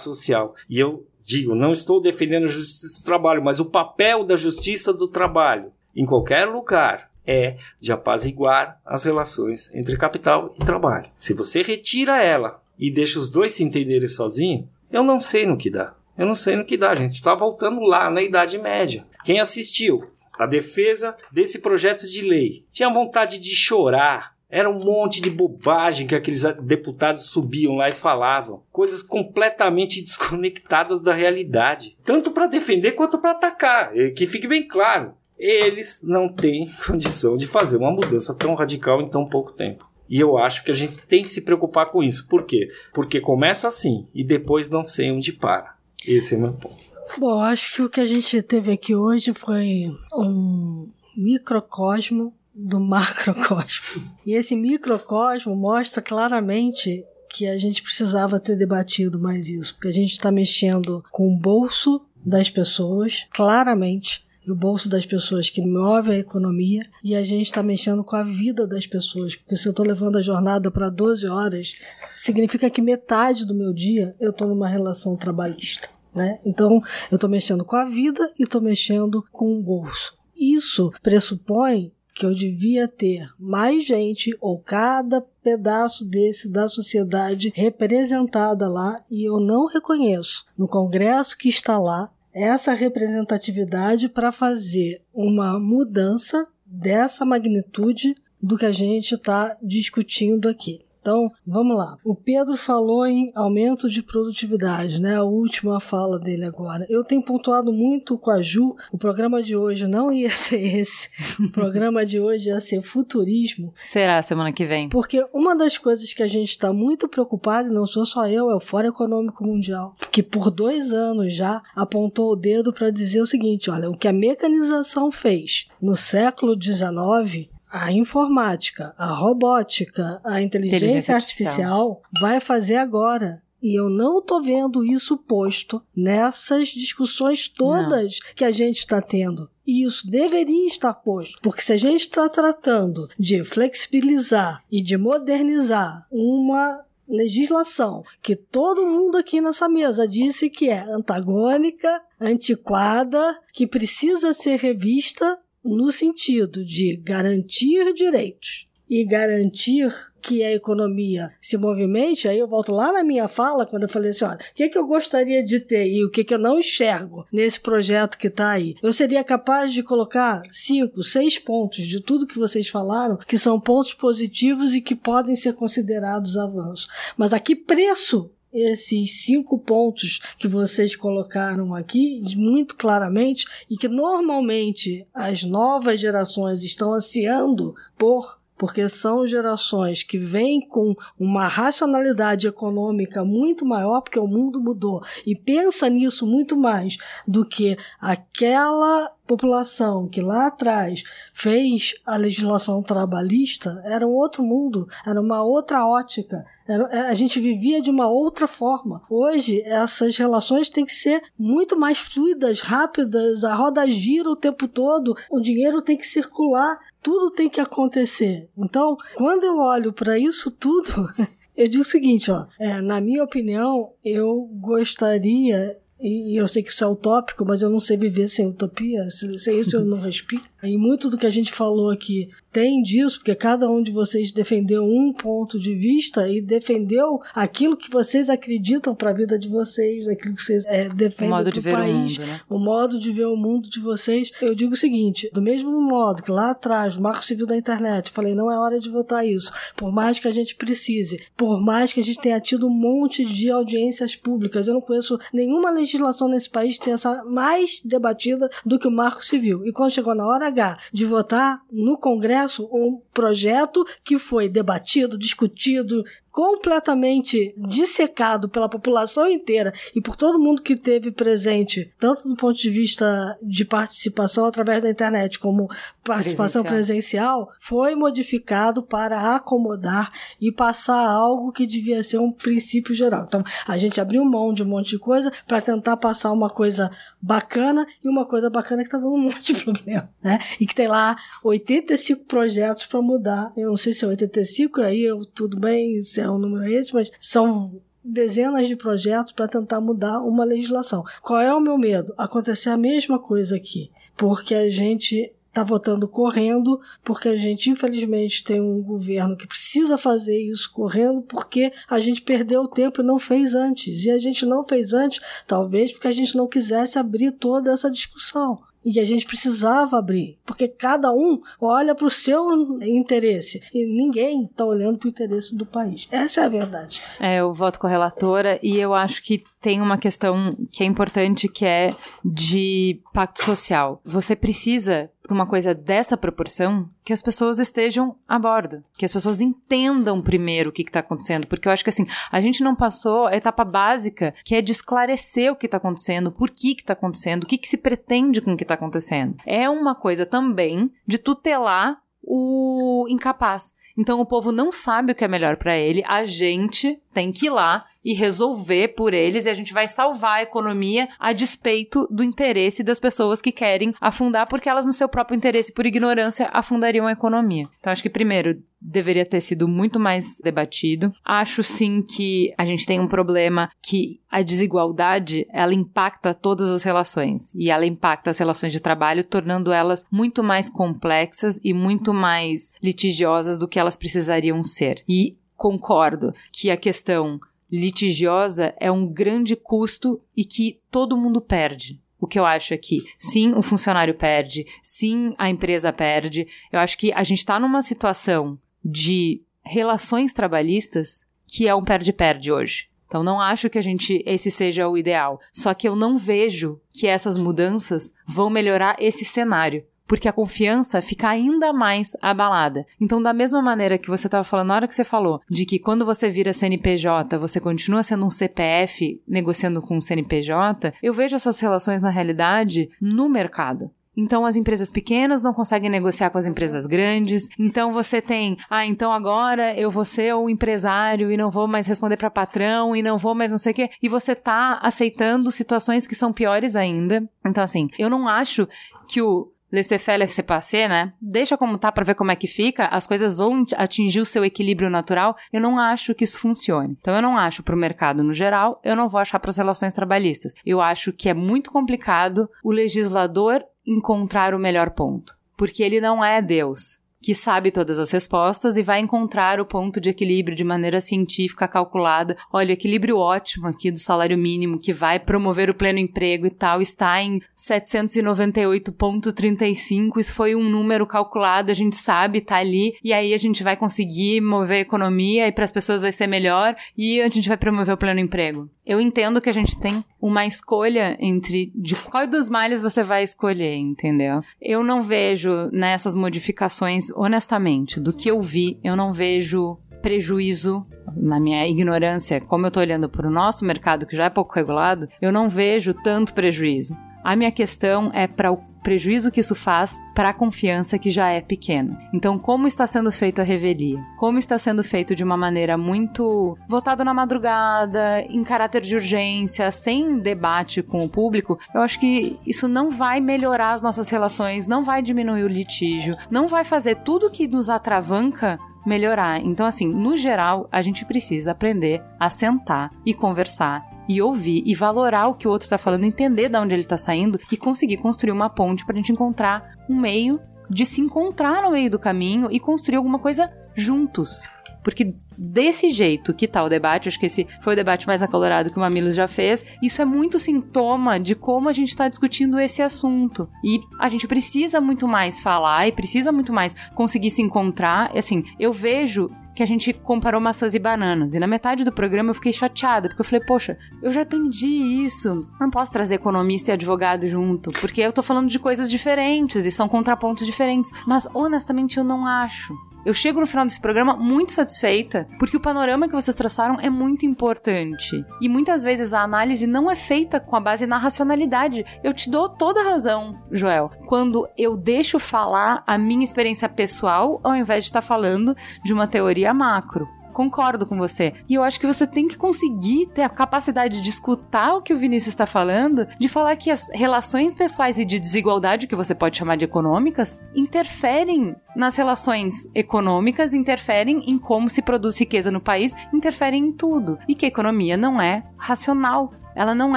social. E eu digo, não estou defendendo a justiça do trabalho, mas o papel da justiça do trabalho em qualquer lugar é de apaziguar as relações entre capital e trabalho. Se você retira ela e deixa os dois se entenderem sozinhos, eu não sei no que dá. Eu não sei no que dá, gente. Está voltando lá na Idade Média. Quem assistiu a defesa desse projeto de lei tinha vontade de chorar. Era um monte de bobagem que aqueles deputados subiam lá e falavam. Coisas completamente [laughs] desconectadas da realidade. Tanto para defender quanto para atacar. Que fique bem claro. Eles não têm condição de fazer uma mudança tão radical em tão pouco tempo. E eu acho que a gente tem que se preocupar com isso. Por quê? Porque começa assim e depois não sei onde para. Esse é meu ponto. Bom, acho que o que a gente teve aqui hoje foi um microcosmo do [laughs] macrocosmo. E esse microcosmo mostra claramente que a gente precisava ter debatido mais isso, porque a gente está mexendo com o bolso das pessoas, claramente, o bolso das pessoas que move a economia e a gente está mexendo com a vida das pessoas. Porque se eu estou levando a jornada para 12 horas, significa que metade do meu dia eu estou numa relação trabalhista. Né? Então, eu estou mexendo com a vida e estou mexendo com o bolso. Isso pressupõe que eu devia ter mais gente ou cada pedaço desse da sociedade representada lá e eu não reconheço no Congresso que está lá essa representatividade para fazer uma mudança dessa magnitude do que a gente está discutindo aqui. Então, vamos lá. O Pedro falou em aumento de produtividade, né? A última fala dele agora. Eu tenho pontuado muito com a Ju. O programa de hoje não ia [laughs] ser esse. O programa de hoje ia ser futurismo. Será semana que vem? Porque uma das coisas que a gente está muito preocupado, e não sou só eu, é o Fórum Econômico Mundial, que por dois anos já apontou o dedo para dizer o seguinte: olha, o que a mecanização fez no século XIX a informática, a robótica, a inteligência, inteligência artificial. artificial vai fazer agora. E eu não estou vendo isso posto nessas discussões todas não. que a gente está tendo. E isso deveria estar posto. Porque se a gente está tratando de flexibilizar e de modernizar uma legislação que todo mundo aqui nessa mesa disse que é antagônica, antiquada, que precisa ser revista, no sentido de garantir direitos e garantir que a economia se movimente, aí eu volto lá na minha fala, quando eu falei assim, olha, o que, que eu gostaria de ter e o que, que eu não enxergo nesse projeto que está aí? Eu seria capaz de colocar cinco, seis pontos de tudo que vocês falaram, que são pontos positivos e que podem ser considerados avanços. Mas a que preço esses cinco pontos que vocês colocaram aqui muito claramente e que normalmente as novas gerações estão ansiando por porque são gerações que vêm com uma racionalidade econômica muito maior, porque o mundo mudou, e pensa nisso muito mais do que aquela população que lá atrás fez a legislação trabalhista, era um outro mundo, era uma outra ótica. Era, a gente vivia de uma outra forma. Hoje, essas relações têm que ser muito mais fluidas, rápidas, a roda gira o tempo todo, o dinheiro tem que circular tudo tem que acontecer. Então, quando eu olho para isso tudo, [laughs] eu digo o seguinte, ó, é, na minha opinião, eu gostaria e eu sei que isso é utópico, mas eu não sei viver sem utopia. Sem isso eu não [laughs] respiro. E muito do que a gente falou aqui tem disso, porque cada um de vocês defendeu um ponto de vista e defendeu aquilo que vocês acreditam para a vida de vocês, aquilo que vocês é, defendem o modo de ver país, o mundo, né? o modo de ver o mundo de vocês. Eu digo o seguinte: do mesmo modo que lá atrás, no Marco Civil da Internet, falei, não é hora de votar isso, por mais que a gente precise, por mais que a gente tenha tido um monte de audiências públicas, eu não conheço nenhuma legislação nesse país que tenha essa mais debatida do que o Marco Civil. E quando chegou na hora De votar no Congresso, um projeto que foi debatido, discutido, completamente dissecado pela população inteira e por todo mundo que teve presente, tanto do ponto de vista de participação através da internet como participação presencial, presencial foi modificado para acomodar e passar algo que devia ser um princípio geral. Então, a gente abriu mão de um monte de coisa para tentar passar uma coisa bacana e uma coisa bacana que está dando um [laughs] monte de problema, né? E que tem lá 85 projetos para mudar. Eu não sei se é 85, aí eu tudo bem, se é um número esse, mas são dezenas de projetos para tentar mudar uma legislação. Qual é o meu medo? Acontecer a mesma coisa aqui, porque a gente está votando correndo, porque a gente infelizmente tem um governo que precisa fazer isso correndo, porque a gente perdeu o tempo e não fez antes. E a gente não fez antes, talvez porque a gente não quisesse abrir toda essa discussão. E a gente precisava abrir, porque cada um olha para o seu interesse e ninguém está olhando para o interesse do país. Essa é a verdade. É, eu voto com a relatora e eu acho que tem uma questão que é importante que é de pacto social. Você precisa para uma coisa dessa proporção que as pessoas estejam a bordo, que as pessoas entendam primeiro o que está acontecendo, porque eu acho que assim a gente não passou a etapa básica que é de esclarecer o que está acontecendo, por que está acontecendo, o que, que se pretende com o que está acontecendo. É uma coisa também de tutelar o incapaz. Então o povo não sabe o que é melhor para ele, a gente tem que ir lá e resolver por eles e a gente vai salvar a economia a despeito do interesse das pessoas que querem afundar, porque elas, no seu próprio interesse, por ignorância, afundariam a economia. Então, acho que, primeiro, deveria ter sido muito mais debatido. Acho sim que a gente tem um problema que a desigualdade, ela impacta todas as relações e ela impacta as relações de trabalho, tornando elas muito mais complexas e muito mais litigiosas do que elas precisariam ser. E concordo que a questão litigiosa é um grande custo e que todo mundo perde. O que eu acho é que, sim, o funcionário perde, sim, a empresa perde. Eu acho que a gente está numa situação de relações trabalhistas que é um perde-perde hoje. Então não acho que a gente esse seja o ideal. Só que eu não vejo que essas mudanças vão melhorar esse cenário porque a confiança fica ainda mais abalada. Então, da mesma maneira que você estava falando na hora que você falou, de que quando você vira CNPJ, você continua sendo um CPF negociando com um CNPJ, eu vejo essas relações na realidade no mercado. Então as empresas pequenas não conseguem negociar com as empresas grandes. Então você tem, ah, então agora eu vou ser o empresário e não vou mais responder para patrão e não vou mais não sei o quê. E você tá aceitando situações que são piores ainda. Então assim, eu não acho que o laissez-faire, laissez-passer, né? Deixa como tá para ver como é que fica, as coisas vão atingir o seu equilíbrio natural. Eu não acho que isso funcione. Então eu não acho para o mercado no geral, eu não vou achar para as relações trabalhistas. Eu acho que é muito complicado o legislador encontrar o melhor ponto, porque ele não é Deus que sabe todas as respostas e vai encontrar o ponto de equilíbrio de maneira científica calculada. Olha, o equilíbrio ótimo aqui do salário mínimo que vai promover o pleno emprego e tal está em 798.35. Isso foi um número calculado, a gente sabe, tá ali, e aí a gente vai conseguir mover a economia e para as pessoas vai ser melhor e a gente vai promover o pleno emprego. Eu entendo que a gente tem uma escolha entre de qual dos males você vai escolher, entendeu? Eu não vejo nessas modificações honestamente, do que eu vi, eu não vejo prejuízo na minha ignorância, como eu estou olhando para o nosso mercado que já é pouco regulado, eu não vejo tanto prejuízo. A minha questão é para o prejuízo que isso faz para a confiança que já é pequena. Então, como está sendo feita a revelia? Como está sendo feito de uma maneira muito votado na madrugada, em caráter de urgência, sem debate com o público? Eu acho que isso não vai melhorar as nossas relações, não vai diminuir o litígio, não vai fazer tudo que nos atravanca melhorar. Então, assim, no geral, a gente precisa aprender a sentar e conversar e ouvir e valorar o que o outro está falando, entender de onde ele está saindo e conseguir construir uma ponte para a gente encontrar um meio de se encontrar no meio do caminho e construir alguma coisa juntos. Porque desse jeito que tá o debate, acho que esse foi o debate mais acalorado que o Mamilos já fez, isso é muito sintoma de como a gente está discutindo esse assunto. E a gente precisa muito mais falar e precisa muito mais conseguir se encontrar. Assim, eu vejo que a gente comparou maçãs e bananas. E na metade do programa eu fiquei chateada, porque eu falei, poxa, eu já aprendi isso. Não posso trazer economista e advogado junto, porque eu tô falando de coisas diferentes e são contrapontos diferentes. Mas honestamente eu não acho. Eu chego no final desse programa muito satisfeita, porque o panorama que vocês traçaram é muito importante. E muitas vezes a análise não é feita com a base na racionalidade. Eu te dou toda a razão, Joel, quando eu deixo falar a minha experiência pessoal ao invés de estar falando de uma teoria macro concordo com você. E eu acho que você tem que conseguir ter a capacidade de escutar o que o Vinícius está falando, de falar que as relações pessoais e de desigualdade, que você pode chamar de econômicas, interferem nas relações econômicas, interferem em como se produz riqueza no país, interferem em tudo. E que a economia não é racional. Ela não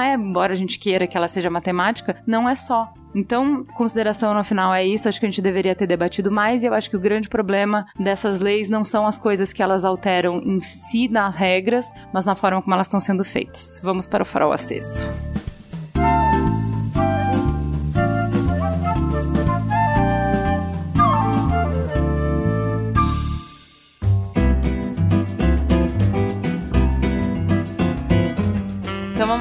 é, embora a gente queira que ela seja matemática, não é só. Então, consideração no final é isso. Acho que a gente deveria ter debatido mais. E eu acho que o grande problema dessas leis não são as coisas que elas alteram em si nas regras, mas na forma como elas estão sendo feitas. Vamos para o farol aceso.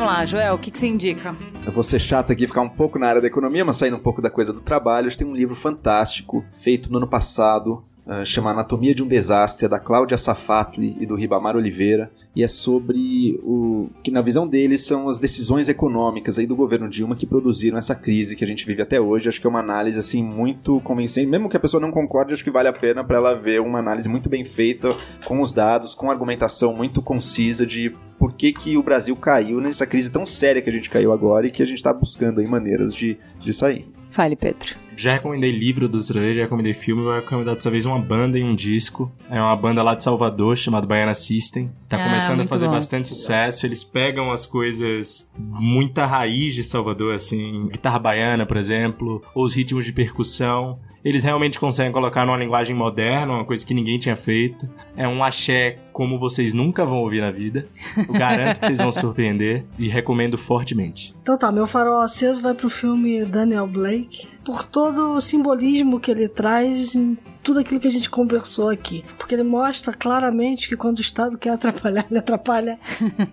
Vamos lá, Joel, o que, que você indica? Eu vou ser chato aqui, ficar um pouco na área da economia, mas saindo um pouco da coisa do trabalho. A gente tem um livro fantástico, feito no ano passado, uh, chama Anatomia de um Desastre, é da Cláudia Safatli e do Ribamar Oliveira. E é sobre o que, na visão deles, são as decisões econômicas aí do governo Dilma que produziram essa crise que a gente vive até hoje. Acho que é uma análise assim muito convincente. Mesmo que a pessoa não concorde, acho que vale a pena para ela ver uma análise muito bem feita, com os dados, com argumentação muito concisa de por que, que o Brasil caiu nessa crise tão séria que a gente caiu agora e que a gente está buscando aí maneiras de, de sair. Fale, Pedro. Já recomendei livro do Zraler, já recomendei filme, vou recomendar dessa vez uma banda e um disco. É uma banda lá de Salvador, chamada Baiana System. Tá Ah, começando a fazer bom. bastante sucesso. Eles pegam as coisas, muita raiz de Salvador, assim, guitarra baiana, por exemplo, ou os ritmos de percussão. Eles realmente conseguem colocar numa linguagem moderna, uma coisa que ninguém tinha feito. É um axé como vocês nunca vão ouvir na vida. Eu garanto que vocês vão surpreender e recomendo fortemente. Então tá, meu farol aceso vai pro filme Daniel Blake, por todo o simbolismo que ele traz tudo aquilo que a gente conversou aqui. Porque ele mostra claramente que quando o Estado quer atrapalhar, [laughs] ele atrapalha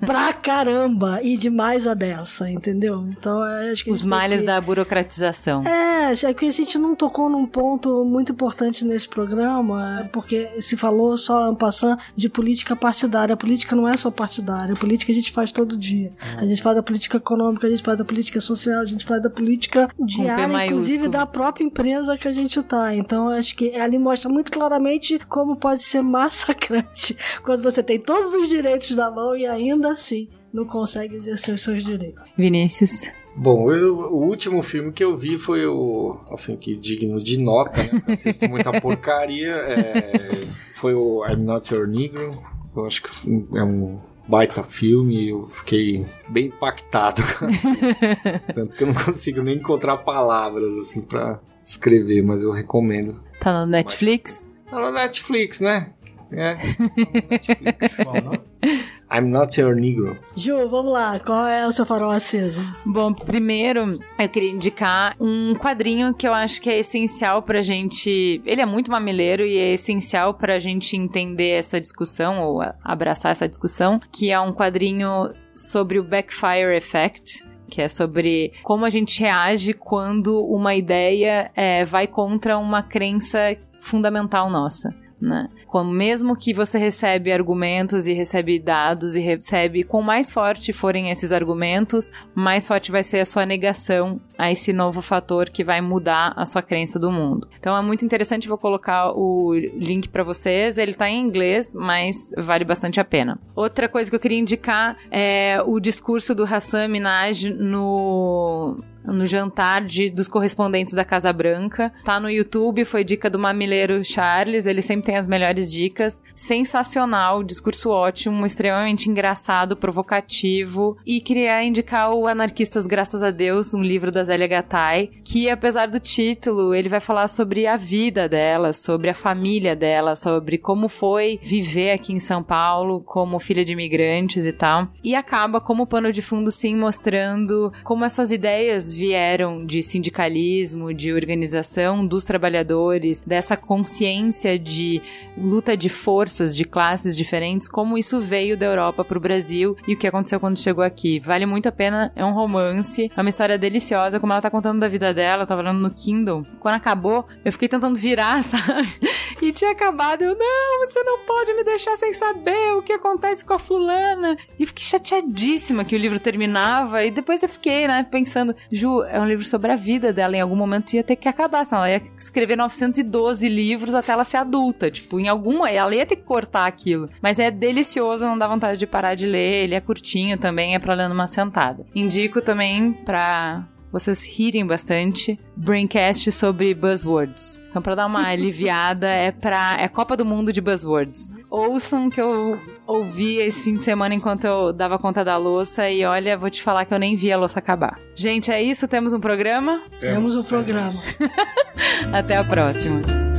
pra caramba e demais a dessa, entendeu? Então é, acho que Os males que- da burocratização. é, já que a gente não tocou num ponto muito importante nesse programa, porque se falou só passando de política partidária. A política não é só partidária, a política a gente faz todo dia. A gente faz a política econômica, a gente faz a política social, a gente faz a política diária, inclusive da própria empresa que a gente tá. Então acho que ali mostra muito claramente como pode ser massacrante [laughs] quando você tem todos os direitos na mão e ainda assim não consegue exercer os seus direitos. Vinícius. Bom, eu- o último filme que eu vi foi o, assim, que digno de nota, né? Assisto muita porcaria. é, foi o I'm Not Your Negro. Eu acho que é um baita filme. Eu fiquei bem impactado. [laughs] Tanto que eu não consigo nem encontrar palavras, assim, pra escrever, mas eu recomendo. Tá no Netflix? Tá na Netflix, né? É. Netflix. [laughs] I'm Not Your Negro. Ju, vamos lá, qual é o seu farol aceso? Bom, primeiro eu queria indicar um quadrinho que eu acho que é essencial pra gente. Ele é muito mamileiro e é essencial pra gente entender essa discussão ou a- abraçar essa discussão, que é um quadrinho sobre o Backfire Effect. Que é sobre como a gente reage quando uma ideia é, vai contra uma crença fundamental nossa. Né? Como mesmo que você recebe argumentos e recebe dados e recebe, com mais forte forem esses argumentos, mais forte vai ser a sua negação a esse novo fator que vai mudar a sua crença do mundo. Então é muito interessante, vou colocar o link pra vocês. Ele tá em inglês, mas vale bastante a pena. Outra coisa que eu queria indicar é o discurso do Hassan Minaj no no jantar de, dos correspondentes da Casa Branca. Tá no YouTube, foi dica do mamileiro Charles, ele sempre tem as melhores dicas. Sensacional, discurso ótimo, extremamente engraçado, provocativo. E queria indicar o Anarquistas Graças a Deus, um livro da Zélia Gattai, que apesar do título, ele vai falar sobre a vida dela, sobre a família dela, sobre como foi viver aqui em São Paulo como filha de imigrantes e tal. E acaba como pano de fundo sim mostrando como essas ideias vieram de sindicalismo, de organização dos trabalhadores, dessa consciência de luta de forças, de classes diferentes, como isso veio da Europa para o Brasil e o que aconteceu quando chegou aqui. Vale muito a pena, é um romance, é uma história deliciosa, como ela tá contando da vida dela, tava falando no Kindle. Quando acabou, eu fiquei tentando virar, [laughs] sabe? E tinha acabado, eu, não, você não pode me deixar sem saber o que acontece com a fulana. E fiquei chateadíssima que o livro terminava, e depois eu fiquei, né, pensando, Ju, é um livro sobre a vida dela, em algum momento ia ter que acabar, senão ela ia escrever 912 livros até ela ser adulta, tipo, em alguma, ela ia ter que cortar aquilo. Mas é delicioso, não dá vontade de parar de ler, ele é curtinho também, é pra ler numa sentada. Indico também pra vocês rirem bastante. Braincast sobre buzzwords. Então, pra dar uma [laughs] aliviada, é pra. É Copa do Mundo de buzzwords. Ouçam que eu ouvi esse fim de semana enquanto eu dava conta da louça e olha, vou te falar que eu nem vi a louça acabar. Gente, é isso? Temos um programa? Temos o programa. [laughs] Até a próxima.